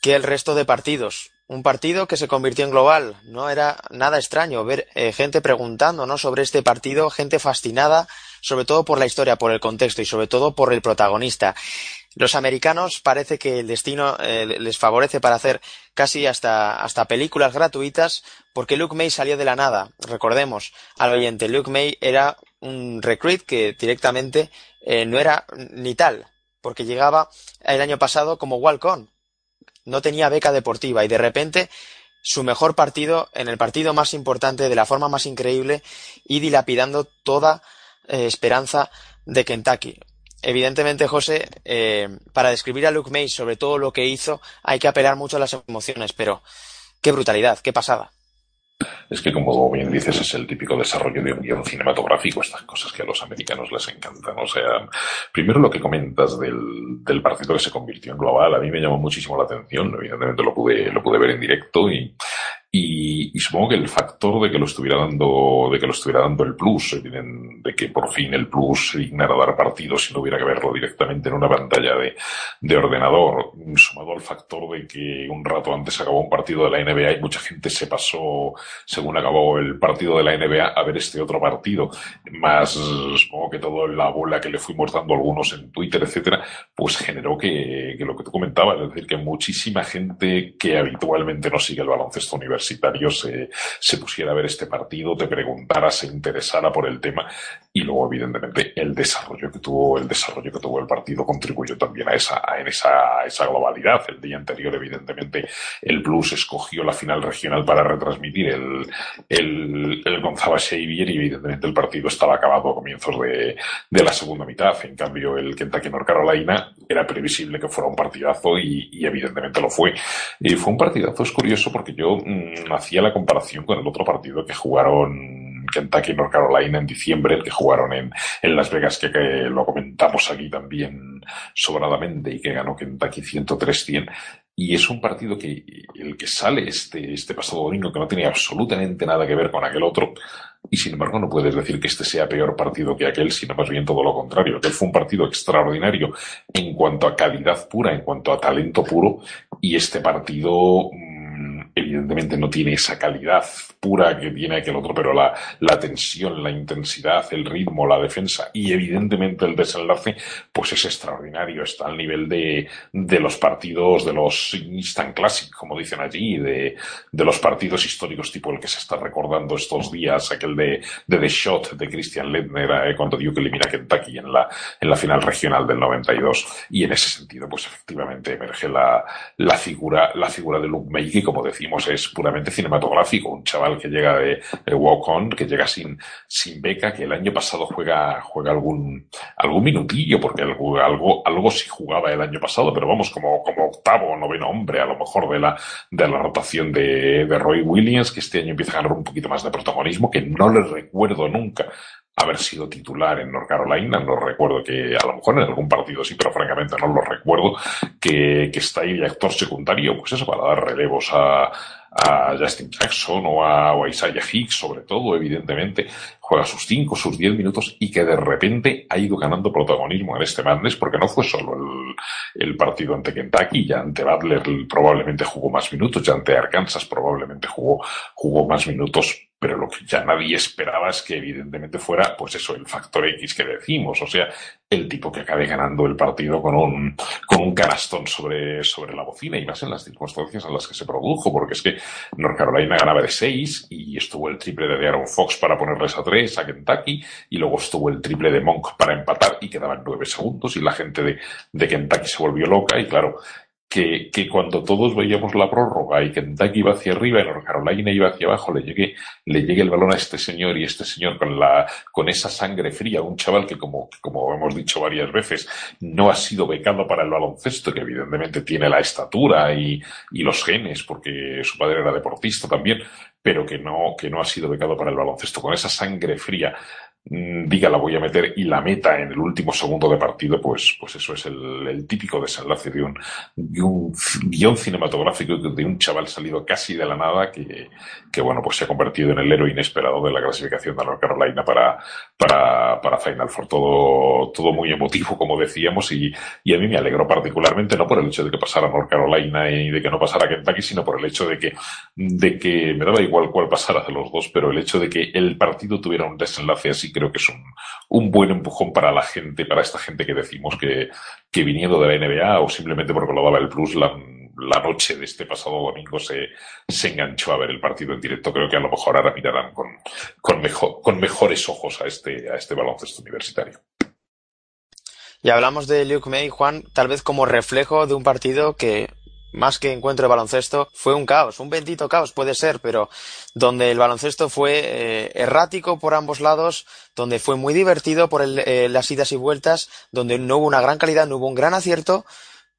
que el resto de partidos. Un partido que se convirtió en global. No era nada extraño ver eh, gente preguntando ¿no? sobre este partido, gente fascinada, sobre todo por la historia, por el contexto y sobre todo por el protagonista. Los americanos parece que el destino eh, les favorece para hacer casi hasta, hasta películas gratuitas porque Luke May salió de la nada. Recordemos al oyente, Luke May era un recruit que directamente eh, no era ni tal, porque llegaba el año pasado como walk-on. No tenía beca deportiva y de repente su mejor partido en el partido más importante de la forma más increíble y dilapidando toda eh, esperanza de Kentucky. Evidentemente, José, eh, para describir a Luke May sobre todo lo que hizo, hay que apelar mucho a las emociones, pero qué brutalidad, qué pasada. Es que, como bien dices, es el típico desarrollo de un guion cinematográfico, estas cosas que a los americanos les encantan. O sea, primero lo que comentas del, partido que se convirtió en global, a mí me llamó muchísimo la atención. Evidentemente lo pude, lo pude ver en directo y, y, supongo que el factor de que lo estuviera dando, de que lo estuviera dando el plus, de que por fin el plus se dignara dar partidos si no hubiera que verlo directamente en una pantalla de, de ordenador, sumado al factor de que un rato antes acabó un partido de la NBA y mucha gente se pasó, según acabó el partido de la NBA, a ver este otro partido, más supongo que toda la bola que le fuimos dando algunos en Twitter, etcétera, pues generó que, que lo que tú comentabas, es decir, que muchísima gente que habitualmente no sigue el baloncesto universitario se, se pusiera a ver este partido, te preguntara, se interesara por el tema y luego, evidentemente, el desarrollo que tuvo, el desarrollo que tuvo el partido contribuyó también a esa, a esa, esa globalidad. El día anterior, evidentemente, el Plus escogió la final regional para retransmitir el, el, el Gonzalo Xavier y evidentemente el partido estaba acabado a comienzos de, de la segunda mitad. En cambio, el Kentucky North Carolina era previsible que fuera un partidazo y, evidentemente lo fue. Y fue un partidazo, es curioso porque yo mmm, hacía la comparación con el otro partido que jugaron Kentucky y North Carolina en diciembre, el que jugaron en, en Las Vegas, que, lo comentamos aquí también sobradamente y que ganó Kentucky 103-100. Y es un partido que el que sale este, este pasado domingo, que no tenía absolutamente nada que ver con aquel otro, y sin embargo no puedes decir que este sea peor partido que aquel, sino más bien todo lo contrario. Aquel fue un partido extraordinario en cuanto a calidad pura, en cuanto a talento puro, y este partido evidentemente no tiene esa calidad pura que tiene aquel otro, pero la, la tensión, la intensidad, el ritmo, la defensa y evidentemente el desenlace, pues es extraordinario. Está al nivel de, de los partidos, de los instant classic, como dicen allí, de, de los partidos históricos tipo el que se está recordando estos días, aquel de, de The Shot de Christian Ledner, eh, cuando que elimina Kentucky en la, en la final regional del 92. Y en ese sentido, pues efectivamente emerge la, la figura, la figura de Luke May, como es puramente cinematográfico, un chaval que llega de, de Walk On, que llega sin, sin beca, que el año pasado juega, juega algún, algún minutillo, porque algo, algo, algo sí jugaba el año pasado, pero vamos, como, como octavo o noveno hombre, a lo mejor de la, de la rotación de, de Roy Williams, que este año empieza a ganar un poquito más de protagonismo, que no le recuerdo nunca haber sido titular en North Carolina. No recuerdo que, a lo mejor en algún partido sí, pero francamente no lo recuerdo, que, que está ahí de actor secundario, pues eso, para dar relevos a, Justin Jackson o a, o a Isaiah Hicks, sobre todo, evidentemente, juega sus 5, sus 10 minutos y que de repente ha ido ganando protagonismo en este Madness porque no fue solo el, el partido ante Kentucky, ya ante Butler probablemente jugó más minutos, ya ante Arkansas probablemente jugó, jugó más minutos, pero lo que ya nadie esperaba es que evidentemente fuera, pues eso, el factor X que decimos, o sea, el tipo que acabe ganando el partido con un, con un canastón sobre, sobre la bocina y más en las circunstancias en las que se produjo, porque es que North Carolina ganaba de 6 y estuvo el triple de Aaron Fox para ponerles a 3 a Kentucky y luego estuvo el triple de Monk para empatar y quedaban 9 segundos y la gente de, de Kentucky se volvió loca y claro, que, que, cuando todos veíamos la prórroga y Kentucky iba hacia arriba y North Carolina iba hacia abajo, le llegue, le llegue el balón a este señor y este señor con la, con esa sangre fría, un chaval que como, como hemos dicho varias veces, no ha sido becado para el baloncesto, que evidentemente tiene la estatura y, y los genes, porque su padre era deportista también, pero que no, que no ha sido becado para el baloncesto, con esa sangre fría, diga la voy a meter y la meta en el último segundo de partido, pues, pues eso es el, el típico desenlace de un, de un guion cinematográfico de un chaval salido casi de la nada que, que bueno, pues se ha convertido en el héroe inesperado de la clasificación de North Carolina para, para, para Final Four. Todo, todo muy emotivo, como decíamos, y, y a mí me alegró particularmente, no por el hecho de que pasara North Carolina y de que no pasara Kentucky, sino por el hecho de que, de que me daba igual cuál pasara de los dos, pero el hecho de que el partido tuviera un desenlace así creo que es un, buen empujón para la gente, para esta gente que decimos que, que viniendo de la NBA o simplemente porque lo daba el plus, la, la noche de este pasado domingo se, se enganchó a ver el partido en directo. Creo que a lo mejor ahora mirarán con, con, mejor, con mejores ojos a este, a este baloncesto universitario. Y hablamos de Luke May, Juan, tal vez como reflejo de un partido que más que encuentro de baloncesto, fue un caos, un bendito caos puede ser, pero donde el baloncesto fue eh, errático por ambos lados, donde fue muy divertido por el, eh, las idas y vueltas, donde no hubo una gran calidad, no hubo un gran acierto,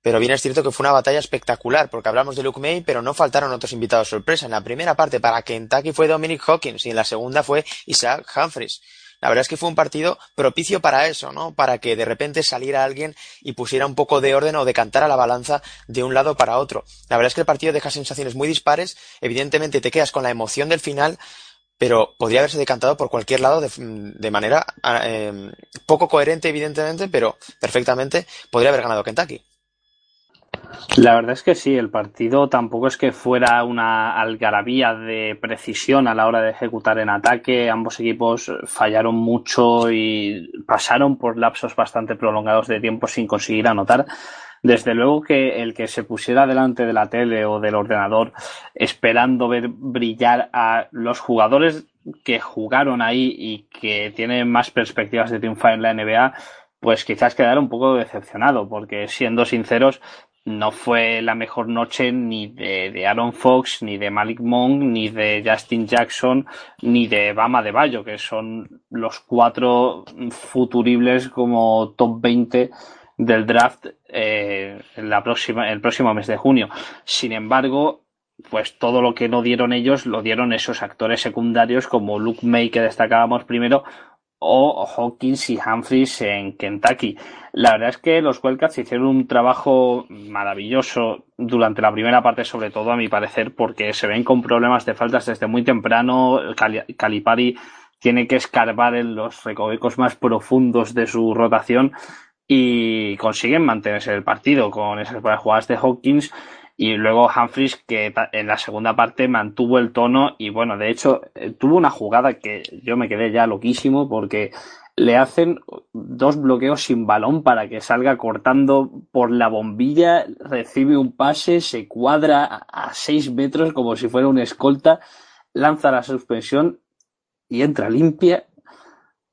pero bien es cierto que fue una batalla espectacular, porque hablamos de Luke May, pero no faltaron otros invitados sorpresa. En la primera parte para Kentucky fue Dominic Hawkins y en la segunda fue Isaac Humphries. La verdad es que fue un partido propicio para eso, ¿no? Para que de repente saliera alguien y pusiera un poco de orden o decantara la balanza de un lado para otro. La verdad es que el partido deja sensaciones muy dispares. Evidentemente te quedas con la emoción del final, pero podría haberse decantado por cualquier lado de, manera eh, poco coherente, evidentemente, pero perfectamente podría haber ganado Kentucky. La verdad es que sí, el partido tampoco es que fuera una algarabía de precisión a la hora de ejecutar en ataque. Ambos equipos fallaron mucho y pasaron por lapsos bastante prolongados de tiempo sin conseguir anotar. Desde luego que el que se pusiera delante de la tele o del ordenador esperando ver brillar a los jugadores que jugaron ahí y que tienen más perspectivas de triunfar en la NBA, pues quizás quedara un poco decepcionado, porque siendo sinceros, no fue la mejor noche ni de, Aaron Fox, ni de Malik Monk, ni de Justin Jackson, ni de Bama de Bayo, que son los cuatro futuribles como top 20 del draft eh, la próxima, el próximo mes de junio. Sin embargo, pues todo lo que no dieron ellos lo dieron esos actores secundarios como Luke May que destacábamos primero o Hawkins y Humphries en Kentucky. La verdad es que los Wildcats hicieron un trabajo maravilloso durante la primera parte, sobre todo a mi parecer, porque se ven con problemas de faltas desde muy temprano. Calipari tiene que escarbar en los recovecos más profundos de su rotación y consiguen mantenerse el partido con esas jugadas de Hawkins y luego Humphries que en la segunda parte mantuvo el tono y bueno, de hecho eh, tuvo una jugada que yo me quedé ya loquísimo porque le hacen dos bloqueos sin balón para que salga cortando por la bombilla, recibe un pase, se cuadra a seis metros como si fuera una escolta, lanza la suspensión y entra limpia.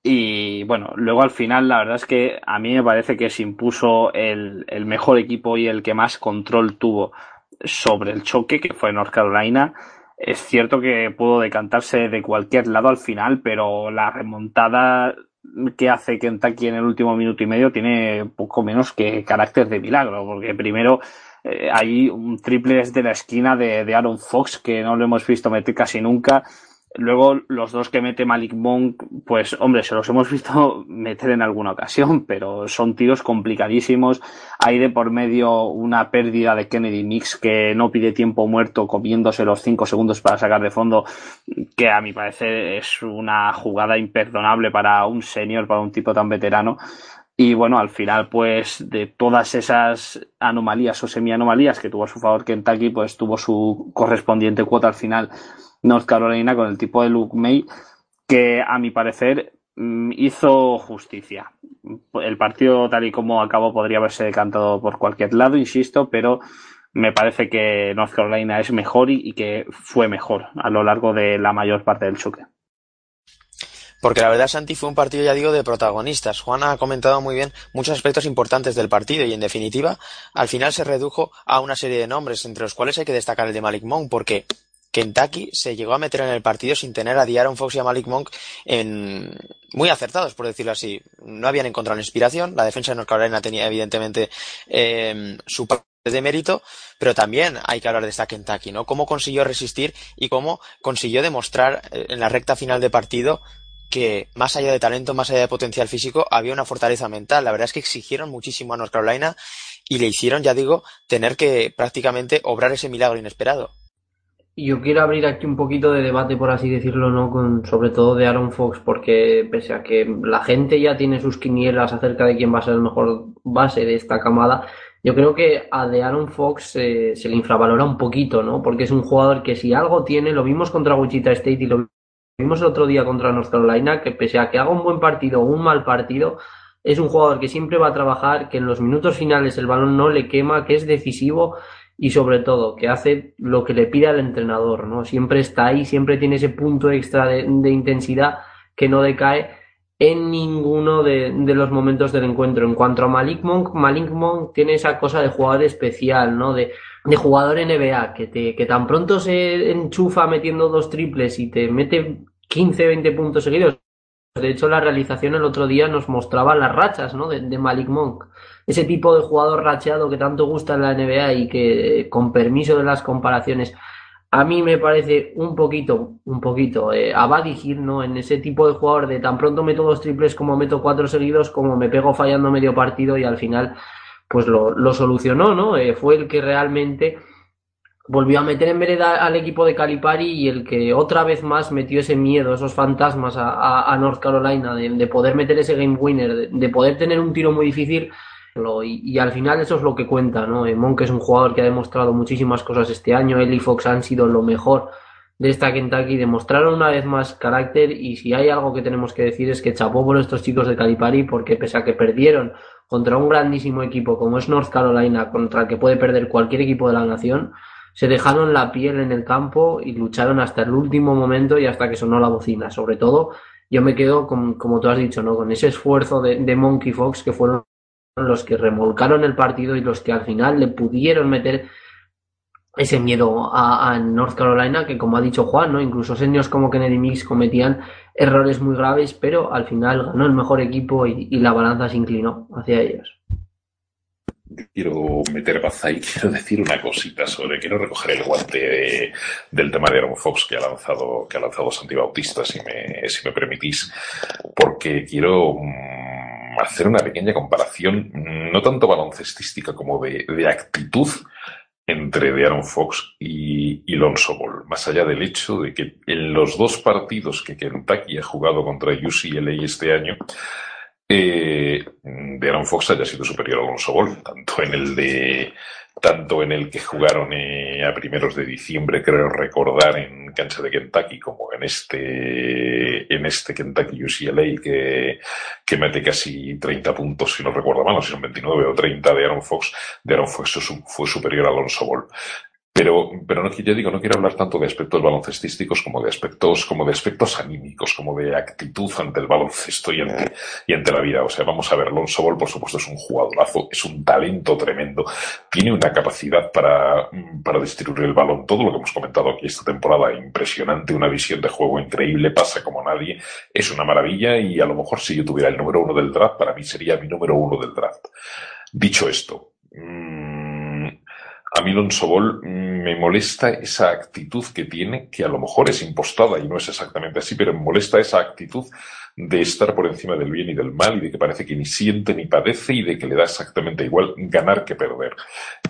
Y bueno, luego al final la verdad es que a mí me parece que se impuso el, el mejor equipo y el que más control tuvo sobre el choque, que fue North Carolina. Es cierto que pudo decantarse de cualquier lado al final, pero la remontada que hace Kentucky en el último minuto y medio tiene poco menos que carácter de milagro, porque primero eh, hay un triple de la esquina de, de Aaron Fox que no lo hemos visto meter casi nunca Luego, los dos que mete Malik Monk, pues hombre, se los hemos visto meter en alguna ocasión, pero son tiros complicadísimos. Hay de por medio una pérdida de Kennedy Mix que no pide tiempo muerto comiéndose los cinco segundos para sacar de fondo, que a mi parecer es una jugada imperdonable para un senior, para un tipo tan veterano. Y bueno, al final, pues de todas esas anomalías o semi-anomalías que tuvo a su favor Kentucky, pues tuvo su correspondiente cuota al final North Carolina con el tipo de Luke May que a mi parecer mm, hizo justicia. El partido tal y como acabó podría haberse decantado por cualquier lado, insisto, pero me parece que North Carolina es mejor y, que fue mejor a lo largo de la mayor parte del choque. Porque la verdad, Santi, fue un partido, ya digo, de protagonistas. Juan ha comentado muy bien muchos aspectos importantes del partido y, en definitiva, al final se redujo a una serie de nombres, entre los cuales hay que destacar el de Malik Monk, porque Kentucky se llegó a meter en el partido sin tener a Diaron Fox y a Malik Monk en... muy acertados, por decirlo así. No habían encontrado inspiración. La defensa de North Carolina tenía, evidentemente, eh, su parte de mérito, pero también hay que hablar de esta Kentucky, ¿no? Cómo consiguió resistir y cómo consiguió demostrar eh, en la recta final de partido que más allá de talento, más allá de potencial físico, había una fortaleza mental. La verdad es que exigieron muchísimo a North Carolina y le hicieron, ya digo, tener que prácticamente obrar ese milagro inesperado. Yo quiero abrir aquí un poquito de debate, por así decirlo, ¿no? Con, sobre todo de Aaron Fox, porque pese a que la gente ya tiene sus quinielas acerca de quién va a ser el mejor base de esta camada, yo creo que a de Aaron Fox eh, se le infravalora un poquito, ¿no? Porque es un jugador que si algo tiene, lo vimos contra Wichita State y lo vimos el otro día contra North Carolina, que pese a que haga un buen partido o un mal partido, es un jugador que siempre va a trabajar, que en los minutos finales el balón no le quema, que es decisivo y sobre todo que hace lo que le pide al entrenador, ¿no? Siempre está ahí, siempre tiene ese punto extra de, intensidad que no decae en ninguno de, los momentos del encuentro. En cuanto a Malik Monk, Malik Monk tiene esa cosa de jugador especial, ¿no? De, de jugador NBA, que, te, que tan pronto se enchufa metiendo dos triples y te mete 15, 20 puntos seguidos. De hecho, la realización el otro día nos mostraba las rachas, ¿no? de Malik Monk ese tipo de jugador racheado que tanto gusta en la NBA y que, con permiso de las comparaciones, a mí me parece un poquito, un poquito eh, a ¿no? En ese tipo de jugador de tan pronto meto dos triples como meto cuatro seguidos, como me pego fallando medio partido y al final pues lo, lo solucionó, ¿no? Eh, fue el que realmente volvió a meter en vereda al equipo de Calipari y el que otra vez más metió ese miedo, esos fantasmas a, a, North Carolina de, de, poder meter ese game winner, de, de poder tener un tiro muy difícil y, al final eso es lo que cuenta, ¿no? Eh, Monk es un jugador que ha demostrado muchísimas cosas este año, él y Fox han sido lo mejor de esta Kentucky, demostraron una vez más carácter y si hay algo que tenemos que decir es que chapó por estos chicos de Calipari porque pese a que perdieron contra un grandísimo equipo como es North Carolina, contra el que puede perder cualquier equipo de la nación, se dejaron la piel en el campo y lucharon hasta el último momento y hasta que sonó la bocina. Sobre todo, yo me quedo con, como tú has dicho, ¿no? Con ese esfuerzo de, de Monkey Fox que fueron los que remolcaron el partido y los que al final le pudieron meter ese miedo a, North Carolina, que como ha dicho Juan, ¿no? incluso señores como Kennedy Mix cometían errores muy graves, pero al final ganó el mejor equipo y, la balanza se inclinó hacia ellos. Quiero meter baza y quiero decir una cosita sobre, quiero recoger el guante del tema de Aaron Fox que ha lanzado, que ha lanzado Santi Bautista, si me, si me permitís, porque quiero mm, hacer una pequeña comparación, no tanto baloncestística como de, actitud entre De'Aaron Fox y, y Lonzo Ball, más allá del hecho de que en los dos partidos que Kentucky ha jugado contra UCLA este año, eh, De'Aaron Fox haya sido superior a Alonso Ball, tanto en el de tanto en el que jugaron eh, a primeros de diciembre, creo recordar, en cancha de Kentucky, como en este, en este Kentucky UCLA, que, que mete casi 30 puntos, si no recuerdo mal, si son 29 o 30 de Aaron Fox, de Aaron Fox fue superior a Alonso Ball. Pero, pero no, ya digo, no quiero hablar tanto de aspectos baloncestísticos como de aspectos, como de aspectos anímicos, como de actitud ante el baloncesto y ante, y ante la vida. O sea, vamos a ver, Alonso Ball, por supuesto, es un jugadorazo, es un talento tremendo, tiene una capacidad para, para distribuir el balón, todo lo que hemos comentado aquí esta temporada, impresionante, una visión de juego increíble, pasa como nadie, es una maravilla y a lo mejor si yo tuviera el número uno del draft, para mí sería mi número uno del draft. Dicho esto, mmm, a mí Alonso Ball me molesta esa actitud que tiene, que a lo mejor es impostada y no es exactamente así, pero me molesta esa actitud de estar por encima del bien y del mal y de que parece que ni siente ni padece y de que le da exactamente igual ganar que perder.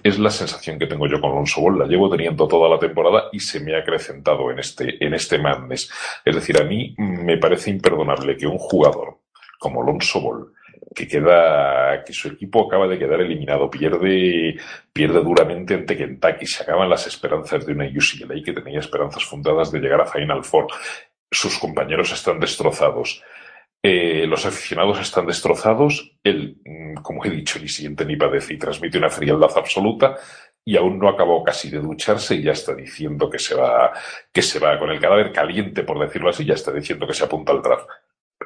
Es la sensación que tengo yo con Alonso Ball, la llevo teniendo toda la temporada y se me ha acrecentado en este, en este madness. Es decir, a mí me parece imperdonable que un jugador como Alonso Ball que queda, que su equipo acaba de quedar eliminado, pierde, pierde duramente ante Kentucky, se acaban las esperanzas de una UCLA que tenía esperanzas fundadas de llegar a Final Four. Sus compañeros están destrozados. Eh, los aficionados están destrozados. Él, mm, como he dicho, ni siente ni padece y transmite una frialdad absoluta y aún no acabó casi de ducharse y ya está diciendo que se va, que se va con el cadáver caliente, por decirlo así, ya está diciendo que se apunta al draft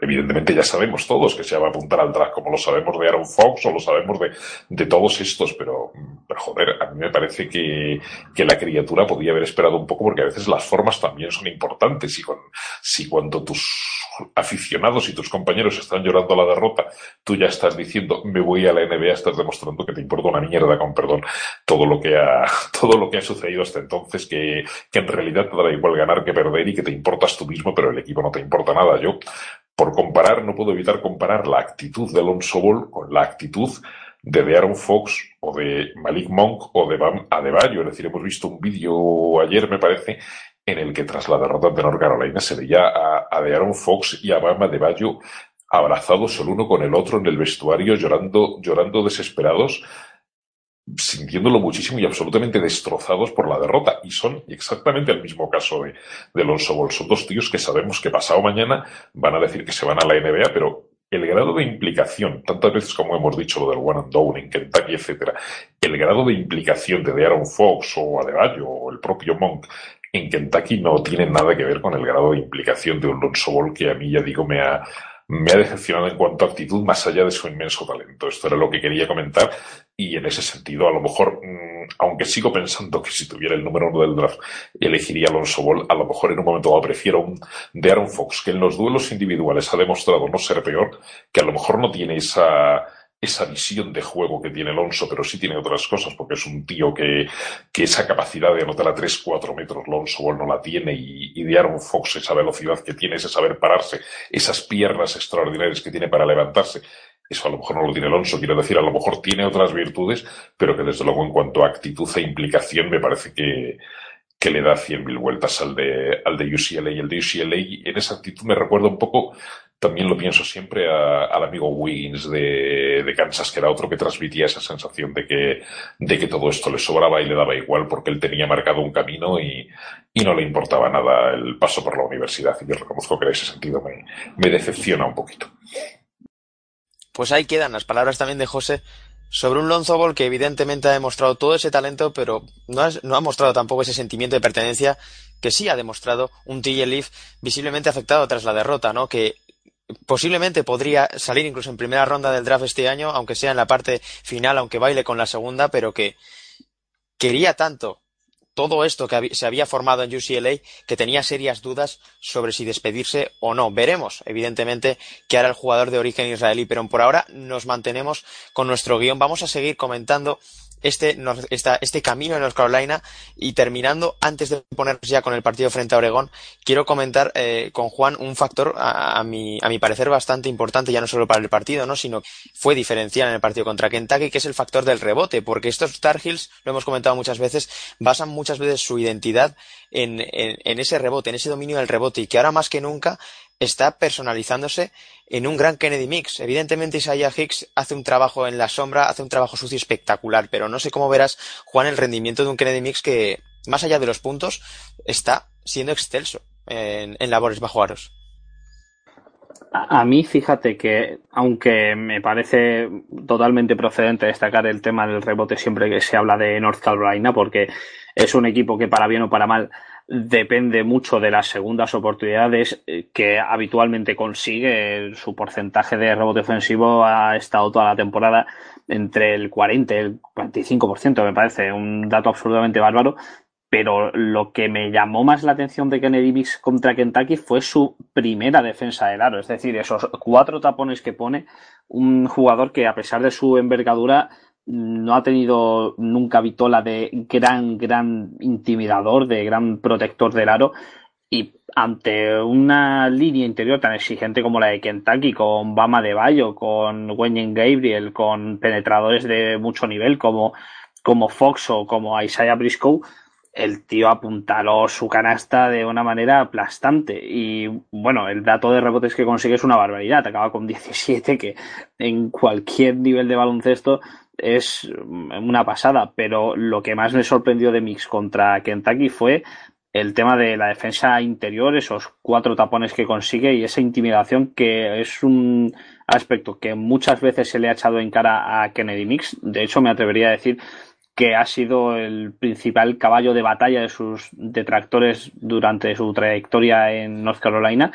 evidentemente ya sabemos todos que se va a apuntar al draft, como lo sabemos de Aaron Fox o lo sabemos de, de todos estos, pero, joder, a mí me parece que, que, la criatura podía haber esperado un poco porque a veces las formas también son importantes y con, si cuando tus aficionados y tus compañeros están llorando la derrota, tú ya estás diciendo me voy a la NBA, estás demostrando que te importa una mierda, con perdón, todo lo que ha, todo lo que ha sucedido hasta entonces, que, que en realidad te dará igual ganar que perder y que te importas tú mismo, pero el equipo no te importa nada. Yo, por comparar, no puedo evitar comparar la actitud de Alonso Ball con la actitud de Aaron Fox o de Malik Monk o de Bam Adebayo. Es decir, hemos visto un vídeo ayer, me parece, en el que tras la derrota de North Carolina se veía a, a Aaron Fox y a Bam Adebayo abrazados el uno con el otro en el vestuario, llorando, llorando desesperados, sintiéndolo muchísimo y absolutamente destrozados por la derrota. Y son exactamente el mismo caso de, de Alonso Ball. Son dos tíos que sabemos que pasado mañana van a decir que se van a la NBA, pero el grado de implicación, tantas veces como hemos dicho lo del One and Down en Kentucky, etcétera, el grado de implicación de Aaron Fox o Adebayo o el propio Monk en Kentucky no tiene nada que ver con el grado de implicación de un Alonso Ball que a mí, ya digo, me ha, me ha decepcionado en cuanto a actitud más allá de su inmenso talento. Esto era lo que quería comentar y en ese sentido, a lo mejor, mm, aunque sigo pensando que si tuviera el número uno del draft elegiría Alonso Ball, a lo mejor en un momento dado prefiero un de Aaron Fox, que en los duelos individuales ha demostrado no ser peor, que a lo mejor no tiene esa esa visión de juego que tiene Alonso, pero sí tiene otras cosas, porque es un tío que, que esa capacidad de anotar a 3, 4 metros Alonso no la tiene, y, y de Aaron Fox, esa velocidad que tiene, ese saber pararse, esas piernas extraordinarias que tiene para levantarse. Eso a lo mejor no lo tiene Alonso, quiero decir, a lo mejor tiene otras virtudes, pero que desde luego en cuanto a actitud e implicación me parece que, que le da 100.000 vueltas al de, al de UCLA. Y el de UCLA en esa actitud me recuerda un poco, también lo pienso siempre, a, al amigo Wiggins de, de, Kansas, que era otro que transmitía esa sensación de que, de que todo esto le sobraba y le daba igual porque él tenía marcado un camino y, y no le importaba nada el paso por la universidad. Y yo reconozco que en ese sentido me, me decepciona un poquito. Pues ahí quedan las palabras también de José sobre un Lonzo Ball que evidentemente ha demostrado todo ese talento, pero no no ha mostrado tampoco ese sentimiento de pertenencia que sí ha demostrado un TJ Leaf visiblemente afectado tras la derrota, ¿no? Que posiblemente podría salir incluso en primera ronda del draft este año, aunque sea en la parte final, aunque baile con la segunda, pero que quería tanto todo esto que se había formado en UCLA que tenía serias dudas sobre si despedirse o no. Veremos, evidentemente, qué hará el jugador de origen israelí, pero por ahora nos mantenemos con nuestro guion. Vamos a seguir comentando este, esta, este camino en North Carolina y terminando, antes de ponernos ya con el partido frente a Oregón, quiero comentar eh, con Juan un factor a, a, mi, a mi parecer bastante importante, ya no solo para el partido, ¿no? sino fue diferencial en el partido contra Kentucky, que es el factor del rebote, porque estos Tar Heels, lo hemos comentado muchas veces, basan muchas veces su identidad en, en, en ese rebote, en ese dominio del rebote, y que ahora más que nunca está personalizándose en un gran Kennedy Mix. Evidentemente Isaiah Hicks hace un trabajo en la sombra, hace un trabajo sucio espectacular, pero no sé cómo verás, Juan, el rendimiento de un Kennedy Mix que, más allá de los puntos, está siendo excelso en, labores bajo aros. A mí, fíjate que, aunque me parece totalmente procedente destacar el tema del rebote siempre que se habla de North Carolina, porque es un equipo que para bien o para mal depende mucho de las segundas oportunidades que habitualmente consigue. Su porcentaje de rebote ofensivo ha estado toda la temporada entre el 40 y el 45%, me parece un dato absolutamente bárbaro. Pero lo que me llamó más la atención de Kennedy Mix contra Kentucky fue su primera defensa del aro. Es decir, esos cuatro tapones que pone un jugador que, a pesar de su envergadura, no ha tenido nunca Vitola de gran, gran intimidador, de gran protector del aro. Y ante una línea interior tan exigente como la de Kentucky, con Bama de Bayo, con Wenyen Gabriel, con penetradores de mucho nivel como, como Fox o como Isaiah Briscoe, el tío apuntaló su canasta de una manera aplastante. Y bueno, el dato de rebotes que consigue es una barbaridad. Acaba con 17, que en cualquier nivel de baloncesto es una pasada, pero lo que más me sorprendió de Mix contra Kentucky fue el tema de la defensa interior, esos cuatro tapones que consigue y esa intimidación que es un aspecto que muchas veces se le ha echado en cara a Kennedy Mix. De hecho, me atrevería a decir que ha sido el principal caballo de batalla de sus detractores durante su trayectoria en North Carolina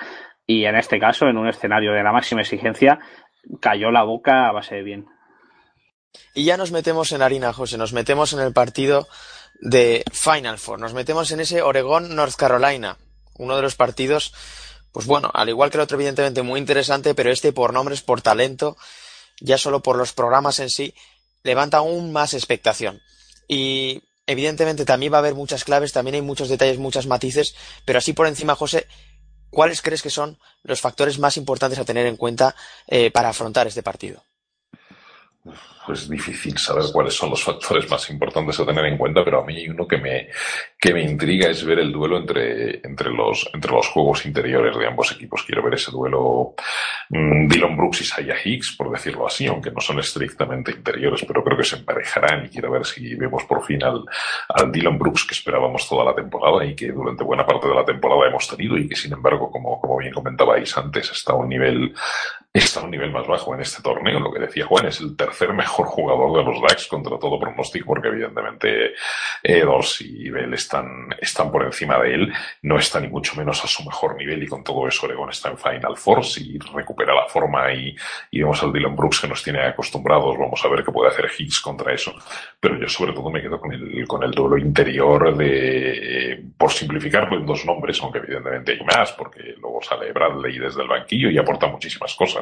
y en este caso, en un escenario de la máxima exigencia, cayó la boca a base de bien. Y ya nos metemos en harina, José, nos metemos en el partido de Final Four, nos metemos en ese Oregón-North Carolina, uno de los partidos, pues bueno, al igual que el otro evidentemente muy interesante, pero este por nombres, por talento, ya solo por los programas en sí, levanta aún más expectación. Y evidentemente también va a haber muchas claves, también hay muchos detalles, muchas matices, pero así por encima, José, ¿cuáles crees que son los factores más importantes a tener en cuenta eh, para afrontar este partido? Es difícil saber cuáles son los factores más importantes a tener en cuenta, pero a mí uno que me, que me intriga es ver el duelo entre, entre, los, entre los juegos interiores de ambos equipos. Quiero ver ese duelo mmm, Dylan Brooks y Saya Hicks, por decirlo así, aunque no son estrictamente interiores, pero creo que se emparejarán y quiero ver si vemos por fin al, al Dylan Brooks que esperábamos toda la temporada y que durante buena parte de la temporada hemos tenido y que sin embargo, como, como bien comentabais antes, está a un nivel está a un nivel más bajo en este torneo. Lo que decía Juan es el tercer mejor jugador de los Dax contra todo pronóstico, porque evidentemente eh, Dorsey y Bell están, están por encima de él. No está ni mucho menos a su mejor nivel y con todo eso Oregon está en Final Four. Si recupera la forma y, y vemos al Dylan Brooks que nos tiene acostumbrados, vamos a ver qué puede hacer Higgs contra eso. Pero yo sobre todo me quedo con el, con el duelo interior de, por simplificarlo en dos nombres, aunque evidentemente hay más, porque luego sale Bradley desde el banquillo y aporta muchísimas cosas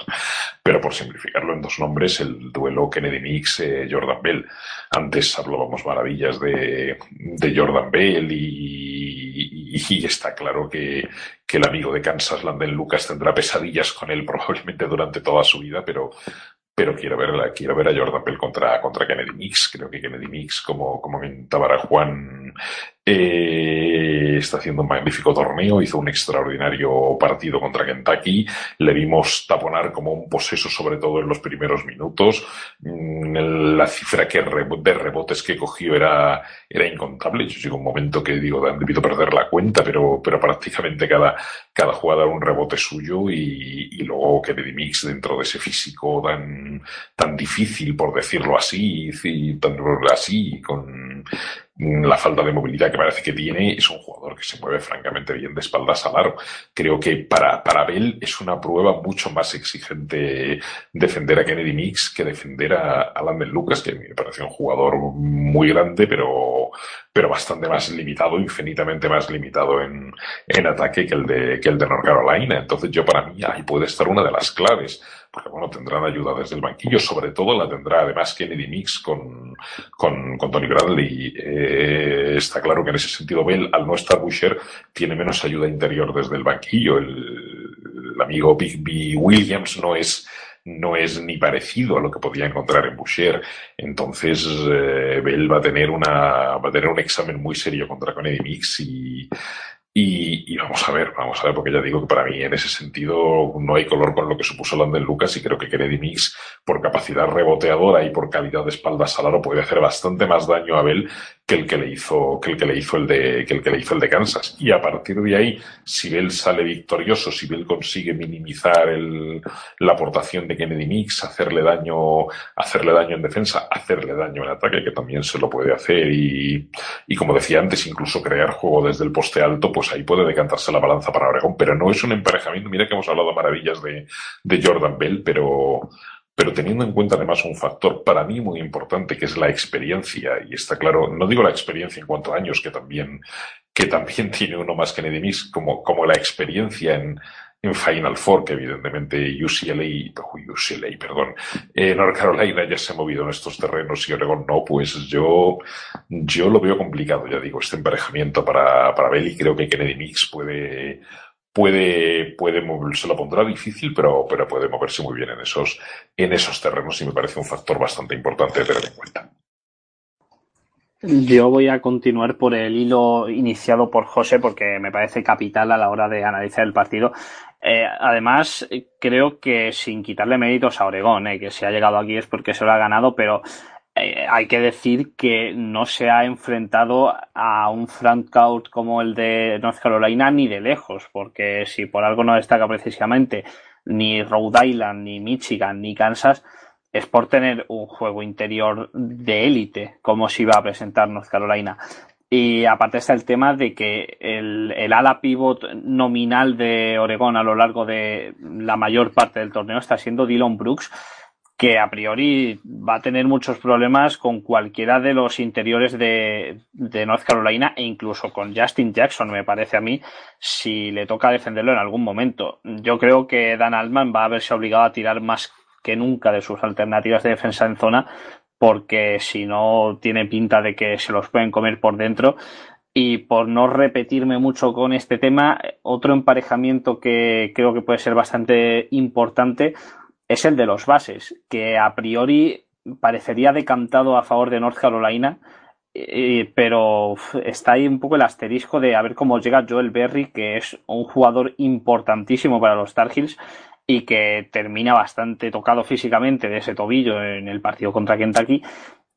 Pero por simplificarlo en dos nombres, el duelo Kennedy Mix, eh, Jordan Bell. Antes hablábamos maravillas de, de Jordan Bell y, está claro que, que el amigo de Kansas, Landon Lucas, tendrá pesadillas con él probablemente durante toda su vida, pero, pero quiero ver, quiero ver a Jordan Bell contra, contra Kennedy Mix. Creo que Kennedy Mix, como, como comentaba Juan, eh, está haciendo un magnífico torneo, hizo un extraordinario partido contra Kentucky, le vimos taponar como un poseso, sobre todo en los primeros minutos. Mm, la cifra que de rebotes que cogió era, era incontable. Yo llegó un momento que digo, han debido perder la cuenta, pero, pero prácticamente cada, cada jugada un rebote suyo y, y luego Kennedy Mix dentro de ese físico tan, tan difícil, por decirlo así, tan así, con la falta de movilidad que parece que tiene, es un jugador que se mueve francamente bien de espaldas al aro. Creo que para, para Bell es una prueba mucho más exigente defender a Kennedy Mix que defender a, a Landon Lucas, que me parece un jugador muy grande, pero, pero bastante más limitado, infinitamente más limitado en, en ataque que el de, el de North Carolina. Entonces yo para mí ahí puede estar una de las claves porque bueno, tendrán ayuda desde el banquillo, sobre todo la tendrá además Kennedy Mix con, con, Tony Bradley. Eh, está claro que en ese sentido Bell, al no estar Boucher, tiene menos ayuda interior desde el banquillo. El, el amigo Big B. Williams no es no es ni parecido a lo que podía encontrar en Boucher. Entonces, eh, Bell va a tener una, va a tener un examen muy serio contra Kennedy Mix y, y, vamos a ver, vamos a ver, porque ya digo que para mí en ese sentido no hay color con lo que supuso Landon Lucas y creo que Kennedy Mix, por capacidad reboteadora y por calidad de espaldas al aro, puede hacer bastante más daño a Bell que el que le hizo, que el que le hizo el de, que el que le hizo el de Kansas. Y a partir de ahí, si Bell sale victorioso, si Bell consigue minimizar el, la aportación de Kennedy Mix, hacerle daño, hacerle daño en defensa, hacerle daño en ataque, que también se lo puede hacer y, y como decía antes, incluso crear juego desde el poste alto, pues ahí puede decantarse la balanza para Oregón, pero no es un emparejamiento. Mira que hemos hablado maravillas de, de Jordan Bell, pero, pero teniendo en cuenta además un factor para mí muy importante que es la experiencia, y está claro, no digo la experiencia en cuanto a años, que también, que también tiene uno más que Kennedy como, como la experiencia en, en Final Four, que evidentemente UCLA, UCLA, perdón, eh, North Carolina ya se ha movido en estos terrenos y Oregon no, pues yo, yo lo veo complicado, ya digo, este emparejamiento para, para Bell y creo que Kennedy Mix puede, puede, puede lo pondrá difícil, pero, pero puede moverse muy bien en esos, en esos terrenos y me parece un factor bastante importante de tener en cuenta. Yo voy a continuar por el hilo iniciado por José porque me parece capital a la hora de analizar el partido. Eh, además, creo que sin quitarle méritos a Oregón, eh, que si ha llegado aquí es porque se lo ha ganado, pero eh, hay que decir que no se ha enfrentado a un frontcourt como el de North Carolina ni de lejos, porque si por algo no destaca precisamente ni Rhode Island, ni Michigan, ni Kansas, es por tener un juego interior de élite, como se iba a presentar North Carolina. Y aparte está el tema de que el, el, ala pivot nominal de Oregón a lo largo de la mayor parte del torneo está siendo Dylan Brooks, que a priori va a tener muchos problemas con cualquiera de los interiores de, de, North Carolina e incluso con Justin Jackson, me parece a mí, si le toca defenderlo en algún momento. Yo creo que Dan Altman va a verse obligado a tirar más que nunca de sus alternativas de defensa en zona, porque si no tiene pinta de que se los pueden comer por dentro. Y por no repetirme mucho con este tema, otro emparejamiento que creo que puede ser bastante importante es el de los bases, que a priori parecería decantado a favor de North Carolina, pero está ahí un poco el asterisco de a ver cómo llega Joel Berry, que es un jugador importantísimo para los Tar Heels y que termina bastante tocado físicamente de ese tobillo en el partido contra Kentucky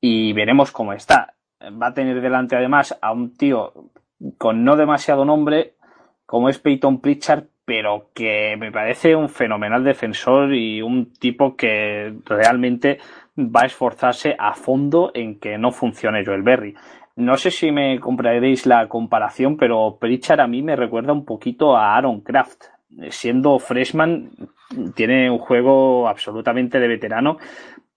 y veremos cómo está. Va a tener delante además a un tío con no demasiado nombre como es Peyton Pritchard, pero que me parece un fenomenal defensor y un tipo que realmente va a esforzarse a fondo en que no funcione Joel Berry. No sé si me compraréis la comparación, pero Pritchard a mí me recuerda un poquito a Aaron Kraft. Siendo freshman, tiene un juego absolutamente de veterano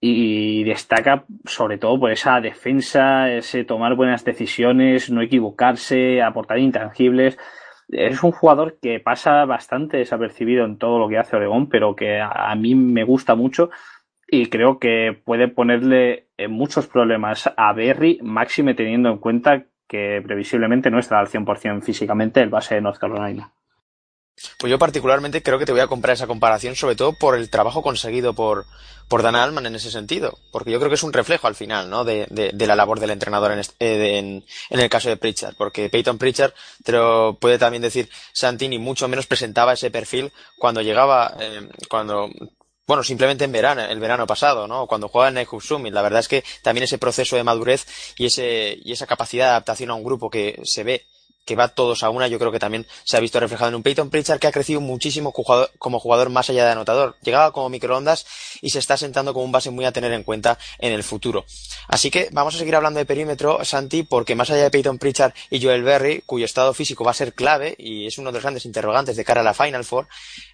y destaca sobre todo por esa defensa, ese tomar buenas decisiones, no equivocarse, aportar intangibles es un jugador que pasa bastante desapercibido en todo lo que hace Oregón, pero que a, mí me gusta mucho y creo que puede ponerle muchos problemas a Berry, máxime teniendo en cuenta que previsiblemente no estará al 100% físicamente el base de North Carolina. Pues yo particularmente creo que te voy a comprar esa comparación, sobre todo por el trabajo conseguido por, por Dan Alman en ese sentido, porque yo creo que es un reflejo al final, ¿no? De, la labor del entrenador en, este, en, el caso de Pritchard, porque Peyton Pritchard, te lo puede también decir Santini, mucho menos presentaba ese perfil cuando llegaba, eh, cuando bueno, simplemente en verano, el verano pasado, ¿no? Cuando juega en el Summit. La verdad es que también ese proceso de madurez y ese, y esa capacidad de adaptación a un grupo que se ve que va todos a una, yo creo que también se ha visto reflejado en un Peyton Pritchard que ha crecido muchísimo como jugador más allá de anotador. Llegaba como microondas y se está sentando como un base muy a tener en cuenta en el futuro. Así que vamos a seguir hablando de perímetro, Santi, porque más allá de Peyton Pritchard y Joel Berry, cuyo estado físico va a ser clave y es uno de los grandes interrogantes de cara a la Final Four,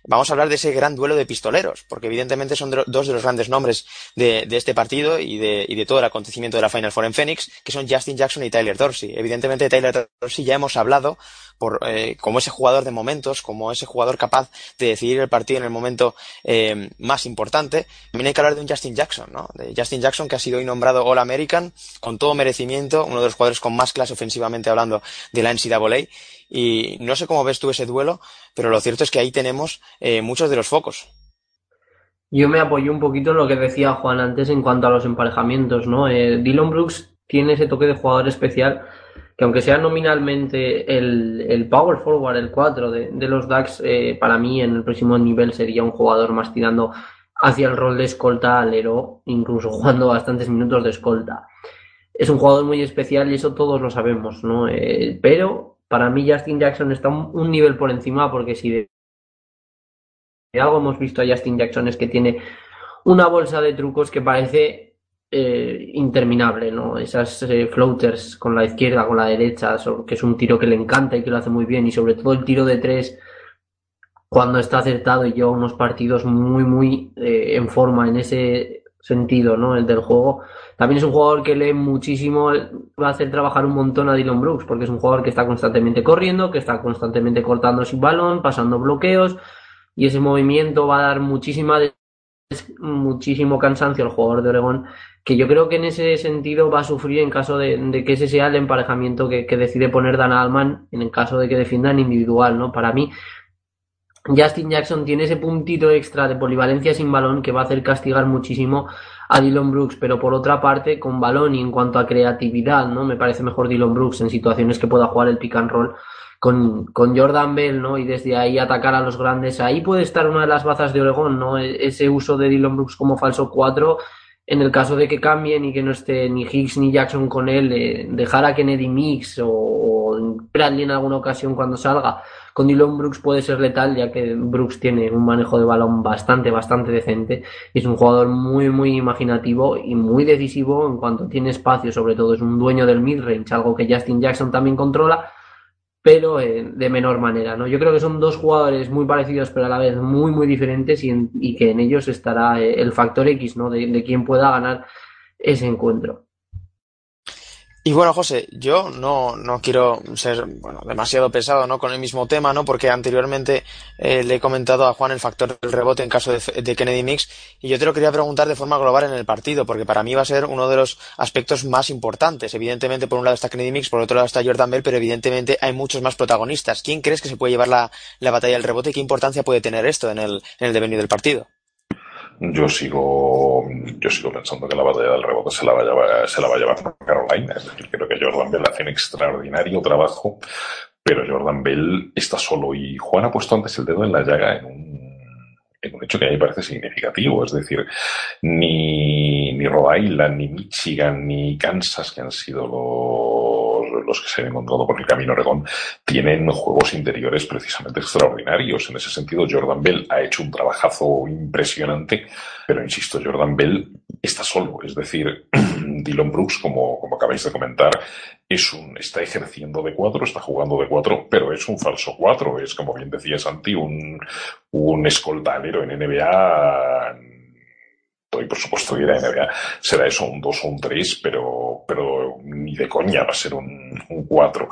vamos a hablar de ese gran duelo de pistoleros, porque evidentemente son dos de los grandes nombres de, este partido y de, y de todo el acontecimiento de la Final Four en Phoenix, que son Justin Jackson y Tyler Dorsey. Evidentemente Tyler Dorsey ya hemos hablado por, eh, como ese jugador de momentos, como ese jugador capaz de decidir el partido en el momento eh, más importante. También hay que hablar de un Justin Jackson, ¿no? De Justin Jackson que ha sido hoy nombrado All American con todo merecimiento, uno de los jugadores con más clase ofensivamente hablando de la NCAA. Y no sé cómo ves tú ese duelo, pero lo cierto es que ahí tenemos eh, muchos de los focos. Yo me apoyo un poquito en lo que decía Juan antes en cuanto a los emparejamientos, ¿no? Dylan Brooks tiene ese toque de jugador especial que aunque sea nominalmente el, power forward, el 4 de, los DAX, eh, para mí en el próximo nivel sería un jugador más tirando hacia el rol de escolta alero, incluso jugando bastantes minutos de escolta. Es un jugador muy especial y eso todos lo sabemos, ¿no? Eh, pero para mí Justin Jackson está un, nivel por encima porque si de algo hemos visto a Justin Jackson es que tiene una bolsa de trucos que parece eh, interminable, ¿no? Esas eh, floaters con la izquierda, con la derecha, que es un tiro que le encanta y que lo hace muy bien, y sobre todo el tiro de tres cuando está acertado y lleva unos partidos muy, muy eh, en forma en ese sentido, ¿no? El del juego. También es un jugador que lee muchísimo, va a hacer trabajar un montón a Dylan Brooks, porque es un jugador que está constantemente corriendo, que está constantemente cortando sin balón, pasando bloqueos, y ese movimiento va a dar muchísima muchísimo cansancio al jugador de Oregón que yo creo que en ese sentido va a sufrir en caso de, que ese sea el emparejamiento que, decide poner Dan Alman en el caso de que defiendan individual, ¿no? Para mí, Justin Jackson tiene ese puntito extra de polivalencia sin balón que va a hacer castigar muchísimo a Dylan Brooks, pero por otra parte, con balón y en cuanto a creatividad, ¿no? Me parece mejor Dylan Brooks en situaciones que pueda jugar el pick and roll con, con Jordan Bell, ¿no? Y desde ahí atacar a los grandes. Ahí puede estar una de las bazas de Oregón, ¿no? E-, ese uso de Dylan Brooks como falso 4 en el caso de que cambien y que no esté ni Higgs ni Jackson con él, eh, dejar a Kennedy Mix o, o, Bradley en alguna ocasión cuando salga. Con Dylan Brooks puede ser letal, ya que Brooks tiene un manejo de balón bastante, bastante decente. Es un jugador muy, muy imaginativo y muy decisivo en cuanto tiene espacio, sobre todo es un dueño del midrange, algo que Justin Jackson también controla pero eh, de menor manera, ¿no? Yo creo que son dos jugadores muy parecidos, pero a la vez muy, muy diferentes y, que en ellos estará eh, el factor X, ¿no? De, de quién pueda ganar ese encuentro. Y bueno, José, yo no, no quiero ser bueno, demasiado pesado ¿no? con el mismo tema, ¿no? porque anteriormente eh, le he comentado a Juan el factor del rebote en caso de, Kennedy Mix, y yo te lo quería preguntar de forma global en el partido, porque para mí va a ser uno de los aspectos más importantes. Evidentemente, por un lado está Kennedy Mix, por otro lado está Jordan Bell, pero evidentemente hay muchos más protagonistas. ¿Quién crees que se puede llevar la, la batalla del rebote y qué importancia puede tener esto en el, en el devenir del partido? Yo sigo, yo sigo pensando que la batalla del rebote se la va a llevar, se la va a llevar Carolina. Es decir, creo que Jordan Bell hace un extraordinario trabajo, pero Jordan Bell está solo y Juan ha puesto antes el dedo en la llaga en un, en un hecho que a mí me parece significativo. Es decir, ni, ni Rhode Island, ni Michigan, ni Kansas, que han sido los los que se han encontrado por el camino Oregón, tienen juegos interiores precisamente extraordinarios. En ese sentido, Jordan Bell ha hecho un trabajazo impresionante, pero insisto, Jordan Bell está solo. Es decir, Dylan Brooks, como, como acabáis de comentar, es un, está ejerciendo de cuatro, está jugando de cuatro, pero es un falso cuatro. Es, como bien decía Santi, un, un escoltanero en NBA y por supuesto ir a NBA será eso un 2 o un 3, pero, pero ni de coña va a ser un, un 4.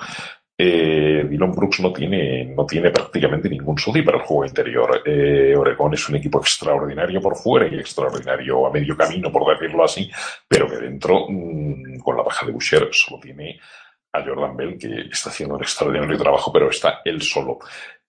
eh, Dylan Brooks no tiene, no tiene prácticamente ningún SUDI para el juego interior. Eh, Oregón es un equipo extraordinario por fuera y extraordinario a medio camino, por decirlo así, pero que dentro, mm, con la baja de Boucher, solo tiene a Jordan Bell, que está haciendo un extraordinario trabajo, pero está él solo.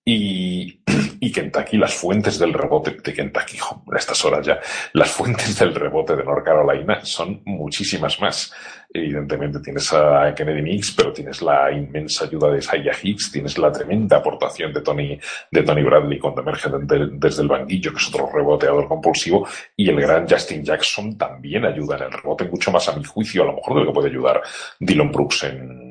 Y, y, Kentucky, las fuentes del rebote de Kentucky, a estas horas ya, las fuentes del rebote de North Carolina son muchísimas más. Evidentemente tienes a Kennedy Mix, pero tienes la inmensa ayuda de Isaiah Hicks, tienes la tremenda aportación de Tony, de Tony Bradley cuando emerge desde el banquillo, que es otro reboteador compulsivo, y el gran Justin Jackson también ayuda en el rebote, mucho más a mi juicio, a lo mejor de lo que puede ayudar Dylan Brooks en,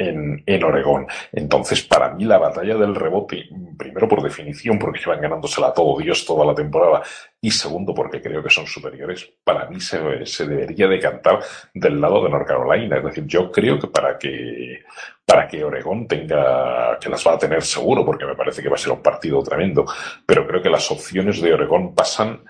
en, Oregón. Entonces, para mí la batalla del rebote, primero por definición, porque llevan ganándosela a todo Dios toda la temporada, y segundo porque creo que son superiores, para mí se, se debería decantar del lado de North Carolina. Es decir, yo creo que para que para que Oregón tenga, que las va a tener seguro, porque me parece que va a ser un partido tremendo, pero creo que las opciones de Oregón pasan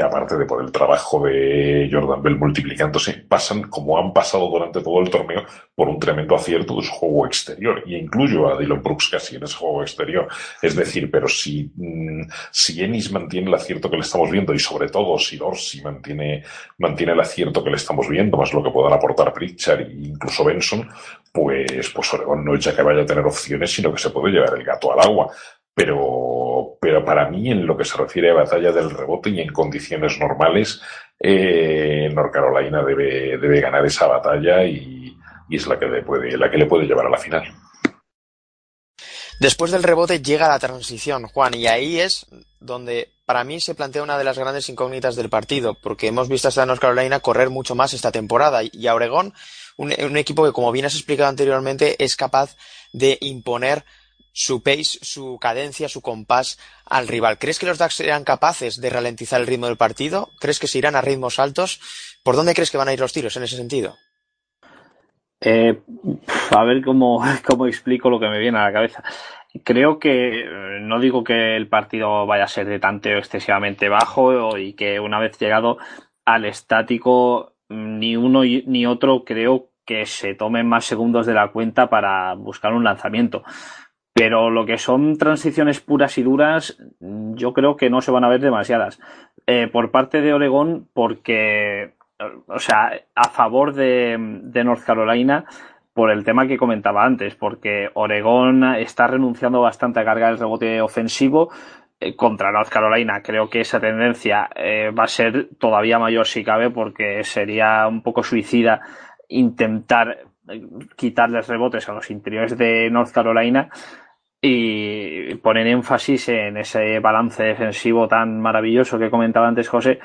aparte de por el trabajo de Jordan Bell multiplicándose, pasan, como han pasado durante todo el torneo, por un tremendo acierto de su juego exterior. Y incluyo a Dylan Brooks casi en ese juego exterior. Es decir, pero si, mm, si Ennis mantiene el acierto que le estamos viendo, y sobre todo si Dorsey mantiene, mantiene el acierto que le estamos viendo, más lo que puedan aportar Pritchard e incluso Benson, pues, pues Oregon no es ya que vaya a tener opciones, sino que se puede llevar el gato al agua. Pero, pero para mí, en lo que se refiere a batalla del rebote y en condiciones normales, eh, North Carolina debe, ganar esa batalla y, es la que, le puede, la que le puede llevar a la final. Después del rebote llega la transición, Juan, y ahí es donde para mí se plantea una de las grandes incógnitas del partido, porque hemos visto a North Carolina correr mucho más esta temporada y a Oregón, un equipo que, como bien has explicado anteriormente, es capaz de imponer su pace, su cadencia, su compás al rival. ¿Crees que los Ducks serán capaces de ralentizar el ritmo del partido? ¿Crees que se irán a ritmos altos? ¿Por dónde crees que van a ir los tiros en ese sentido? Eh, a ver cómo, cómo explico lo que me viene a la cabeza. Creo que, no digo que el partido vaya a ser de tanteo excesivamente bajo y que una vez llegado al estático, ni uno ni otro creo que se tomen más segundos de la cuenta para buscar un lanzamiento. Pero lo que son transiciones puras y duras, yo creo que no se van a ver demasiadas. Eh, por parte de Oregón, porque, o sea, a favor de, North Carolina, por el tema que comentaba antes, porque Oregón está renunciando bastante a cargar el rebote ofensivo eh, contra North Carolina. Creo que esa tendencia eh, va a ser todavía mayor si cabe, porque sería un poco suicida intentar eh, quitarles rebotes a los interiores de North Carolina y poner énfasis en ese balance defensivo tan maravilloso que comentaba antes José,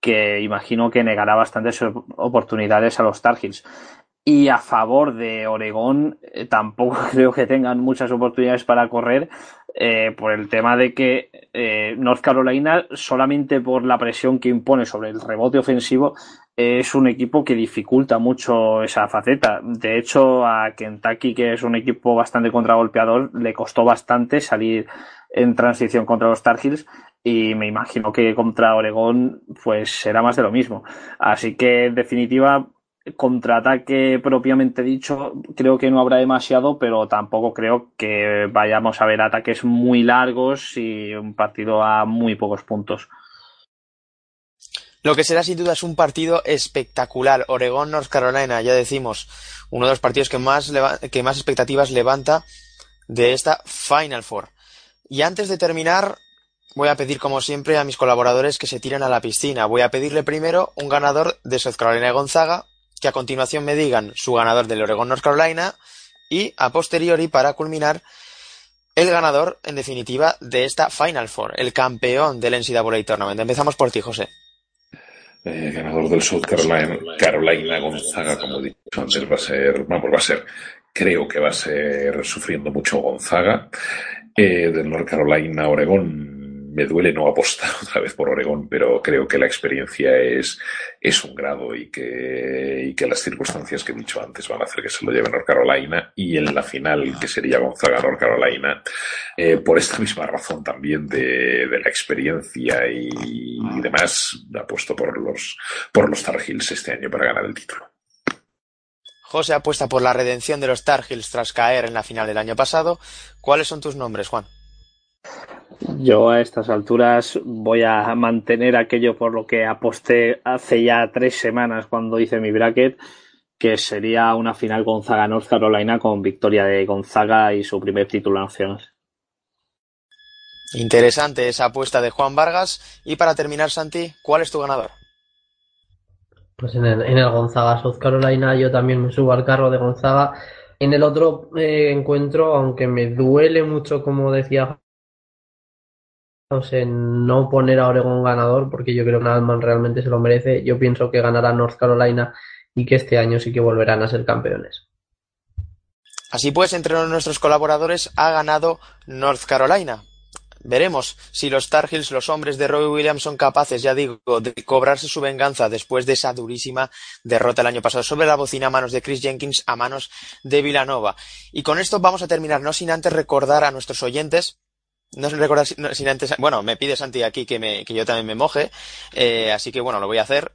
que imagino que negará bastantes oportunidades a los Tar. Y a favor de Oregón, eh, tampoco creo que tengan muchas oportunidades para correr eh, por el tema de que eh, North Carolina, solamente por la presión que impone sobre el rebote ofensivo, es un equipo que dificulta mucho esa faceta. De hecho, a Kentucky, que es un equipo bastante contragolpeador, le costó bastante salir en transición contra los Tar Heels y me imagino que contra Oregón pues será más de lo mismo. Así que en definitiva contraataque propiamente dicho creo que no habrá demasiado, pero tampoco creo que vayamos a ver ataques muy largos y un partido a muy pocos puntos. Lo que será sin duda es un partido espectacular. Oregón, North Carolina, ya decimos, uno de los partidos que más, que más expectativas levanta de esta Final Four. Y antes de terminar, voy a pedir como siempre a mis colaboradores que se tiren a la piscina. Voy a pedirle primero un ganador de South Carolina Gonzaga, que a continuación me digan su ganador del Oregón North Carolina y a posteriori para culminar el ganador en definitiva de esta Final Four, el campeón del NCAA Tournament. Empezamos por ti, José. Eh, ganador del South Carolina, Carolina Gonzaga, como he dicho antes, va a ser, vamos, va a ser, creo que va a ser sufriendo mucho Gonzaga. Eh, del North Carolina, Oregón, me duele no apostar otra vez por Oregón, pero creo que la experiencia es, es un grado y que, y que las circunstancias que he dicho antes van a hacer que se lo lleve North Carolina y en la final, que sería Gonzaga North Carolina, eh, por esta misma razón también de, de la experiencia y, y, demás, apuesto por los, por los Tar Heels este año para ganar el título. José apuesta por la redención de los Tar Heels tras caer en la final del año pasado. ¿Cuáles son tus nombres, Juan? Yo a estas alturas voy a mantener aquello por lo que aposté hace ya tres semanas cuando hice mi bracket, que sería una final Gonzaga-North Carolina con victoria de Gonzaga y su primer título nacional. Interesante esa apuesta de Juan Vargas. Y para terminar, Santi, ¿cuál es tu ganador? Pues en el, en el Gonzaga South Carolina yo también me subo al carro de Gonzaga. En el otro eh, encuentro, aunque me duele mucho, como decía en no poner a Oregon ganador, porque yo creo que Alman realmente se lo merece. Yo pienso que ganará North Carolina y que este año sí que volverán a ser campeones. Así pues, entre nuestros colaboradores ha ganado North Carolina. Veremos si los Tar Heels, los hombres de Robbie Williams, son capaces, ya digo, de cobrarse su venganza después de esa durísima derrota el año pasado sobre la bocina a manos de Chris Jenkins, a manos de Villanova. Y con esto vamos a terminar, no sin antes recordar a nuestros oyentes no recordar sin antes. Bueno, me pide Santi aquí que, me, que yo también me moje. Eh, así que bueno, lo voy a hacer.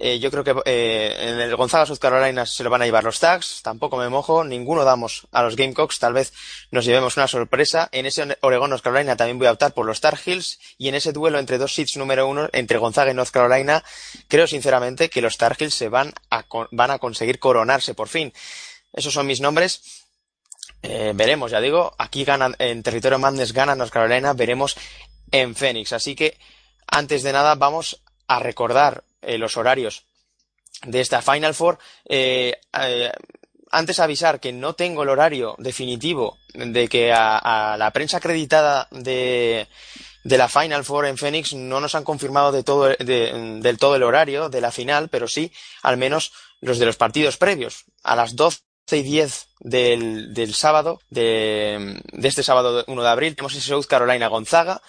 Eh, yo creo que eh, en el Gonzaga South Carolina se lo van a llevar los tags. Tampoco me mojo. Ninguno damos a los Gamecocks. Tal vez nos llevemos una sorpresa. En ese Oregon North Carolina también voy a optar por los Tar Heels. Y en ese duelo entre dos seeds número uno, entre Gonzaga y North Carolina, creo sinceramente que los Tar Heels se van a, van a conseguir coronarse por fin. Esos son mis nombres. Eh, veremos, ya digo, aquí ganan, en territorio Madness gana North Carolina, veremos en Phoenix. Así que, antes de nada, vamos a recordar eh, los horarios de esta Final Four. Eh, antes avisar que no tengo el horario definitivo de que a, la prensa acreditada de, de, la Final Four en Phoenix no nos han confirmado de todo, del todo el horario de la final, pero sí al menos los de los partidos previos. A las 12 y 10 del, del sábado, de, de, este sábado 1 de abril, tenemos ese South Carolina Gonzaga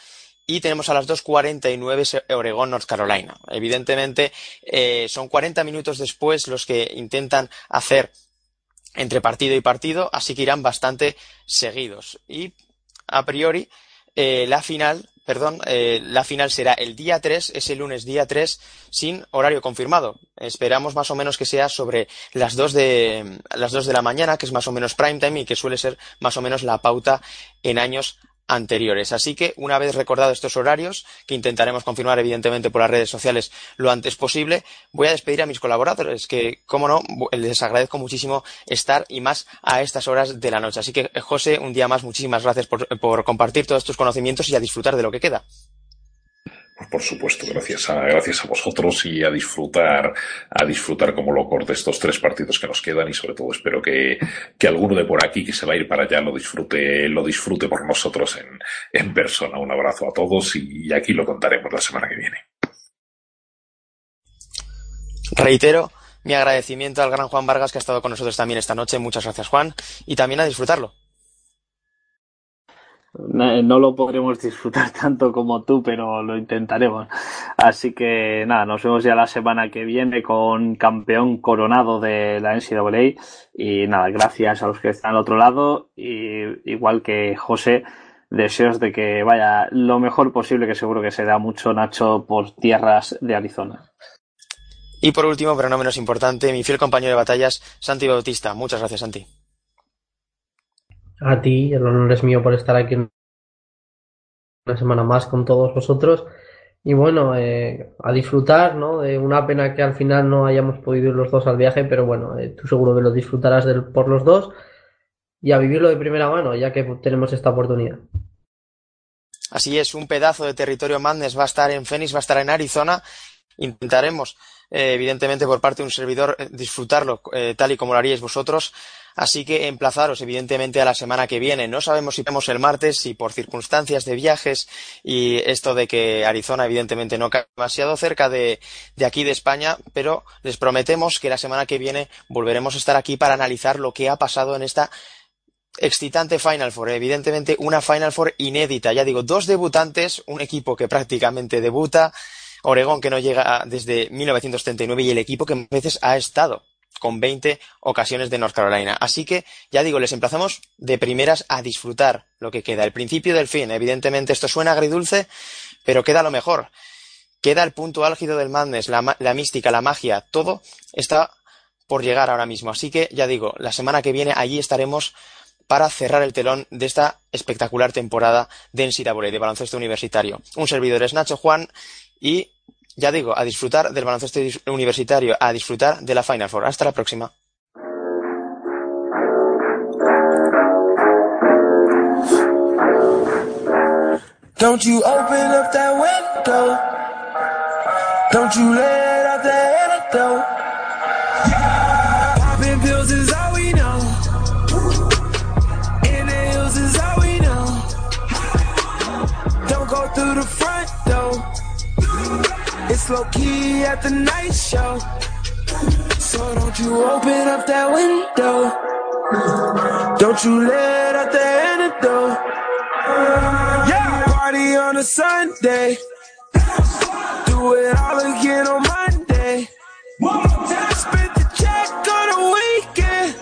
y tenemos a las 2.49 Oregón North Carolina. Evidentemente, eh, son 40 minutos después los que intentan hacer entre partido y partido, así que irán bastante seguidos. Y a priori, eh, la final perdón, eh, la final será el día 3, ese lunes día 3, sin horario confirmado. Esperamos más o menos que sea sobre las 2 de, las 2 de la mañana, que es más o menos prime time y que suele ser más o menos la pauta en años anteriores. Así que, una vez recordados estos horarios, que intentaremos confirmar evidentemente por las redes sociales lo antes posible, voy a despedir a mis colaboradores, que, como no, les agradezco muchísimo estar y más a estas horas de la noche. Así que, José, un día más, muchísimas gracias por, por compartir todos tus conocimientos y a disfrutar de lo que queda. Por supuesto, gracias a, gracias a vosotros y a disfrutar, a disfrutar como locos de estos tres partidos que nos quedan y sobre todo espero que, que alguno de por aquí que se va a ir para allá lo disfrute, lo disfrute por nosotros en, en persona. Un abrazo a todos y aquí lo contaremos la semana que viene. Reitero mi agradecimiento al gran Juan Vargas que ha estado con nosotros también esta noche. Muchas gracias, Juan. Y también a disfrutarlo no lo podremos disfrutar tanto como tú, pero lo intentaremos. Así que nada, nos vemos ya la semana que viene con campeón coronado de la NCAA. Y nada, gracias a los que están al otro lado. Y igual que José, deseos de que vaya lo mejor posible, que seguro que se da mucho Nacho por tierras de Arizona. Y por último, pero no menos importante, mi fiel compañero de batallas, Santi Bautista. Muchas gracias, Santi a ti, el honor es mío por estar aquí una semana más con todos vosotros. Y bueno, eh, a disfrutar, ¿no? De una pena que al final no hayamos podido ir los dos al viaje, pero bueno, eh, tú seguro que lo disfrutarás por los dos y a vivirlo de primera mano, ya que tenemos esta oportunidad. Así es, un pedazo de territorio Madness va a estar en Phoenix, va a estar en Arizona. Intentaremos, eh, evidentemente, por parte de un servidor, disfrutarlo tal y como lo haríais vosotros. Así que emplazaros, evidentemente, a la semana que viene. No sabemos si vemos el martes, si por circunstancias de viajes y esto de que Arizona, evidentemente, no cae demasiado cerca de, de aquí de España, pero les prometemos que la semana que viene volveremos a estar aquí para analizar lo que ha pasado en esta excitante Final Four, evidentemente una Final Four inédita. Ya digo, dos debutantes, un equipo que prácticamente debuta, Oregón que no llega desde 1939 y el equipo que a veces ha estado con 20 ocasiones de North Carolina. Así que, ya digo, les emplazamos de primeras a disfrutar lo que queda. El principio del fin. Evidentemente esto suena agridulce, pero queda lo mejor. Queda el punto álgido del madness, la, mística, la magia, todo está por llegar ahora mismo. Así que ya digo, la semana que viene allí estaremos para cerrar el telón de esta espectacular temporada de NCAA, de baloncesto universitario. Un servidor es Nacho Juan y ya digo, a disfrutar del baloncesto universitario, a disfrutar de la Final Four. Hasta la próxima. Low key at the night show. So don't you open up that window. Don't you let out the antidote. Yeah, party on a Sunday. Do it all again on Monday. Spent the check on a weekend.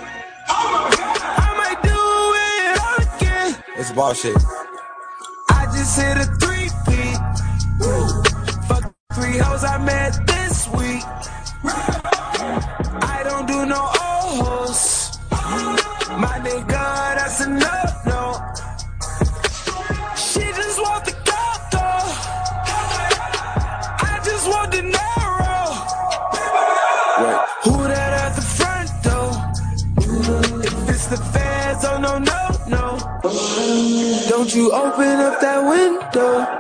I might do it all again. It's bullshit. I just hit a three peat. Fuck three hoes I met this week. I don't do no old hoes. My nigga, that's a no no. She just want the coco. I just want the narrow. Who that at the front door? If it's the feds, oh no no no. Don't you open up that window.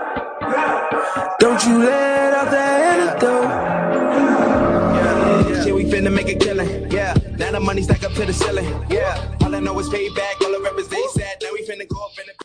Don't you let out the antidote. Yeah, yeah. Shit, we finna make a killing. Yeah, now the money stack up to the ceiling. Yeah, all I know is payback. All the rappers they sad. Now we finna go up in the.